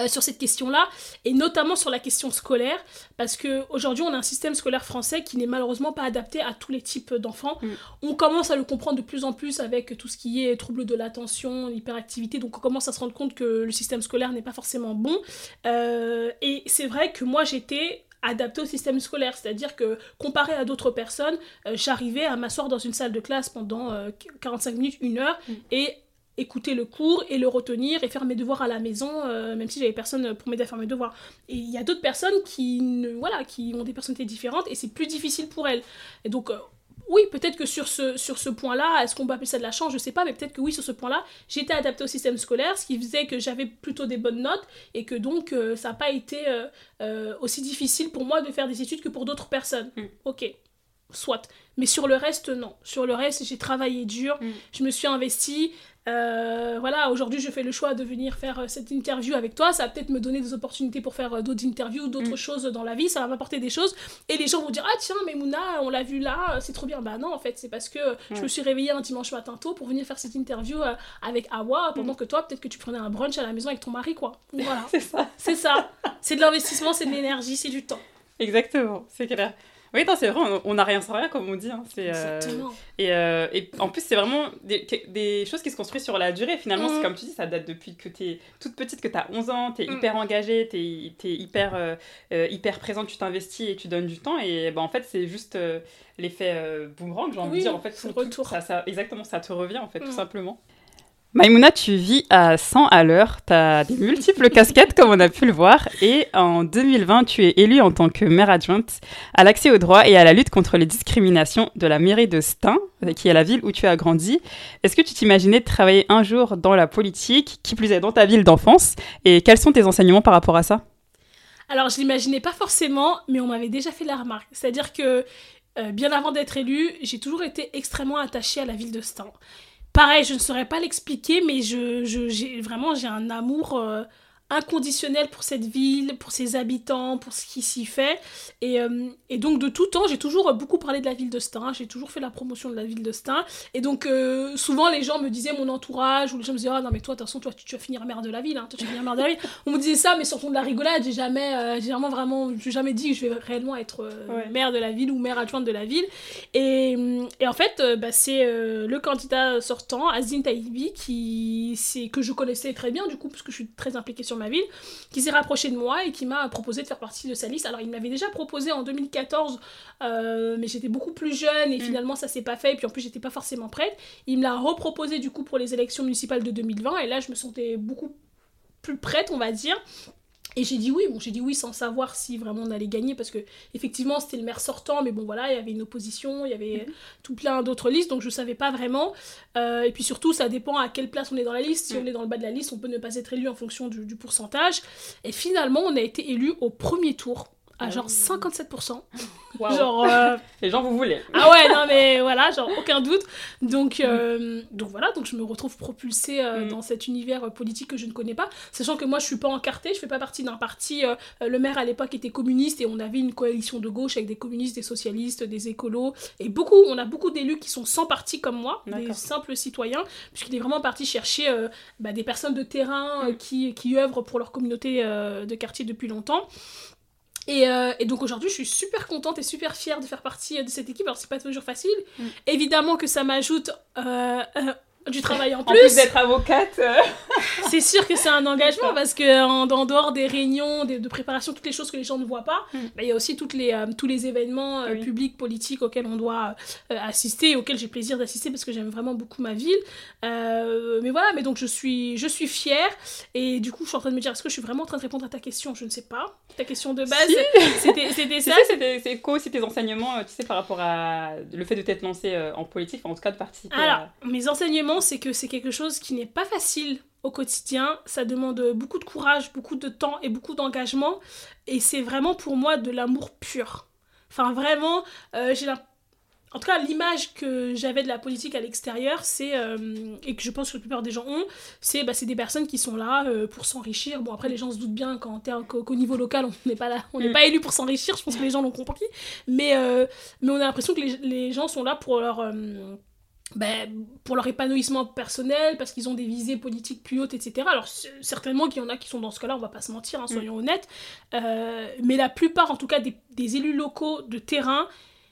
Speaker 2: Euh, sur cette question-là, et notamment sur la question scolaire, parce qu'aujourd'hui, on a un système scolaire français qui n'est malheureusement pas adapté à tous les types d'enfants.
Speaker 1: Mm.
Speaker 2: On commence à le comprendre de plus en plus avec tout ce qui est troubles de l'attention, l'hyperactivité, donc on commence à se rendre compte que le système scolaire n'est pas forcément bon. Euh, et c'est vrai que moi, j'étais adaptée au système scolaire, c'est-à-dire que comparé à d'autres personnes, euh, j'arrivais à m'asseoir dans une salle de classe pendant euh, 45 minutes, une heure,
Speaker 1: Mm.
Speaker 2: et écouter le cours et le retenir et faire mes devoirs à la maison, euh, même si j'avais personne pour m'aider à faire mes devoirs. Et il y a d'autres personnes qui, ne, voilà, qui ont des personnalités différentes et c'est plus difficile pour elles. Et donc, euh, oui, peut-être que sur ce, sur ce point-là, est-ce qu'on peut appeler ça de la chance? Je sais pas, mais peut-être que oui, sur ce point-là, j'étais adaptée au système scolaire, ce qui faisait que j'avais plutôt des bonnes notes et que donc euh, ça n'a pas été aussi difficile pour moi de faire des études que pour d'autres personnes.
Speaker 1: Mm.
Speaker 2: Ok, soit. Mais sur le reste, non. Sur le reste, j'ai travaillé dur,
Speaker 1: Mm.
Speaker 2: je me suis investie. Euh, voilà, aujourd'hui je fais le choix de venir faire euh, cette interview avec toi. Ça va peut-être me donner des opportunités pour faire euh, d'autres interviews, d'autres
Speaker 1: Mm.
Speaker 2: choses dans la vie. Ça va m'apporter des choses. Et les gens vont dire Ah, tiens, mais Mouna, on l'a vu là, c'est trop bien. Bah non, en fait, c'est parce que je
Speaker 1: Ouais.
Speaker 2: me suis réveillée un dimanche matin tôt pour venir faire cette interview avec Awa pendant que toi, peut-être que tu prenais un brunch à la maison avec ton mari, quoi. Voilà,
Speaker 1: C'est ça.
Speaker 2: c'est ça. C'est de l'investissement, c'est de l'énergie, c'est du temps.
Speaker 1: Exactement, c'est clair. Oui, c'est vrai, on n'a rien sans rien, comme on dit. Hein. Exactement. Et, et, en plus, c'est vraiment des, des, choses qui se construisent sur la durée. Finalement, c'est mm. comme tu dis, ça date depuis que tu es toute petite, que tu as 11 ans, tu es mm. hyper engagée, tu es, hyper, hyper présente, tu t'investis et tu donnes du temps. Et bah, en fait, c'est juste l'effet boomerang, j'ai envie de dire. En fait, retour. Ça, ça, exactement, ça te revient, en fait, tout simplement. Maïmouna, tu vis à 100 à l'heure, tu as des multiples casquettes comme on a pu le voir et en 2020, tu es élue en tant que maire adjointe à l'accès aux droits et à la lutte contre les discriminations de la mairie de Stein, qui est la ville où tu as grandi. Est-ce que tu t'imaginais travailler un jour dans la politique, qui plus est dans ta ville d'enfance? Et quels sont tes enseignements par rapport à ça?
Speaker 2: Alors, je l'imaginais pas forcément, mais on m'avait déjà fait la remarque. C'est-à-dire que euh, bien avant d'être élue, j'ai toujours été extrêmement attachée à la ville de Stein. Pareil, je ne saurais pas l'expliquer, mais je, je, vraiment, j'ai un amour euh, inconditionnel pour cette ville, pour ses habitants, pour ce qui s'y fait. Et, euh, et, donc de tout temps, j'ai toujours beaucoup parlé de la ville de Stein, j'ai toujours fait la promotion de la ville de Stein. Et donc euh, souvent les gens me disaient, mon entourage, ou les gens me disaient, ah non mais toi, de toute façon, toi, tu, vas finir maire de la ville, hein, toi, tu vas finir maire de la ville. On me disait ça, mais sur fond de la rigolade, j'ai jamais, euh, j'ai vraiment, vraiment, j'ai jamais dit que je vais réellement être maire de la ville ou maire adjointe de la ville. Et, et en fait, bah, c'est le candidat sortant, Azine Taïbi, qui, que je connaissais très bien du coup, parce que je suis très impliquée sur ma ville, qui s'est rapproché de moi et qui m'a proposé de faire partie de sa liste. Alors il m'avait déjà proposé en 2014, euh, mais j'étais beaucoup plus jeune et mm. finalement ça s'est pas fait. Et puis en plus j'étais pas forcément prête. Il me l'a reproposé du coup pour les élections municipales de 2020 et là je me sentais beaucoup plus prête, on va dire. Et j'ai dit oui, bon, j'ai dit oui sans savoir si vraiment on allait gagner parce que effectivement c'était le maire sortant, mais bon voilà, il y avait une opposition, il y avait mhm. tout plein d'autres listes, donc je savais pas vraiment. Euh, et puis surtout, ça dépend à quelle place on est dans la liste. Si on est dans le bas de la liste, on peut ne pas être élu en fonction du, du pourcentage. Et finalement, on a été élu au premier tour à genre 57%.
Speaker 1: Genre, euh, Les gens vous voulez.
Speaker 2: Ah ouais, non mais voilà, genre aucun doute. Donc, euh, donc voilà, donc je me retrouve propulsée euh, mm. dans cet univers politique que je ne connais pas, sachant que moi je suis pas encartée, je fais pas partie d'un parti. le maire à l'époque était communiste et on avait une coalition de gauche avec des communistes, des socialistes, des écolos et beaucoup, on a beaucoup d'élus qui sont sans parti comme moi, des simples citoyens, puisqu'il est vraiment parti chercher bah, des personnes de terrain mm. qui, qui œuvrent pour leur communauté de quartier depuis longtemps. Euh, et, donc aujourd'hui, je suis super contente et super fière de faire partie de cette équipe. Alors, c'est pas toujours facile. Mm. Évidemment que ça m'ajoute euh, euh, du travail en plus.
Speaker 1: En plus d'être avocate. Euh.
Speaker 2: c'est sûr que c'est un engagement parce que en, dehors des réunions, de, préparation, toutes les choses que les gens ne voient pas, mm. bah, il y a aussi toutes les, euh, tous les événements euh, publics, politiques auxquels on doit assister et auxquels j'ai plaisir d'assister parce que j'aime vraiment beaucoup ma ville. mais voilà, mais donc je suis, je suis fière et du coup je suis en train de me dire est-ce que je suis vraiment en train de répondre à ta question? Je ne sais pas. Ta question de base, c'était ça.
Speaker 1: C'est quoi aussi tes enseignements, tu sais, par rapport à le fait de t'être lancé en politique, en tout cas de participer
Speaker 2: Alors, mes enseignements c'est que c'est quelque chose qui n'est pas facile au quotidien. Ça demande beaucoup de courage, beaucoup de temps et beaucoup d'engagement. Et c'est vraiment pour moi de l'amour pur. Enfin, vraiment, euh, j'ai en tout cas, l'image que j'avais de la politique à l'extérieur, c'est, euh, et que je pense que la plupart des gens ont, c'est bah, des personnes qui sont là euh, pour s'enrichir. Bon, après, les gens se doutent bien qu'au niveau local, on n'est pas là, on n'est mm. pas élu pour s'enrichir, je pense que les gens l'ont compris. Mais, mais on a l'impression que les, les, gens sont là pour leur ben, pour leur épanouissement personnel, parce qu'ils ont des visées politiques plus hautes, etc. Alors certainement qu'il y en a qui sont dans ce cas-là, on va pas se mentir, hein, soyons mm. honnêtes, euh, mais la plupart en tout cas des, des élus locaux de terrain,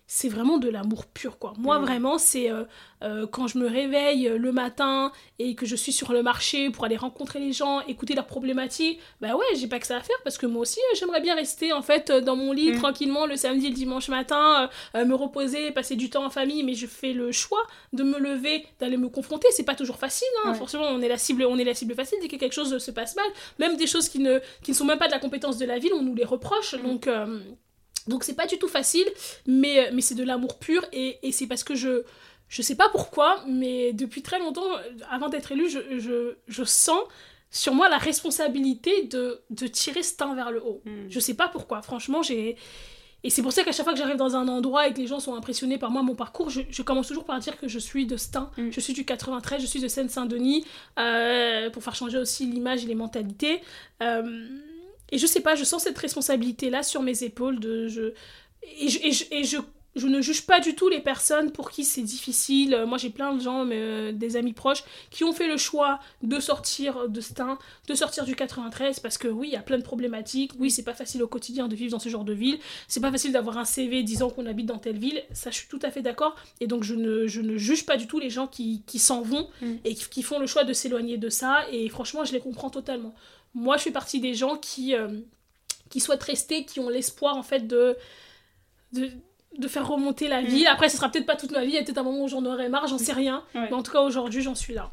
Speaker 2: c'est vraiment de l'amour pur quoi. Moi mm. vraiment c'est euh, euh, quand je me réveille euh, le matin et que je suis sur le marché pour aller rencontrer les gens, écouter leurs problématiques, bah ouais, j'ai pas que ça à faire parce que moi aussi j'aimerais bien rester en fait dans mon lit mm. tranquillement le samedi et le dimanche matin, me reposer, passer du temps en famille, mais je fais le choix de me lever, d'aller me confronter, c'est pas toujours facile hein. forcément on est la cible on est la cible facile dès que quelque chose se passe mal, même des choses qui ne qui ne sont même pas de la compétence de la ville, on nous les reproche. Mm. Donc donc c'est pas du tout facile, mais, euh, mais c'est de l'amour pur et, et c'est parce que je, je sais pas pourquoi, mais depuis très longtemps, avant d'être élue, je, je, je, sens sur moi la responsabilité de, de tirer ce vers le haut. Hmm. Je sais pas pourquoi, franchement, j'ai... Et c'est pour ça qu'à chaque fois que j'arrive dans un endroit et que les gens sont impressionnés par moi, mon parcours, je, je commence toujours par dire que je suis de Stein, hmm. je suis du 93, je suis de Seine-Saint-Denis, euh, pour faire changer aussi l'image et les mentalités. Euh, et je sais pas, je sens cette responsabilité-là sur mes épaules. De, je, et, je, et, je, je ne juge pas du tout les personnes pour qui c'est difficile. Moi, j'ai plein de gens, euh, des amis proches, qui ont fait le choix de sortir de Stein, de sortir du 93, parce que oui, il y a plein de problématiques. Oui, c'est pas facile au quotidien de vivre dans ce genre de ville. C'est pas facile d'avoir un CV disant qu'on habite dans telle ville. Ça, je suis tout à fait d'accord. Et donc, je ne, je ne juge pas du tout les gens qui, qui s'en vont
Speaker 1: Mm.
Speaker 2: et qui, qui font le choix de s'éloigner de ça. Et franchement, je les comprends totalement. Moi, je fais partie des gens qui, euh, qui souhaitent rester, qui ont l'espoir, en fait, de... de de faire remonter la
Speaker 1: Mm.
Speaker 2: ville. Après, ce sera peut-être pas toute ma vie, il y a peut-être un moment où j'en aurai marre, j'en sais rien.
Speaker 1: Ouais.
Speaker 2: Mais en tout cas, aujourd'hui, j'en suis là.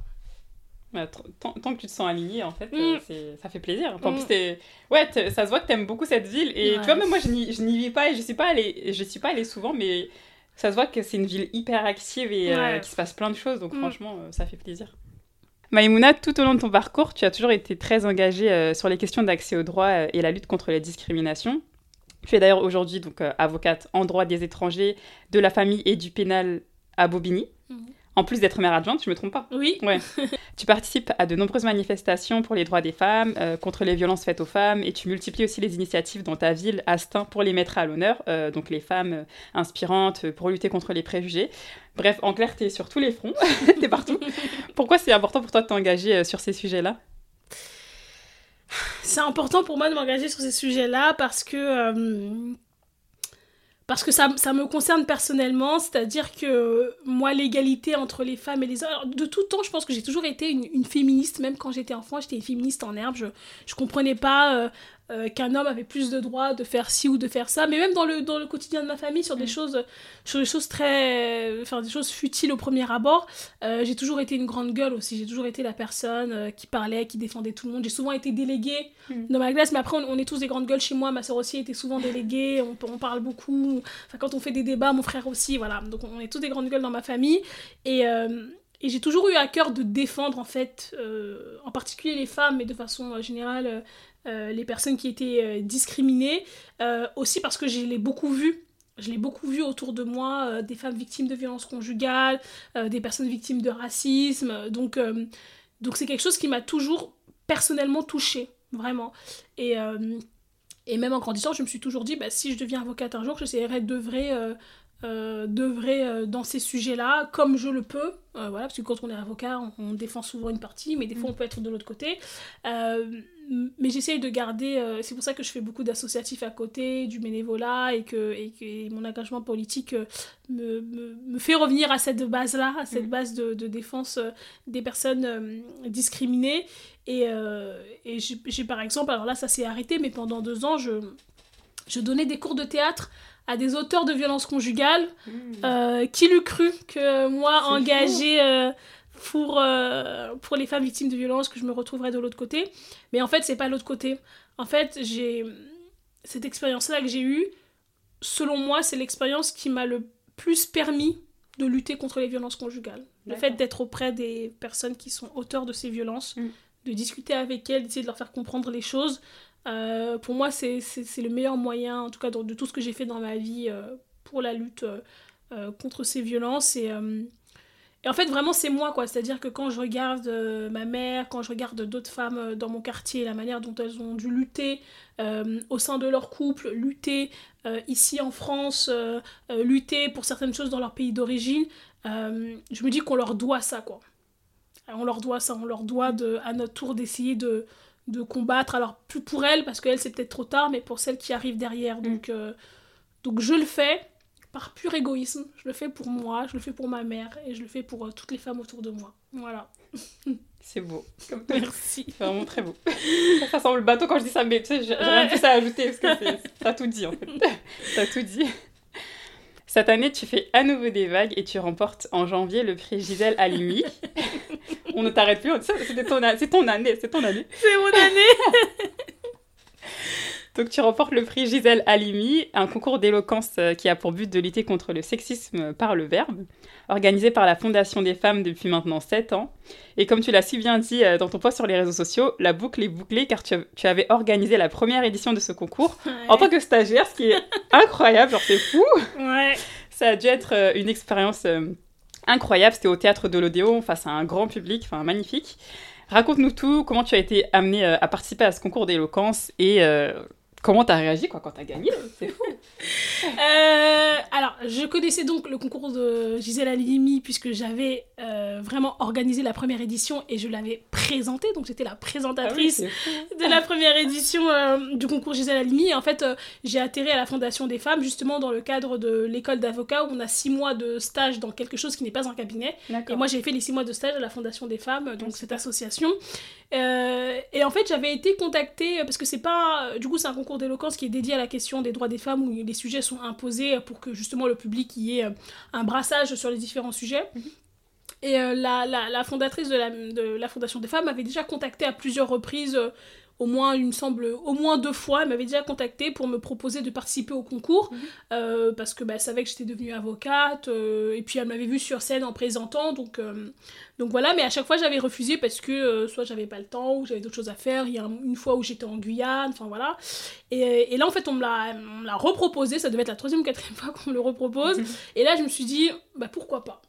Speaker 1: Bah, tant, tant que tu te sens aligné, en fait,
Speaker 2: Mm.
Speaker 1: euh, ça fait plaisir. En
Speaker 2: Mm.
Speaker 1: plus, ouais, ça se voit que t'aimes beaucoup cette ville. Et
Speaker 2: Ouais.
Speaker 1: tu vois, même moi, je n'y vis pas et je suis pas allée, je suis pas allée souvent, mais ça se voit que c'est une ville hyper active et euh,
Speaker 2: Ouais.
Speaker 1: qu'il se passe plein de choses. Donc,
Speaker 2: Mm.
Speaker 1: franchement, euh, ça fait plaisir. Maïmouna, tout au long de ton parcours, tu as toujours été très engagée euh, sur les questions d'accès aux droits euh, et la lutte contre les discriminations. Tu es d'ailleurs aujourd'hui donc euh, avocate en droit des étrangers, de la famille et du pénal à Bobigny. En plus d'être maire adjointe, je me trompe pas.
Speaker 2: Oui,
Speaker 1: Tu participes à de nombreuses manifestations pour les droits des femmes, euh, contre les violences faites aux femmes, et tu multiplies aussi les initiatives dans ta ville, Astin, pour les mettre à l'honneur, euh, donc les femmes euh, inspirantes, pour lutter contre les préjugés. Bref, en clair, t'es sur tous les fronts, t'es partout. Pourquoi c'est important pour toi de t'engager sur ces sujets-là?
Speaker 2: C'est important pour moi de m'engager sur ces sujets-là parce que, euh, parce que ça, me concerne personnellement, c'est-à-dire que moi, l'égalité entre les femmes et les hommes, de tout temps, je pense que j'ai toujours été une, une féministe, même quand j'étais enfant, j'étais une féministe en herbe, je, je comprenais pas euh, euh, qu'un homme avait plus de droits de faire ci ou de faire ça, mais même dans le, dans le quotidien de ma famille, sur des
Speaker 1: Mm.
Speaker 2: choses, sur des choses très, enfin des choses futiles au premier abord, euh, j'ai toujours été une grande gueule aussi, j'ai toujours été la personne euh, qui parlait, qui défendait tout le monde, j'ai souvent été déléguée
Speaker 1: Mm.
Speaker 2: dans ma classe, mais après on, on est tous des grandes gueules chez moi, ma soeur aussi était souvent déléguée, on, on parle beaucoup, enfin quand on fait des débats, mon frère aussi, voilà, donc on est tous des grandes gueules dans ma famille, et... et j'ai toujours eu à cœur de défendre, en fait, euh, en particulier les femmes, mais de façon euh, générale, euh, les personnes qui étaient euh, discriminées. Euh, aussi parce que je l'ai beaucoup vu. Je l'ai beaucoup vu autour de moi, des femmes victimes de violences conjugales, des personnes victimes de racisme. Donc, donc c'est quelque chose qui m'a toujours personnellement touchée, vraiment. Et, et même en grandissant, je me suis toujours dit, bah, si je deviens avocate un jour, j'essaierai d'œuvrer euh, d'œuvrer euh, dans ces sujets-là comme je le peux. Euh, voilà, parce que quand on est avocat, on, on défend souvent une partie, mais des fois on peut être de l'autre côté. Euh, mais j'essaye de garder, c'est pour ça que je fais beaucoup d'associatifs à côté, du bénévolat, et que, et mon engagement politique me, me, me fait revenir à cette base-là, à cette
Speaker 1: Mm.
Speaker 2: base de, de défense des personnes discriminées. Et, et j'ai j'ai par exemple, alors là ça s'est arrêté, mais pendant deux ans, je, je donnais des cours de théâtre à des auteurs de violences conjugales. Euh, qui l'eût cru que moi, engagée euh, pour, euh, pour les femmes victimes de violences, que je me retrouverais de l'autre côté. Mais en fait, c'est pas l'autre côté. En fait, j'ai cette expérience-là que j'ai eue, selon moi, c'est l'expérience qui m'a le plus permis de lutter contre les violences conjugales. Le fait d'être auprès des personnes qui sont auteurs de ces violences,
Speaker 1: Mm.
Speaker 2: de discuter avec elles, d'essayer de leur faire comprendre les choses, euh, pour moi, c'est le meilleur moyen, en tout cas de, tout ce que j'ai fait dans ma vie euh, pour la lutte euh, contre ces violences. Et, et en fait, vraiment, c'est moi, quoi. C'est-à-dire que quand je regarde ma mère, quand je regarde d'autres femmes dans mon quartier, la manière dont elles ont dû lutter au sein de leur couple, lutter ici en France, lutter pour certaines choses dans leur pays d'origine, je me dis qu'on leur doit ça, quoi. On leur doit ça, on leur doit à notre tour d'essayer de, de combattre. Alors, plus pour elles, parce qu'elles, c'est peut-être trop tard, mais pour celles qui arrivent derrière. Donc, euh, donc je le fais par pur égoïsme. Je le fais pour moi, je le fais pour ma mère, et je le fais pour euh, toutes les femmes autour de moi. Voilà.
Speaker 1: C'est beau. Comme
Speaker 2: Merci.
Speaker 1: C'est vraiment très beau. Ça, semble bateau quand je dis ça, mais tu sais, j'ai rien de plus à ajouter parce que t'as tout dit en fait. T'as tout dit. Cette année, tu fais à nouveau des vagues et tu remportes en janvier le prix Gisèle Halimi. On ne t'arrête plus, on dit ça, c'était ton, c'est ton année, c'est ton année.
Speaker 2: C'est mon année
Speaker 1: Donc tu remportes le prix Gisèle Halimi, un concours d'éloquence euh, qui a pour but de lutter contre le sexisme par le verbe, organisé par la Fondation des femmes depuis maintenant 7 ans. Et comme tu l'as si bien dit euh, dans ton post sur les réseaux sociaux, la boucle est bouclée car tu, tu avais organisé la première édition de ce concours en tant que stagiaire, ce qui est incroyable, genre c'est fou.
Speaker 2: Ouais.
Speaker 1: Ça a dû être euh, une expérience incroyable. C'était au théâtre de l'Odéon face à un grand public, enfin magnifique. Raconte-nous tout, comment tu as été amené euh, à participer à ce concours d'éloquence et euh, comment t'as réagi quoi, quand t'as gagné C'est fou.
Speaker 2: Euh, alors, je connaissais donc le concours de Gisèle Halimi puisque j'avais euh, vraiment organisé la première édition et je l'avais présenté. Donc, j'étais la présentatrice
Speaker 1: Ah
Speaker 2: de la première édition euh, du concours Gisèle Halimi. Et en fait, j'ai atterri à la Fondation des femmes justement dans le cadre de l'école d'avocat où on a six mois de stage dans quelque chose qui n'est pas un cabinet. Et moi, j'ai fait les six mois de stage à la Fondation des femmes, donc cette association. Et en fait, j'avais été contactée, parce que c'est pas. Du coup, c'est un concours d'éloquence qui est dédié à la question des droits des femmes, où les sujets sont imposés pour que justement le public y ait euh, un brassage sur les différents sujets. Et euh, la, la, la fondatrice de la, de la Fondation des femmes m'avait déjà contacté à plusieurs reprises. Au moins, il me semble, au moins deux fois, elle m'avait déjà contacté pour me proposer de participer au concours, euh, parce que bah, elle savait que j'étais devenue avocate, euh, et puis elle m'avait vue sur scène en présentant, donc, euh, donc voilà, mais à chaque fois j'avais refusé parce que soit j'avais pas le temps, ou j'avais d'autres choses à faire, il y a un- une fois où j'étais en Guyane, enfin voilà. Et, et là en fait on me l'a on me l'a reproposé, ça devait être la troisième ou quatrième fois qu'on me le repropose, et là je me suis dit, bah pourquoi pas?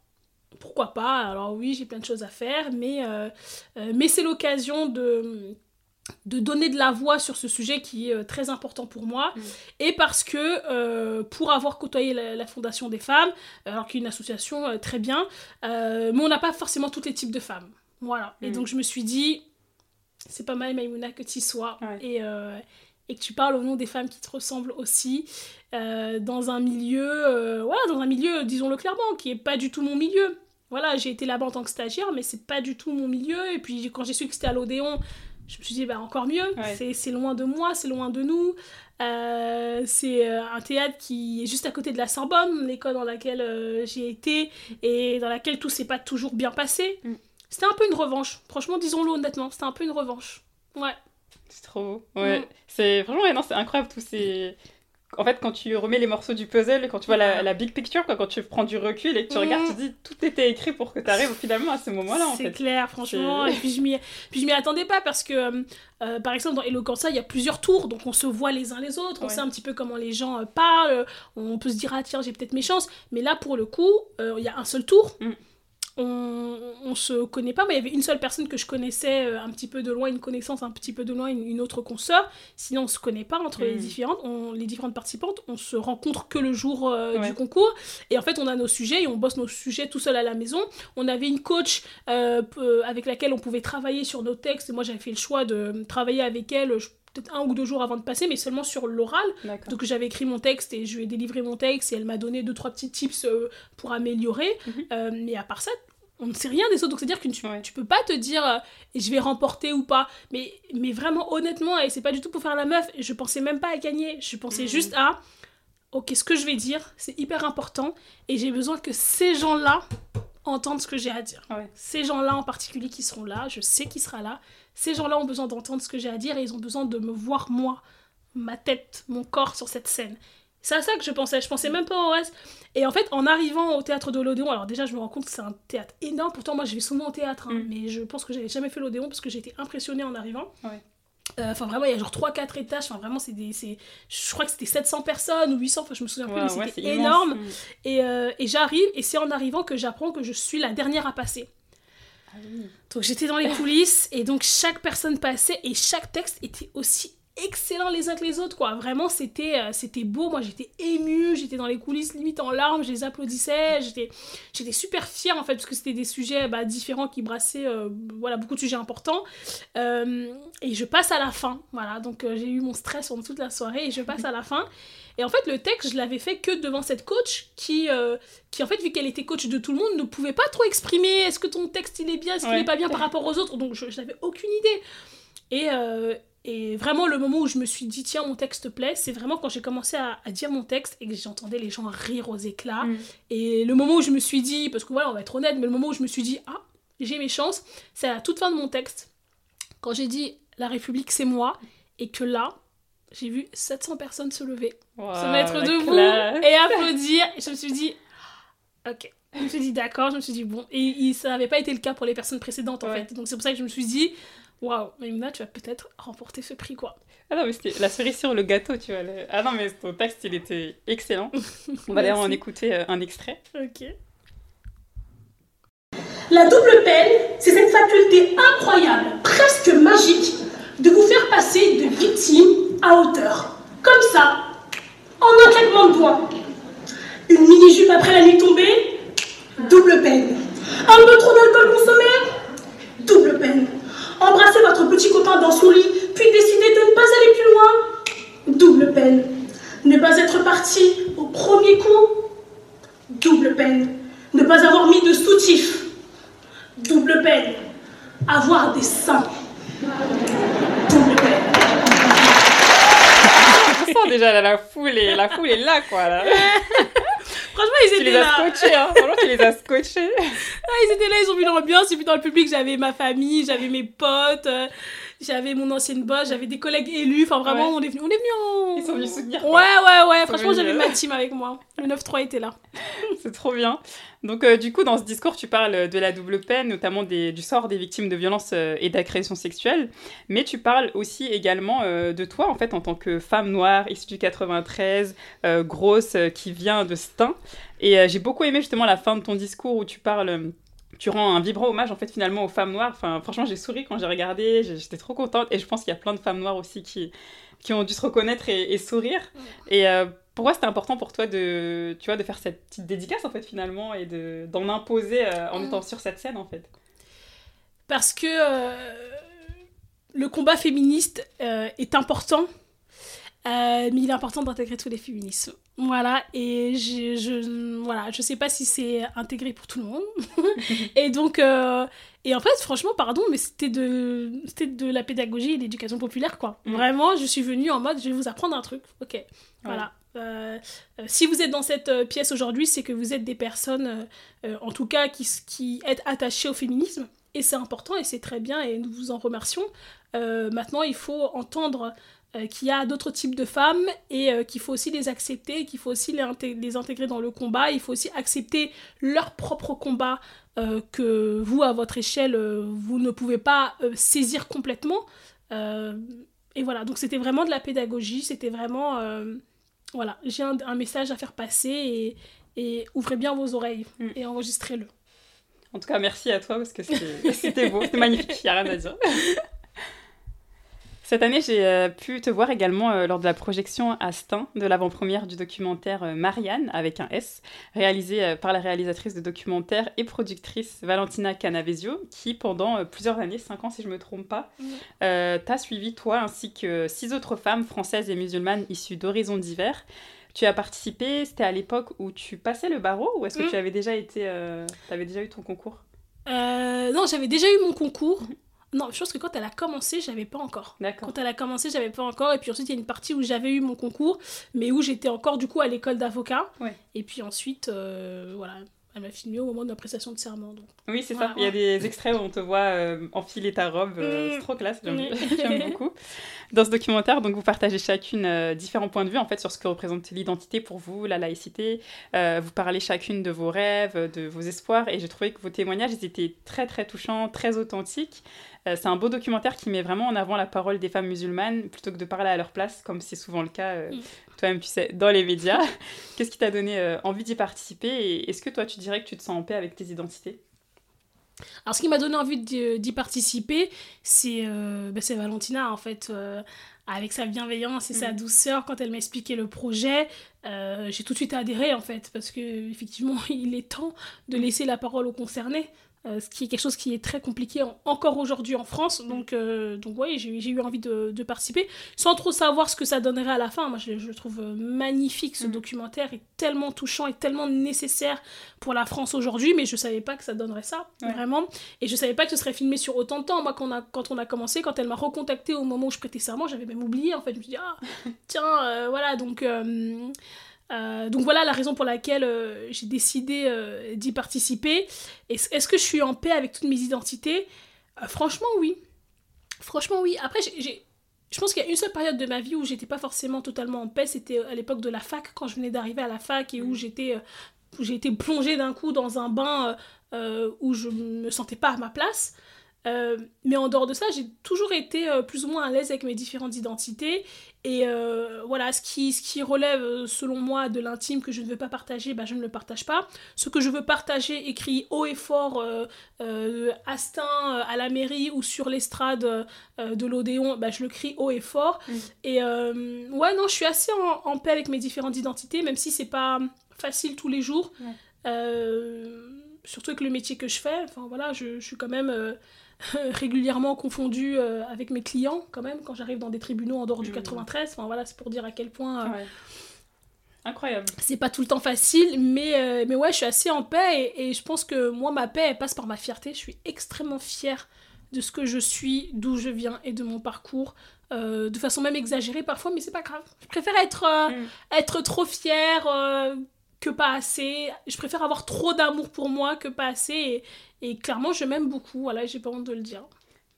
Speaker 2: Pourquoi pas? Alors oui, j'ai plein de choses à faire, mais, mais c'est l'occasion de, de donner de la voix sur ce sujet qui est euh, très important pour moi.
Speaker 1: Mm.
Speaker 2: Et parce que euh, pour avoir côtoyé la, la Fondation des femmes, alors qu'il y a une association euh, très bien, euh, mais on n'a pas forcément tous les types de femmes. Voilà. Et
Speaker 1: Mm.
Speaker 2: donc je me suis dit, c'est pas mal Maïmouna que tu sois.
Speaker 1: Ouais.
Speaker 2: Et, euh, et que tu parles au nom des femmes qui te ressemblent aussi, euh, dans un milieu, euh, voilà, dans un milieu, disons-le clairement, qui est pas du tout mon milieu. Voilà, j'ai été là-bas en tant que stagiaire, mais c'est pas du tout mon milieu. Et puis quand j'ai su que c'était à l'Odéon, je me suis dit, bah encore mieux,
Speaker 1: Ouais.
Speaker 2: c'est- loin de moi, c'est loin de nous. Euh, c'est euh, un théâtre qui est juste à côté de la Sorbonne, l'école dans laquelle euh, j'ai été et dans laquelle tout s'est pas toujours bien passé.
Speaker 1: Mm.
Speaker 2: C'était un peu une revanche, franchement, disons-le honnêtement, c'était un peu une revanche. Ouais.
Speaker 1: C'est trop beau. Ouais.
Speaker 2: Mm.
Speaker 1: C'est franchement, ouais, non, c'est incroyable tous ces. En fait, quand tu remets les morceaux du puzzle, quand tu vois la, la big picture, quoi, quand tu prends du recul et que tu regardes, tu te dis tout était écrit pour que tu arrives finalement à ce moment-là en
Speaker 2: C'est
Speaker 1: fait.
Speaker 2: clair, franchement. Et puis je m'y, puis je m'y attendais pas parce que, euh, euh, par exemple, dans Eloquenza, il y a plusieurs tours, donc on se voit les uns les autres, on sait un petit peu comment les gens euh, parlent, on peut se dire, ah tiens, j'ai peut-être mes chances. Mais là, pour le coup, euh, il y a un seul tour.
Speaker 1: Mm.
Speaker 2: On, on se connaît pas, mais il y avait une seule personne que je connaissais euh, un petit peu de loin, une connaissance un petit peu de loin, une, une autre consoeur. Sinon, on se connaît pas entre les
Speaker 1: Mm.
Speaker 2: différentes, on- les différentes participantes. On se rencontre que le jour euh,
Speaker 1: Ouais.
Speaker 2: du concours. Et en fait, on a nos sujets et on bosse nos sujets tout seul à la maison. On avait une coach euh, avec laquelle on pouvait travailler sur nos textes. Moi, j'avais fait le choix de travailler avec elle je- peut-être un ou deux jours avant de passer, mais seulement sur l'oral. Donc j'avais écrit mon texte et je lui ai délivré mon texte et elle m'a donné deux, trois petits tips euh, pour améliorer.
Speaker 1: Mhm.
Speaker 2: Euh, mais à part ça, on ne sait rien des autres. Donc c'est-à-dire que tu,
Speaker 1: Ouais.
Speaker 2: tu peux pas te dire euh, je vais remporter ou pas. Mais, mais vraiment, honnêtement, et c'est pas du tout pour faire la meuf, je pensais même pas à gagner. Je pensais
Speaker 1: Mhm.
Speaker 2: juste à ok, ce que je vais dire, c'est hyper important et j'ai besoin que ces gens-là entendent ce que j'ai à dire.
Speaker 1: Ouais.
Speaker 2: Ces gens-là en particulier qui seront là, je sais qui sera là. Ces gens-là ont besoin d'entendre ce que j'ai à dire et ils ont besoin de me voir moi, ma tête, mon corps sur cette scène. C'est à ça que je pensais, je pensais même pas au reste. Et en fait, en arrivant au théâtre de l'Odéon, alors déjà, je me rends compte que c'est un théâtre énorme. Pourtant, moi, je vais souvent au théâtre, hein,
Speaker 1: Mm.
Speaker 2: mais je pense que j'avais jamais fait l'Odéon parce que j'ai été impressionnée en arrivant.
Speaker 1: Ouais.
Speaker 2: Euh, Enfin, vraiment, il y a genre 3-4 étages. Enfin, vraiment, c'est des. c'est- Je crois que c'était 700 personnes ou 800, enfin, je me souviens plus, mais
Speaker 1: ouais,
Speaker 2: c'était
Speaker 1: immense.
Speaker 2: énorme.
Speaker 1: Mm.
Speaker 2: Et, euh, et j'arrive, et c'est en arrivant que j'apprends que je suis la dernière à passer.
Speaker 1: Ah oui.
Speaker 2: Donc j'étais dans les coulisses et donc chaque personne passait et chaque texte était aussi excellent les uns que les autres quoi. Vraiment c'était euh, c'était beau. Moi j'étais émue, j'étais dans les coulisses limite en larmes, je les applaudissais, j'étais j'étais super fière en fait parce que c'était des sujets bah, différents qui brassaient euh, voilà beaucoup de sujets importants. Euh, et je passe à la fin. Voilà donc j'ai eu mon stress pendant toute la soirée et je passe à la fin. Et en fait, le texte, je l'avais fait que devant cette coach qui, qui en fait, vu qu'elle était coach de tout le monde, ne pouvait pas trop exprimer est-ce que ton texte il est bien, est-ce qu'il
Speaker 1: Ouais.
Speaker 2: est pas bien par rapport aux autres? Donc, je, je n'avais aucune idée. Et, euh, et vraiment, le moment où je me suis dit, tiens, mon texte plaît, c'est vraiment quand j'ai commencé à, à dire mon texte et que j'entendais les gens rire aux éclats.
Speaker 1: Mm.
Speaker 2: Et le moment où je me suis dit, parce que voilà, on va être honnête, mais le moment où je me suis dit, ah, j'ai mes chances, c'est à la toute fin de mon texte. Quand j'ai dit, la République, c'est moi, et que là, j'ai vu 700 personnes se lever se mettre debout
Speaker 1: classe.
Speaker 2: et applaudir. Et je me suis dit, ok. Je me suis dit d'accord, je me suis dit bon. Et, ça n'avait pas été le cas pour les personnes précédentes en fait. Donc c'est pour ça que je me suis dit, waouh, mais tu vas peut-être remporter ce prix, quoi.
Speaker 1: Ah non, mais c'était la cerise sur le gâteau, tu vois. Ah non, mais ton texte, il était excellent. On va d'ailleurs en écouter euh, un extrait.
Speaker 2: Ok.
Speaker 4: La double peine, c'est cette faculté incroyable, presque magique, de vous faire passer de victime à auteur.
Speaker 2: Comme ça, en un claquement de doigts. Une mini-jupe après la nuit tombée, double peine. Un peu trop d'alcool consommé, double peine
Speaker 4: petit copain dans son lit, puis décider de ne pas aller plus loin. Double peine. Ne pas être parti au premier coup. Double peine. Ne pas avoir mis de soutif. Double peine. Avoir des seins. Double peine.
Speaker 1: Je sens déjà la foule et la foule est là quoi. Là.
Speaker 2: Franchement, ils
Speaker 1: Tu
Speaker 2: étaient
Speaker 1: les as scotchés, hein. Franchement, tu les as scotchés.
Speaker 2: Ah, ils étaient là, ils ont vu l'ambiance. Et puis dans le public, j'avais ma famille, j'avais mes potes, euh, j'avais mon ancienne boss, j'avais des collègues élus. Enfin, vraiment,
Speaker 1: Ouais.
Speaker 2: on est venu, on est venu en.
Speaker 1: Ils sont venus soutenir.
Speaker 2: Ouais, ouais, ouais. Franchement,
Speaker 1: venus,
Speaker 2: j'avais
Speaker 1: euh.
Speaker 2: ma team avec moi. Le 9-3 était là.
Speaker 1: C'est trop bien. Donc, euh, du coup, dans ce discours, tu parles de la double peine, notamment des- du sort des victimes de violences euh, et d'agressions sexuelles, mais tu parles aussi également euh, de toi, en fait, en tant que femme noire, issue du 93, euh, grosse, qui vient de Stein. Et j'ai beaucoup aimé justement la fin de ton discours où tu parles. Tu rends un vibrant hommage en fait finalement aux femmes noires. Enfin, franchement, j'ai souri quand j'ai regardé, j'étais trop contente et je pense qu'il y a plein de femmes noires aussi qui, qui ont dû se reconnaître et, et sourire. Et euh, pourquoi c'était important pour toi de, tu vois, de faire cette petite dédicace en fait finalement et de, d'en imposer euh, en étant sur cette scène en fait
Speaker 2: Parce que euh, le combat féministe euh, est important, mais il est important d'intégrer tous les féminismes. Voilà, et je, je, voilà, je sais pas si c'est intégré pour tout le monde. et donc, euh, et en fait, franchement, pardon, mais c'était de, c'était de la pédagogie et de l'éducation populaire, quoi.
Speaker 1: Mm.
Speaker 2: Vraiment, je suis venue en mode, je vais vous apprendre un truc. Ok, voilà. Euh, euh, si vous êtes dans cette pièce aujourd'hui, c'est que vous êtes des personnes, en tout cas, qui, qui êtes attachées au féminisme. Et c'est important et c'est très bien et nous vous en remercions. Maintenant, il faut entendre euh, qu'il y a d'autres types de femmes et euh, qu'il faut aussi les accepter, qu'il faut aussi les, inté- les intégrer dans le combat. Il faut aussi accepter leur propre combat euh, que vous, à votre échelle, euh, vous ne pouvez pas saisir complètement. Et voilà, donc c'était vraiment de la pédagogie, c'était vraiment... voilà, j'ai un, un message à faire passer et, et ouvrez bien vos oreilles
Speaker 1: Mm.
Speaker 2: et enregistrez-le.
Speaker 1: En tout cas, merci à toi parce que c'était, c'était beau, c'était magnifique, il n'y a rien à dire. Cette année, j'ai euh, pu te voir également euh, lors de la projection à Stein de l'avant-première du documentaire euh, Marianne, avec un S, réalisé par la réalisatrice de documentaire et productrice Valentina Canavesio, qui pendant plusieurs années, 5 ans si je ne me trompe pas, t'a suivi toi ainsi que six autres femmes françaises et musulmanes issues d'horizons divers. Tu as participé, c'était à l'époque où tu passais le barreau ou est-ce que
Speaker 2: Mhm.
Speaker 1: tu avais déjà été, avais déjà eu ton concours?
Speaker 2: Non, j'avais déjà eu mon concours. Non, je pense que quand elle a commencé, j'avais pas encore.
Speaker 1: D'accord.
Speaker 2: Quand elle a commencé, j'avais pas encore. Et puis ensuite, il y a une partie où j'avais eu mon concours, mais où j'étais encore du coup à l'école d'avocat.
Speaker 1: Ouais.
Speaker 2: Et puis ensuite, euh, voilà, elle m'a filmé au moment de ma prestation de serment. Donc.
Speaker 1: Oui, c'est
Speaker 2: Voilà,
Speaker 1: ça. Il y a des extraits où on te voit euh, enfiler ta robe. euh,
Speaker 2: Mm.
Speaker 1: C'est trop classe, j'aime
Speaker 2: Mm.
Speaker 1: beaucoup. Dans ce documentaire, donc, vous partagez chacune euh, différents points de vue en fait, sur ce que représente l'identité pour vous, la laïcité. Vous parlez chacune de vos rêves, de vos espoirs. Et j'ai trouvé que vos témoignages ils étaient très, très touchants, très authentiques. Euh, c'est un beau documentaire qui met vraiment en avant la parole des femmes musulmanes plutôt que de parler à leur place, comme c'est souvent le cas, euh,
Speaker 2: Mm.
Speaker 1: toi-même, tu sais, dans les médias. Qu'est-ce qui t'a donné euh, envie d'y participer Et est-ce que toi, tu dirais que tu te sens en paix avec tes identités?
Speaker 2: Alors, ce qui m'a donné envie d'y participer, c'est euh, bah, c'est Valentina, en fait. euh, avec sa bienveillance et sa
Speaker 1: Mhm.
Speaker 2: douceur, quand elle m'a expliqué le projet, euh, j'ai tout de suite adhéré, en fait. Parce que, effectivement, il est temps de laisser la parole aux concernés. Euh, ce qui est quelque chose qui est très compliqué en- encore aujourd'hui en France. Donc, euh, donc ouais, j'ai j'ai eu envie de, de participer, sans trop savoir ce que ça donnerait à la fin. Moi, je, je trouve euh, magnifique, ce
Speaker 1: Mhm.
Speaker 2: documentaire est tellement touchant et tellement nécessaire pour la France aujourd'hui, mais je savais pas que ça donnerait ça,
Speaker 1: Ouais.
Speaker 2: vraiment. Et je savais pas que ce serait filmé sur autant de temps. Moi, quand on a, quand on a commencé, quand elle m'a recontacté au moment où je prêtais serment, j'avais même oublié, en fait. Je me suis dit, ah, tiens, euh, voilà, donc... euh, donc voilà la raison pour laquelle euh, j'ai décidé euh, d'y participer. Est-ce que je suis en paix avec toutes mes identités? Franchement, oui. Franchement, oui. Après, j'ai- je pense qu'il y a une seule période de ma vie où j'étais pas forcément totalement en paix. C'était à l'époque de la fac, quand je venais d'arriver à la fac et où j'étais, euh, où j'ai été plongée d'un coup dans un bain où je me sentais pas à ma place. Euh, mais en dehors de ça, j'ai toujours été euh, plus ou moins à l'aise avec mes différentes identités. Et euh, voilà, ce qui, ce qui relève, selon moi, de l'intime que je ne veux pas partager, bah, je ne le partage pas. Ce que je veux partager, écrit haut et fort euh, à la mairie ou sur l'estrade de l'Odéon, bah, je le crie haut et fort.
Speaker 1: Mm.
Speaker 2: Et ouais, non, je suis assez en, en paix avec mes différentes identités, même si c'est pas facile tous les jours.
Speaker 1: Ouais.
Speaker 2: Surtout avec le métier que je fais. Enfin voilà, je, je suis quand même régulièrement confondue euh, avec mes clients quand même quand j'arrive dans des tribunaux en dehors du
Speaker 1: Mhm.
Speaker 2: 93. Enfin voilà, c'est pour dire à quel point euh,
Speaker 1: Ouais. Incroyable.
Speaker 2: c'est pas tout le temps facile, mais, euh, mais ouais, je suis assez en paix et, et je pense que moi, ma paix, elle passe par ma fierté. Je suis extrêmement fière de ce que je suis, d'où je viens et de mon parcours. euh, de façon même exagérée parfois, mais c'est pas grave. Je préfère être, euh,
Speaker 1: Mm.
Speaker 2: être trop fière que pas assez. Je préfère avoir trop d'amour pour moi que pas assez. Et, et clairement, je m'aime beaucoup. Voilà, j'ai pas honte de le dire.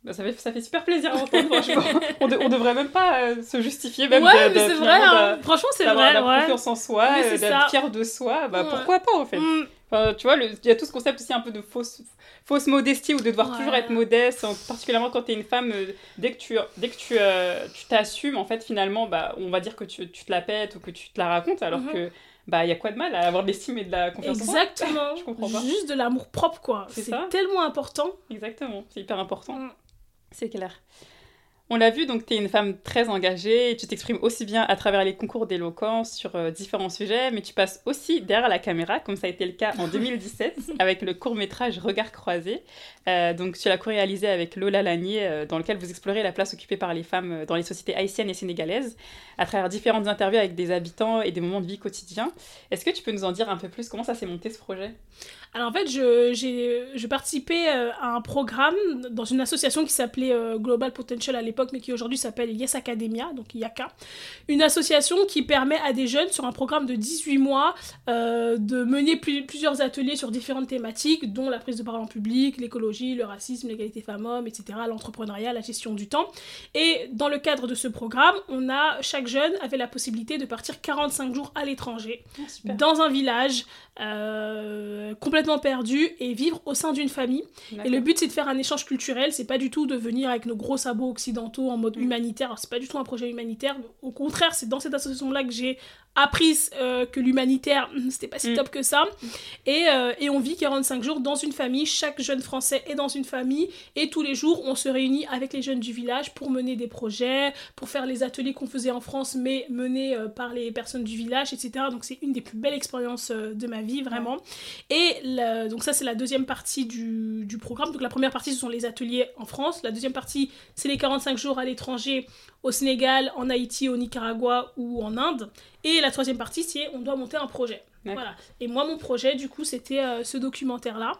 Speaker 1: Bah, ça, fait, ça fait super plaisir à entendre, franchement. on, de- on devrait même pas euh, se justifier, même
Speaker 2: ouais,
Speaker 1: de-
Speaker 2: mais c'est vrai. hein. Franchement, c'est vrai.
Speaker 1: la
Speaker 2: ouais.
Speaker 1: confiance en soi, euh, d'être fier de soi, bah
Speaker 2: Ouais.
Speaker 1: pourquoi pas en fait
Speaker 2: Mm.
Speaker 1: Enfin, tu vois, il y a tout ce concept aussi un peu de fausse, fausse modestie ou de devoir
Speaker 2: Ouais.
Speaker 1: toujours être modeste, en- particulièrement quand tu es une femme. euh, dès que tu dès que tu euh, tu t'assumes, en fait, finalement, bah, on va dire que tu, tu te la pètes ou que tu te la racontes, alors
Speaker 2: Mhm.
Speaker 1: que bah il y a quoi de mal à avoir de l'estime et de la confiance en soi
Speaker 2: Exactement.
Speaker 1: Je comprends pas.
Speaker 2: Juste de l'amour propre, quoi.
Speaker 1: C'est
Speaker 2: tellement important.
Speaker 1: Exactement, c'est hyper important.
Speaker 2: Mm.
Speaker 1: C'est clair. On l'a vu, donc tu es une femme très engagée, et tu t'exprimes aussi bien à travers les concours d'éloquence sur euh, différents sujets, mais tu passes aussi derrière la caméra, comme ça a été le cas en 2017 avec le court-métrage Regard croisé. Euh, donc tu l'as co-réalisé avec Lola Lanier, euh, dans lequel vous explorez la place occupée par les femmes dans les sociétés haïtiennes et sénégalaises, à travers différentes interviews avec des habitants et des moments de vie quotidiens. Est-ce que tu peux nous en dire un peu plus? Comment ça s'est monté ce projet?
Speaker 2: Alors en fait, je, j'ai, je participais euh, à un programme dans une association qui s'appelait euh, Global Potential à l'époque, mais qui aujourd'hui s'appelle Yes Academia, donc IACA. Une association qui permet à des jeunes, sur un programme de 18 mois, euh, de mener plus- plusieurs ateliers sur différentes thématiques, dont la prise de parole en public, l'écologie, le racisme, l'égalité femmes-hommes, etc., l'entrepreneuriat, la gestion du temps. Et dans le cadre de ce programme, on a, chaque jeune avait la possibilité de partir 45 jours à l'étranger
Speaker 1: Super.
Speaker 2: dans un village euh, complètement perdu et vivre au sein d'une famille. Et le but c'est de faire un échange culturel, c'est pas du tout de venir avec nos gros sabots occidentaux en mode
Speaker 1: Mm.
Speaker 2: humanitaire, Alors, c'est pas du tout un projet humanitaire, au contraire c'est dans cette association là que j'ai appris euh, que l'humanitaire c'était pas si
Speaker 1: Mm.
Speaker 2: top que ça. Et, euh, et on vit 45 jours dans une famille, chaque jeune français est dans une famille et tous les jours on se réunit avec les jeunes du village pour mener des projets, pour faire les ateliers qu'on faisait en France mais menés euh, par les personnes du village, etc. Donc c'est une des plus belles expériences de ma vie vraiment. Et la- donc ça c'est la deuxième partie du, du programme. Donc la première partie ce sont les ateliers en France, la deuxième partie c'est les 45 jours à l'étranger au Sénégal, en Haïti, au Nicaragua ou en Inde. Et la troisième partie c'est on doit monter un projet. Voilà. Et moi, mon projet, du coup, c'était euh, ce documentaire-là.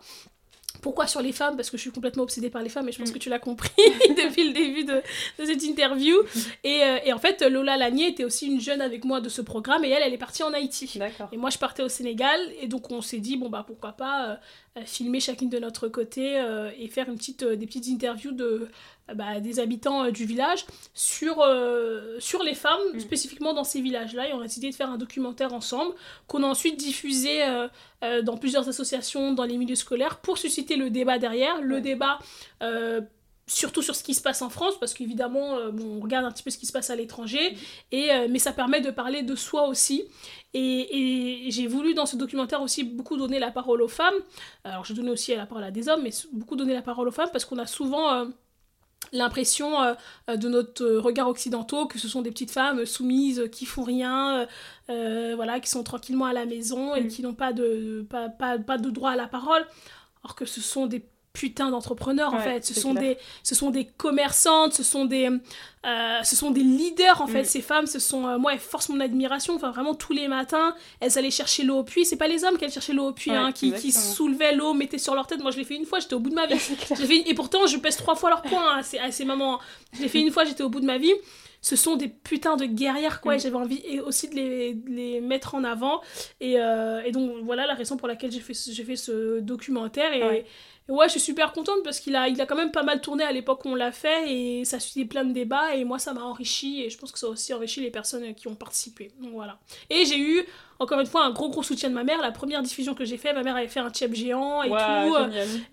Speaker 2: Pourquoi sur les femmes? Parce que je suis complètement obsédée par les femmes et je pense
Speaker 1: Mm.
Speaker 2: que tu l'as compris depuis le début de, de cette interview. Et, euh, et en fait, Lola Lanier était aussi une jeune avec moi de ce programme et elle, elle est partie en Haïti. Et moi, je partais au Sénégal et donc on s'est dit, bon, bah pourquoi pas euh, filmer chacune de notre côté euh, et faire une petite, euh, des petites interviews de, euh, bah, des habitants euh, du village sur, euh, sur les femmes,
Speaker 1: Mm.
Speaker 2: spécifiquement dans ces villages-là. Et on a décidé de faire un documentaire ensemble qu'on a ensuite diffusé euh, euh, dans plusieurs associations, dans les milieux scolaires, pour susciter le débat derrière. Le
Speaker 1: Ouais.
Speaker 2: débat. Surtout sur ce qui se passe en France, parce qu'évidemment, euh, bon, on regarde un petit peu ce qui se passe à l'étranger, et, euh, mais ça permet de parler de soi aussi. Et, et j'ai voulu dans ce documentaire aussi beaucoup donner la parole aux femmes. Alors je donnais aussi la parole à des hommes, mais beaucoup donner la parole aux femmes parce qu'on a souvent euh, l'impression de notre regard occidentaux que ce sont des petites femmes soumises qui font rien, voilà, qui sont tranquillement à la maison et
Speaker 1: Mm.
Speaker 2: qui n'ont pas de, pas, pas, pas de droit à la parole. Alors que ce sont des putains d'entrepreneurs en fait. Ce sont,
Speaker 1: clair.
Speaker 2: des, ce sont des commerçantes, ce sont des, euh, ce sont des leaders en fait.
Speaker 1: Mm.
Speaker 2: Ces femmes, ce sont, euh, moi, elles forcent mon admiration. Enfin, vraiment, tous les matins, elles allaient chercher l'eau au puits. C'est pas les hommes qui allaient chercher l'eau au puits,
Speaker 1: Ouais,
Speaker 2: hein, qui, soulevaient l'eau, mettaient sur leur tête. Moi, je l'ai fait une fois, j'étais au bout de ma vie. Fait une- Et pourtant, je pèse trois fois leur poids hein, à, ces, à ces moments. Je l'ai fait une fois, j'étais au bout de ma vie. Ce sont des putains de guerrières, quoi.
Speaker 1: Mm.
Speaker 2: Et j'avais envie et aussi de les, de les mettre en avant. Et, euh, et donc, voilà la raison pour laquelle j'ai fait, fait ce documentaire. Et
Speaker 1: Ouais.
Speaker 2: et ouais, je suis super contente parce qu'il a, il a quand même pas mal tourné à l'époque où on l'a fait. Et ça a suscité plein de débats. Et moi, ça m'a enrichi. Et je pense que ça a aussi enrichi les personnes qui ont participé. Donc voilà. Et j'ai eu, encore une fois, un gros gros soutien de ma mère. La première diffusion que j'ai fait, ma mère avait fait un chep géant et tout.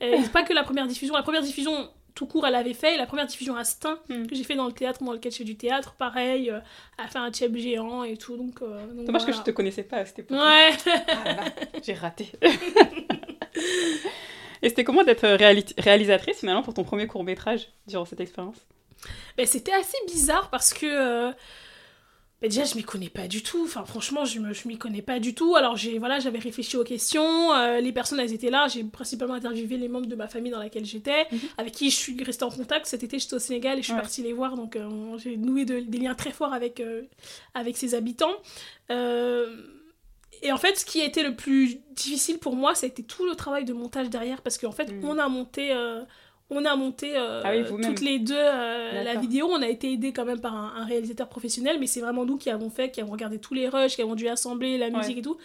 Speaker 2: Et pas que la première diffusion. La première diffusion, tout court, elle avait fait. Et la première diffusion Instinct,
Speaker 1: Hmm.
Speaker 2: que j'ai fait dans le théâtre, dans lequel je fais du théâtre, pareil, euh, a fait un chep géant et tout. Donc, euh, donc
Speaker 1: Dommage que je te connaissais pas à cette époque.
Speaker 2: Ouais.
Speaker 1: Ah là j'ai raté. Et c'était comment d'être réali- réalisatrice finalement pour ton premier court métrage durant cette expérience?
Speaker 2: Ben, c'était assez bizarre parce que. Bah, déjà, je m'y connais pas du tout. Enfin, franchement, je, me, je m'y connais pas du tout. Alors, j'ai, voilà, j'avais réfléchi aux questions. euh, les personnes, elles étaient là. J'ai principalement interviewé les membres de ma famille dans laquelle j'étais,
Speaker 1: Mhm.
Speaker 2: avec qui je suis restée en contact. Cet été, j'étais au Sénégal et je suis
Speaker 1: Ouais.
Speaker 2: partie les voir. Donc, euh, j'ai noué de- des liens très forts avec, euh, avec ses habitants. Euh, et en fait, ce qui a été le plus difficile pour moi, ça a été tout le travail de montage derrière. Parce qu'en fait,
Speaker 1: Mhm.
Speaker 2: on a monté. On a monté euh,
Speaker 1: Ah oui,
Speaker 2: toutes les deux euh, la vidéo. On a été aidé quand même par un, un réalisateur professionnel, mais c'est vraiment nous qui avons fait, qui avons regardé tous les rushs, qui avons dû assembler la musique et tout.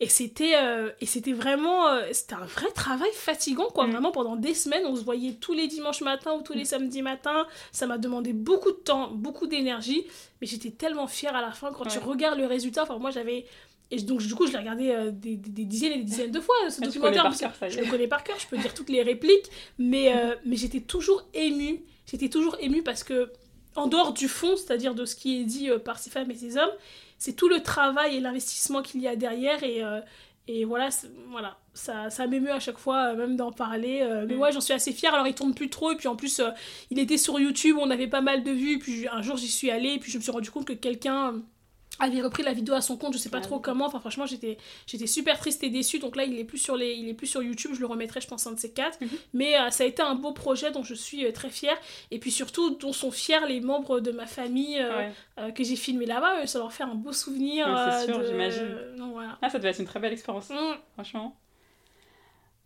Speaker 2: Et c'était euh, et c'était vraiment c'était un vrai travail fatigant quoi.
Speaker 1: Mm.
Speaker 2: vraiment pendant des semaines on se voyait tous les dimanches matins ou tous les samedis matins. Ça m'a demandé beaucoup de temps beaucoup d'énergie. Mais j'étais tellement fière à la fin. Quand tu regardes le résultat enfin moi j'avais et donc du coup je l'ai regardé euh, des, des- des dizaines et des dizaines de fois ce
Speaker 1: Ah,
Speaker 2: documentaire
Speaker 1: par
Speaker 2: parce
Speaker 1: cœur, ça
Speaker 2: je le connais par cœur je peux dire toutes les répliques mais euh, mais j'étais toujours émue j'étais toujours émue parce que en dehors du fond c'est-à-dire de ce qui est dit euh, par ces femmes et ces hommes c'est tout le travail et l'investissement qu'il y a derrière et euh, et voilà, voilà ça, ça m'émeut à chaque fois, euh, même d'en parler. euh, mais
Speaker 1: Mm.
Speaker 2: ouais, j'en suis assez fière. Alors, il tourne plus trop. Et puis, en plus, euh, il était sur YouTube. On avait pas mal de vues. Et puis, un jour, j'y suis allée. Et puis, je me suis rendu compte que quelqu'un euh, avait repris la vidéo à son compte. Je sais pas trop comment. Enfin, franchement, j'étais j'étais super triste et déçue. Donc là, il est plus sur, les, il est plus sur YouTube. Je le remettrai, je pense, un de ces quatre.
Speaker 1: Mhm.
Speaker 2: Mais euh, ça a été un beau projet dont je suis euh, très fière. Et puis, surtout, dont sont fiers les membres de ma famille euh,
Speaker 1: Ouais.
Speaker 2: que j'ai filmé là-bas. Ça leur fait un beau souvenir.
Speaker 1: Ouais, c'est sûr,
Speaker 2: de-
Speaker 1: j'imagine.
Speaker 2: Voilà.
Speaker 1: Ah, ça devait être une très belle expérience,
Speaker 2: Mm.
Speaker 1: franchement.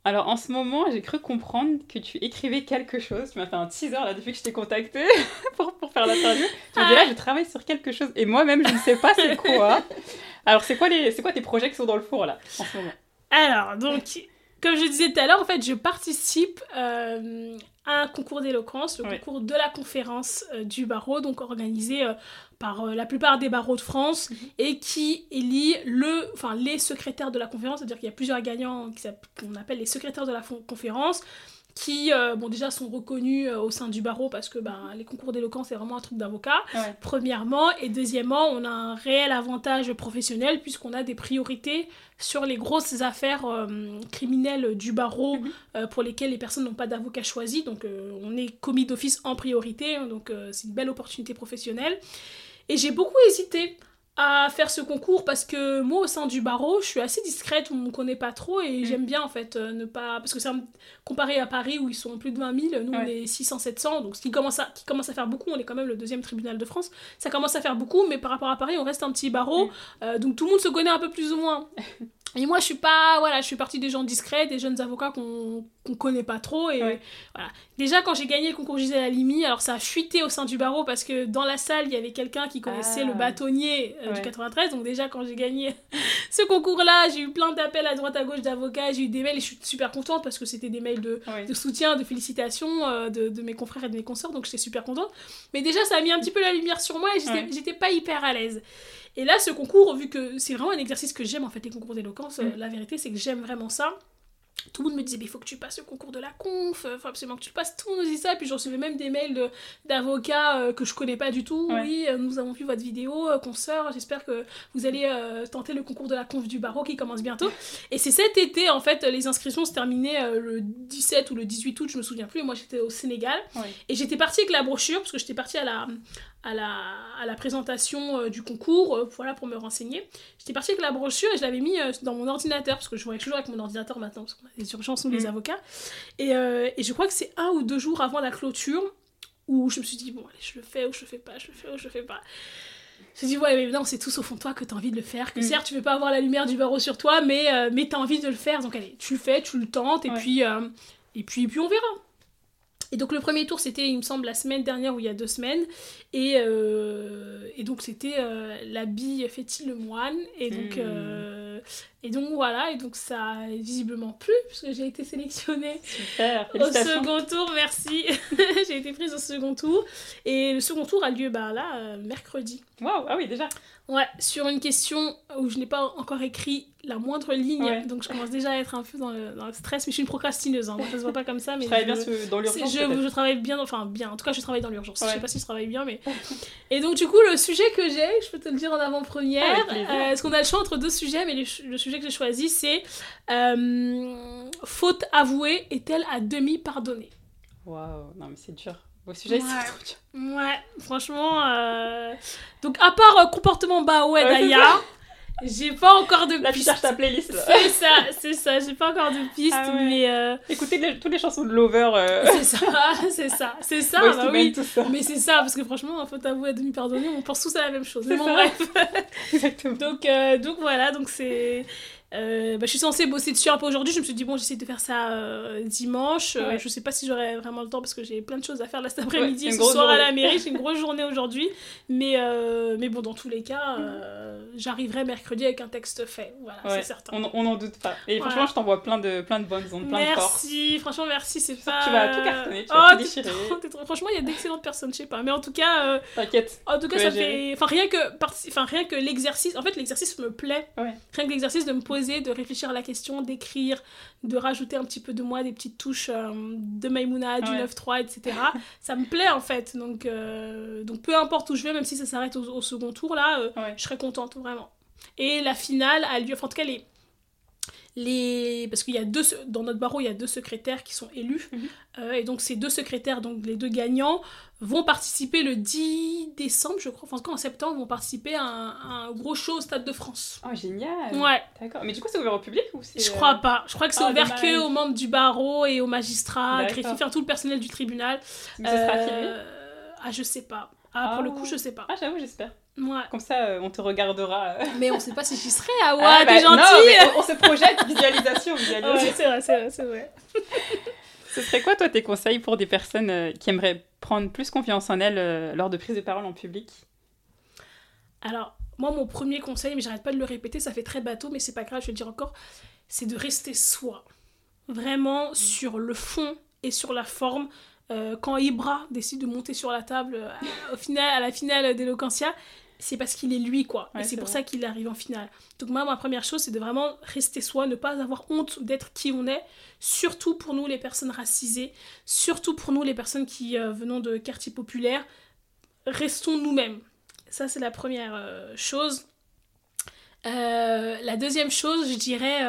Speaker 1: Alors, en ce moment, j'ai cru comprendre que tu écrivais quelque chose. Tu m'as fait un teaser là depuis que je t'ai contacté pour, pour faire l'interview. Tu me dis
Speaker 2: Ah.
Speaker 1: là, je travaille sur quelque chose. Et moi-même, je ne sais pas c'est quoi. Alors, c'est quoi, les... c'est quoi tes projets qui sont dans le four là, en ce moment?
Speaker 2: Alors, donc, comme je disais tout à l'heure, en fait, je participe euh, à un concours d'éloquence, le
Speaker 1: Ouais.
Speaker 2: concours de la conférence euh, du barreau, donc organisé euh, par euh, la plupart des barreaux de France, et qui élit le, enfin, les secrétaires de la conférence, c'est-à-dire qu'il y a plusieurs gagnants qu'on appelle les secrétaires de la conférence, qui, euh, bon, déjà sont reconnus euh, au sein du barreau parce que ben, les concours d'éloquence, c'est vraiment un truc d'avocat
Speaker 1: Ouais.
Speaker 2: premièrement. Et deuxièmement, on a un réel avantage professionnel puisqu'on a des priorités sur les grosses affaires euh, criminelles du barreau
Speaker 1: Mhm.
Speaker 2: pour lesquelles les personnes n'ont pas d'avocat choisi. Donc on est commis d'office en priorité, hein, donc c'est une belle opportunité professionnelle. Et j'ai beaucoup hésité à faire ce concours parce que moi au sein du barreau je suis assez discrète on me connaît pas trop et
Speaker 1: Mm.
Speaker 2: j'aime bien en fait euh, ne pas parce que c'est un- comparé à Paris où ils sont plus de 20 000 nous on est 600 700 donc ce qui commence à qui commence à faire beaucoup on est quand même le deuxième tribunal de France ça commence à faire beaucoup mais par rapport à Paris on reste un petit barreau
Speaker 1: Mm.
Speaker 2: euh, donc tout le monde se connaît un peu plus ou moins et moi je suis pas voilà je suis partie des gens discrets des jeunes avocats qu'on qu'on connaît pas trop et
Speaker 1: Ouais.
Speaker 2: voilà déjà quand j'ai gagné le concours Gisèle Halimi alors ça a fuité au sein du barreau parce que dans la salle il y avait quelqu'un qui connaissait
Speaker 1: Ah.
Speaker 2: le bâtonnier euh, du
Speaker 1: Ouais.
Speaker 2: 93 donc déjà quand j'ai gagné ce concours là j'ai eu plein d'appels à droite à gauche d'avocats j'ai eu des mails et je suis super contente parce que c'était des mails de
Speaker 1: Ouais.
Speaker 2: de soutien, de félicitations euh, de, de mes confrères et de mes consoeurs, donc j'étais super contente. Mais déjà, ça a mis un petit peu la lumière sur moi et j'étais
Speaker 1: Ouais.
Speaker 2: j'étais pas hyper à l'aise. Et là, ce concours, vu que c'est vraiment un exercice que j'aime, en fait, les concours d'éloquence, euh,
Speaker 1: Mm.
Speaker 2: la vérité, c'est que j'aime vraiment ça. Tout le monde me disait, mais il faut que tu passes le concours de la conf, il faut absolument que tu le passes. Tout le monde me disait ça, puis je recevais même des mails de- d'avocats euh, que je connais pas du tout.
Speaker 1: Ouais.
Speaker 2: Oui, euh, nous avons vu votre vidéo, euh, consoeur, j'espère que vous allez euh, tenter le concours de la conf du barreau qui commence bientôt. Et c'est cet été, en fait, les inscriptions se terminaient euh, le 17 ou le 18 août, je me souviens plus. Et moi, j'étais au Sénégal.
Speaker 1: Ouais.
Speaker 2: Et j'étais partie avec la brochure, parce que j'étais partie à la, à la, à la présentation euh, du concours, euh, voilà, pour me renseigner. J'étais partie avec la brochure et je l'avais mis euh, dans mon ordinateur, parce que je voyage toujours avec mon ordinateur maintenant, parce qu'on a des urgences, nous, les
Speaker 1: Mm.
Speaker 2: avocats. Et, et je crois que c'est un ou deux jours avant la clôture où je me suis dit, bon, allez, je le fais ou je le fais pas, je le fais ou je le fais pas. Je me suis dit, ouais, mais non, c'est tous au fond de toi que tu as envie de le faire. Que
Speaker 1: Mm.
Speaker 2: certes, tu veux pas avoir la lumière du barreau sur toi, mais, mais tu as envie de le faire. Donc, allez, tu le fais, tu le tentes, et,
Speaker 1: Ouais.
Speaker 2: puis, et, puis, et puis on verra. Et donc, le premier tour, c'était, il me semble, la semaine dernière ou il y a deux semaines. Et, euh, et donc, c'était euh, la bille fait-il le moine. Et donc,
Speaker 1: Mm.
Speaker 2: euh, et donc, voilà. Et donc, ça a visiblement plu, puisque j'ai été sélectionnée
Speaker 1: Super,
Speaker 2: au second tour, merci. j'ai été prise au second tour. Et le second tour a lieu bah, là, euh, mercredi.
Speaker 1: Waouh, ah oui, déjà.
Speaker 2: Ouais, sur une question où je n'ai pas encore écrit la moindre ligne,
Speaker 1: Ouais.
Speaker 2: donc je commence déjà à être un peu dans le, dans le stress, mais je suis une procrastineuse, hein. Moi, ça se voit pas comme ça, mais
Speaker 1: Je travaille bien dans l'urgence.
Speaker 2: je, travaille bien, enfin bien, en tout cas je travaille dans l'urgence, je sais pas si je travaille bien, mais... Et donc du coup, le sujet que j'ai, je peux te le dire en avant-première,
Speaker 1: plaisir.
Speaker 2: euh, parce qu'on a le choix entre deux sujets, mais le, sujet que j'ai choisi, c'est euh, Faute avouée est-elle à demi pardonnée?
Speaker 1: Waouh, non mais c'est dur. Vos sujets,
Speaker 2: Ouais.
Speaker 1: c'est trop dur.
Speaker 2: Ouais, franchement. euh, Donc, à part comportement bah ouais,
Speaker 1: Ouais,
Speaker 2: Daya, j'ai pas encore de
Speaker 1: Là, tu
Speaker 2: piste.
Speaker 1: cherches ta playlist.
Speaker 2: C'est ça, c'est ça, j'ai pas encore de piste,
Speaker 1: Ah ouais.
Speaker 2: mais euh,
Speaker 1: Écoutez les- toutes les chansons de Lover. Euh...
Speaker 2: c'est ça, c'est ça, c'est ça, bah oui.
Speaker 1: Ça.
Speaker 2: Mais c'est ça, parce que franchement, faut avouer à demi pardonner, on pense tous à la même chose.
Speaker 1: C'est
Speaker 2: Mais bon, bref.
Speaker 1: Exactement.
Speaker 2: Donc, euh, donc voilà, donc c'est. Euh, bah, je suis censée bosser dessus un peu aujourd'hui. Je me suis dit, bon, j'essaie de faire ça euh, dimanche. Euh,
Speaker 1: Ouais.
Speaker 2: je sais pas si j'aurai vraiment le temps parce que j'ai plein de choses à faire là cet
Speaker 1: Ouais,
Speaker 2: après-midi,
Speaker 1: une
Speaker 2: ce soir à la mairie. J'ai une grosse journée aujourd'hui. Mais, euh, mais bon, dans tous les cas, euh, j'arriverai mercredi avec un texte fait. Voilà,
Speaker 1: Ouais,
Speaker 2: c'est certain.
Speaker 1: on n'en doute pas. Et
Speaker 2: Voilà.
Speaker 1: franchement, je t'envoie plein de, plein de bonnes ondes, plein de force.
Speaker 2: Merci, franchement, merci. C'est pas.
Speaker 1: tu vas tout cartonner, tu
Speaker 2: oh,
Speaker 1: vas tout
Speaker 2: t'es
Speaker 1: déchirer.
Speaker 2: trop- t'es trop- Franchement, il y a d'excellentes personnes, je sais pas. Mais en tout cas.
Speaker 1: T'inquiète.
Speaker 2: En tout cas, ça
Speaker 1: gérer.
Speaker 2: fait. Enfin, rien que, enfin, rien que l'exercice. En fait, l'exercice me plaît.
Speaker 1: Ouais.
Speaker 2: Rien que l'exercice de me poser, de réfléchir à la question, d'écrire, de rajouter un petit peu de moi, des petites touches euh, de Maimouna, du
Speaker 1: Ouais.
Speaker 2: 9-3, etc. ça me plaît en fait. Donc, euh, donc peu importe où je vais, même si ça s'arrête au, au second tour, là, euh,
Speaker 1: Ouais.
Speaker 2: je serais contente, vraiment. Et la finale a lieu. Enfin, en tout cas, les. Les... Parce qu'il y a deux, dans notre barreau, il y a deux secrétaires qui sont élus.
Speaker 1: Mhm.
Speaker 2: Euh, et donc ces deux secrétaires, donc les deux gagnants, vont participer le 10 décembre, je crois, enfin en septembre, vont participer à un, à un gros show au Stade de France.
Speaker 1: Oh, génial.
Speaker 2: Ouais,
Speaker 1: D'accord. Mais du coup, c'est ouvert au public ou c'est.
Speaker 2: je
Speaker 1: euh,
Speaker 2: crois pas. Je crois que c'est
Speaker 1: Ah,
Speaker 2: ouvert que aux membres du barreau et aux magistrats, greffiers, enfin tout le personnel du tribunal.
Speaker 1: Mais ce sera
Speaker 2: Euh,
Speaker 1: filmé
Speaker 2: Ah, je sais pas. Ah, pour
Speaker 1: Ah.
Speaker 2: le coup, je sais pas.
Speaker 1: Ah, j'avoue, j'espère.
Speaker 2: Ouais.
Speaker 1: Comme ça, euh, on te regardera. euh.
Speaker 2: Mais on sait pas si j'y serai. Ah ouais,
Speaker 1: Ah, bah,
Speaker 2: t'es
Speaker 1: non, mais on, on se projette, visualisation, visualisation.
Speaker 2: Ouais, c'est vrai, c'est vrai, c'est vrai.
Speaker 1: Ce serait quoi, toi, tes conseils pour des personnes euh, qui aimeraient prendre plus confiance en elles euh, lors de prise de parole en public?
Speaker 2: Alors, moi, mon premier conseil, mais j'arrête pas de le répéter, ça fait très bateau, mais c'est pas grave, je vais le dire encore, c'est de rester soi. Vraiment sur le fond et sur la forme. Euh, quand Ibra décide de monter sur la table euh, au final, à la finale d'Eloquentia, c'est parce qu'il est lui, quoi.
Speaker 1: Ouais,
Speaker 2: et c'est pour
Speaker 1: vrai.
Speaker 2: ça qu'il arrive en finale. Donc, moi, ma première chose, c'est de vraiment rester soi, ne pas avoir honte d'être qui on est, surtout pour nous, les personnes racisées, surtout pour nous, les personnes qui euh, venons de quartiers populaires. Restons nous-mêmes. Ça, c'est la première euh, chose. La deuxième chose, je dirais,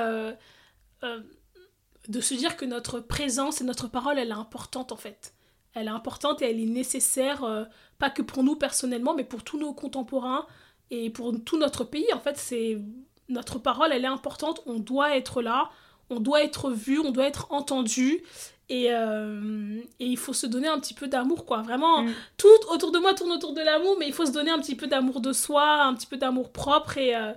Speaker 2: de se dire que notre présence et notre parole, elle est importante en fait. Elle est importante et elle est nécessaire, euh, pas que pour nous personnellement, mais pour tous nos contemporains et pour tout notre pays. En fait, c'est notre parole, elle est importante. On doit être là, on doit être vu, on doit être entendu. Et, euh, et il faut se donner un petit peu d'amour, quoi. Vraiment,
Speaker 1: Mm.
Speaker 2: tout autour de moi tourne autour de l'amour, mais il faut se donner un petit peu d'amour de soi, un petit peu d'amour propre. Et, euh,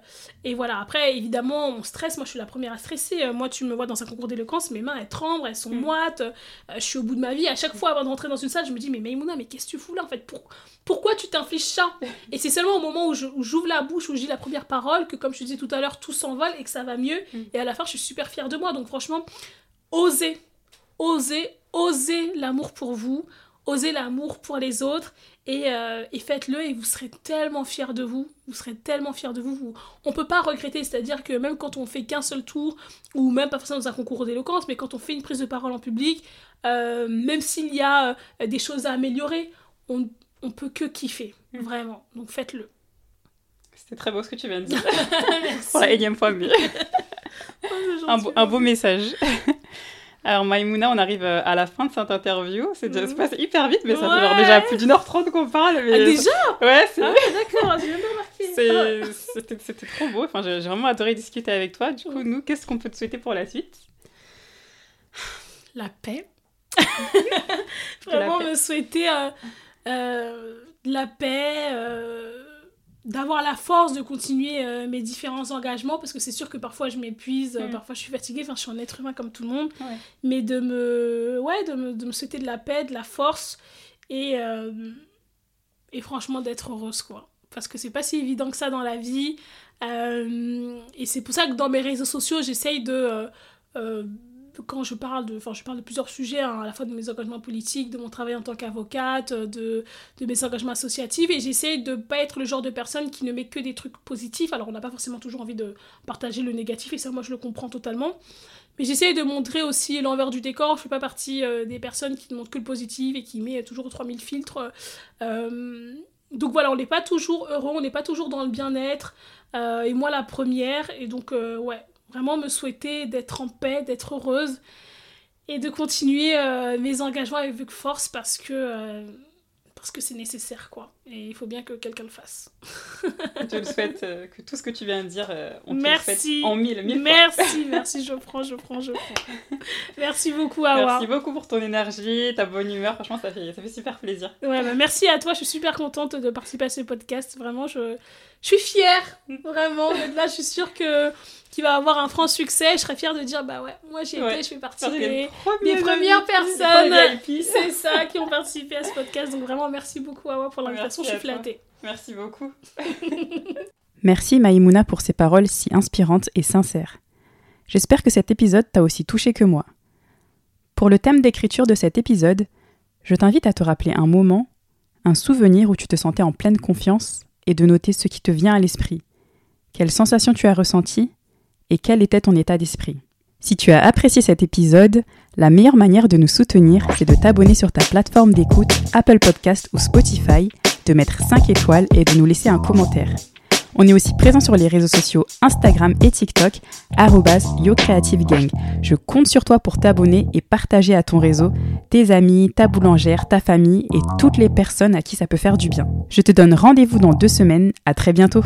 Speaker 2: et voilà, après, évidemment, on stresse. Moi, je suis la première à stresser. Euh, Moi, tu me vois dans un concours d'éloquence, mes mains, elles tremblent, elles sont
Speaker 1: Mm.
Speaker 2: moites. Euh, je suis au bout de ma vie. À chaque fois, avant de rentrer dans une salle, je me dis, mais Maïmouna, mais qu'est-ce que tu fous là, en fait? Pour- Pourquoi tu t'infliges ça? Et c'est seulement au moment où j'ouvre la bouche, où je dis la première parole, que, comme je te disais tout à l'heure, tout s'envole et que ça va mieux.
Speaker 1: Mm.
Speaker 2: Et à la fin, je suis super fière de moi. Donc, franchement, osez, osez, osez l'amour pour vous, osez l'amour pour les autres et, euh, et faites-le et vous serez tellement fiers de vous. Vous serez tellement fiers de vous. vous on peut pas regretter, c'est-à-dire que même quand on fait qu'un seul tour, ou même pas forcément dans un concours d'éloquence, mais quand on fait une prise de parole en public, euh, même s'il y a euh, des choses à améliorer, on, on peut que kiffer,
Speaker 1: Mm.
Speaker 2: vraiment. Donc faites-le.
Speaker 1: C'était très beau ce que tu viens de dire. Pour la énième fois, mais
Speaker 2: Oh,
Speaker 1: beau, un beau message. Alors, Maïmouna, on arrive euh, à la fin de cette interview. C'est déjà
Speaker 2: Mhm.
Speaker 1: passé hyper vite, mais ça fait
Speaker 2: Ouais.
Speaker 1: déjà plus d'une heure trente qu'on parle. Mais...
Speaker 2: Ah, déjà
Speaker 1: Ouais, c'est...
Speaker 2: Ah ouais, d'accord, j'ai même pas remarqué. Ah
Speaker 1: C'était, c'était trop beau. Enfin, j'ai, vraiment adoré discuter avec toi. Du coup, nous, qu'est-ce qu'on peut te souhaiter pour la suite?
Speaker 2: La paix.
Speaker 1: la
Speaker 2: Vraiment
Speaker 1: paix.
Speaker 2: me souhaiter euh, euh, la paix, euh, d'avoir la force de continuer euh, mes différents engagements, parce que c'est sûr que parfois je m'épuise, euh,
Speaker 1: Mm.
Speaker 2: parfois je suis fatiguée, enfin je suis un être humain comme tout le monde,
Speaker 1: Ouais.
Speaker 2: mais de me, ouais, de, me, de me souhaiter de la paix, de la force, et, euh, et franchement d'être heureuse, quoi. Parce que c'est pas si évident que ça dans la vie, et c'est pour ça que dans mes réseaux sociaux, j'essaye de... quand je parle de, enfin, je parle de plusieurs sujets, hein, à la fois de mes engagements politiques, de mon travail en tant qu'avocate, euh, de, de mes engagements associatifs, et j'essaie de pas être le genre de personne qui ne met que des trucs positifs. Alors, on n'a pas forcément toujours envie de partager le négatif, et ça, moi, je le comprends totalement. Mais j'essaie de montrer aussi l'envers du décor. Je fais pas partie euh, des personnes qui ne montrent que le positif et qui met toujours 3000 filtres. Euh, donc voilà, on n'est pas toujours heureux, on n'est pas toujours dans le bien-être. et moi, la première. Et donc, ouais, vraiment me souhaiter d'être en paix, d'être heureuse. et de continuer euh, mes engagements avec Force parce que euh, parce que c'est nécessaire quoi et il faut bien que quelqu'un le fasse.
Speaker 5: je te le souhaite euh, que tout ce que tu viens de dire on
Speaker 2: merci.
Speaker 5: le en mille mille
Speaker 2: merci merci je prends je prends je prends. Merci beaucoup Awa.
Speaker 5: Merci beaucoup pour ton énergie ta bonne humeur. Franchement ça fait ça fait super plaisir.
Speaker 2: Ouais bah, merci à toi. Je suis super contente de participer à ce podcast. Vraiment je je suis fière. Vraiment là je suis sûre que qui va avoir un franc succès, je serais fière de dire bah ouais, moi j'y étais, je fais partie des, premières personnes, c'est ça, qui ont participé à ce podcast. Donc vraiment merci beaucoup Awa pour l'invitation, je suis flattée.
Speaker 5: Merci beaucoup.
Speaker 1: merci Maïmouna pour ces paroles si inspirantes et sincères. J'espère que cet épisode t'a aussi touché que moi. Pour le thème d'écriture de cet épisode, je t'invite à te rappeler un moment, un souvenir où tu te sentais en pleine confiance et de noter ce qui te vient à l'esprit. Quelles sensations tu as ressenties et quel était ton état d'esprit. Si tu as apprécié cet épisode, la meilleure manière de nous soutenir, c'est de t'abonner sur ta plateforme d'écoute Apple Podcast ou Spotify, de mettre 5 étoiles et de nous laisser un commentaire. On est aussi présent sur les réseaux sociaux Instagram et TikTok, YoCreativeGang. Je compte sur toi pour t'abonner et partager à ton réseau, tes amis, ta boulangère, ta famille et toutes les personnes à qui ça peut faire du bien. Je te donne rendez-vous dans deux semaines. À très bientôt!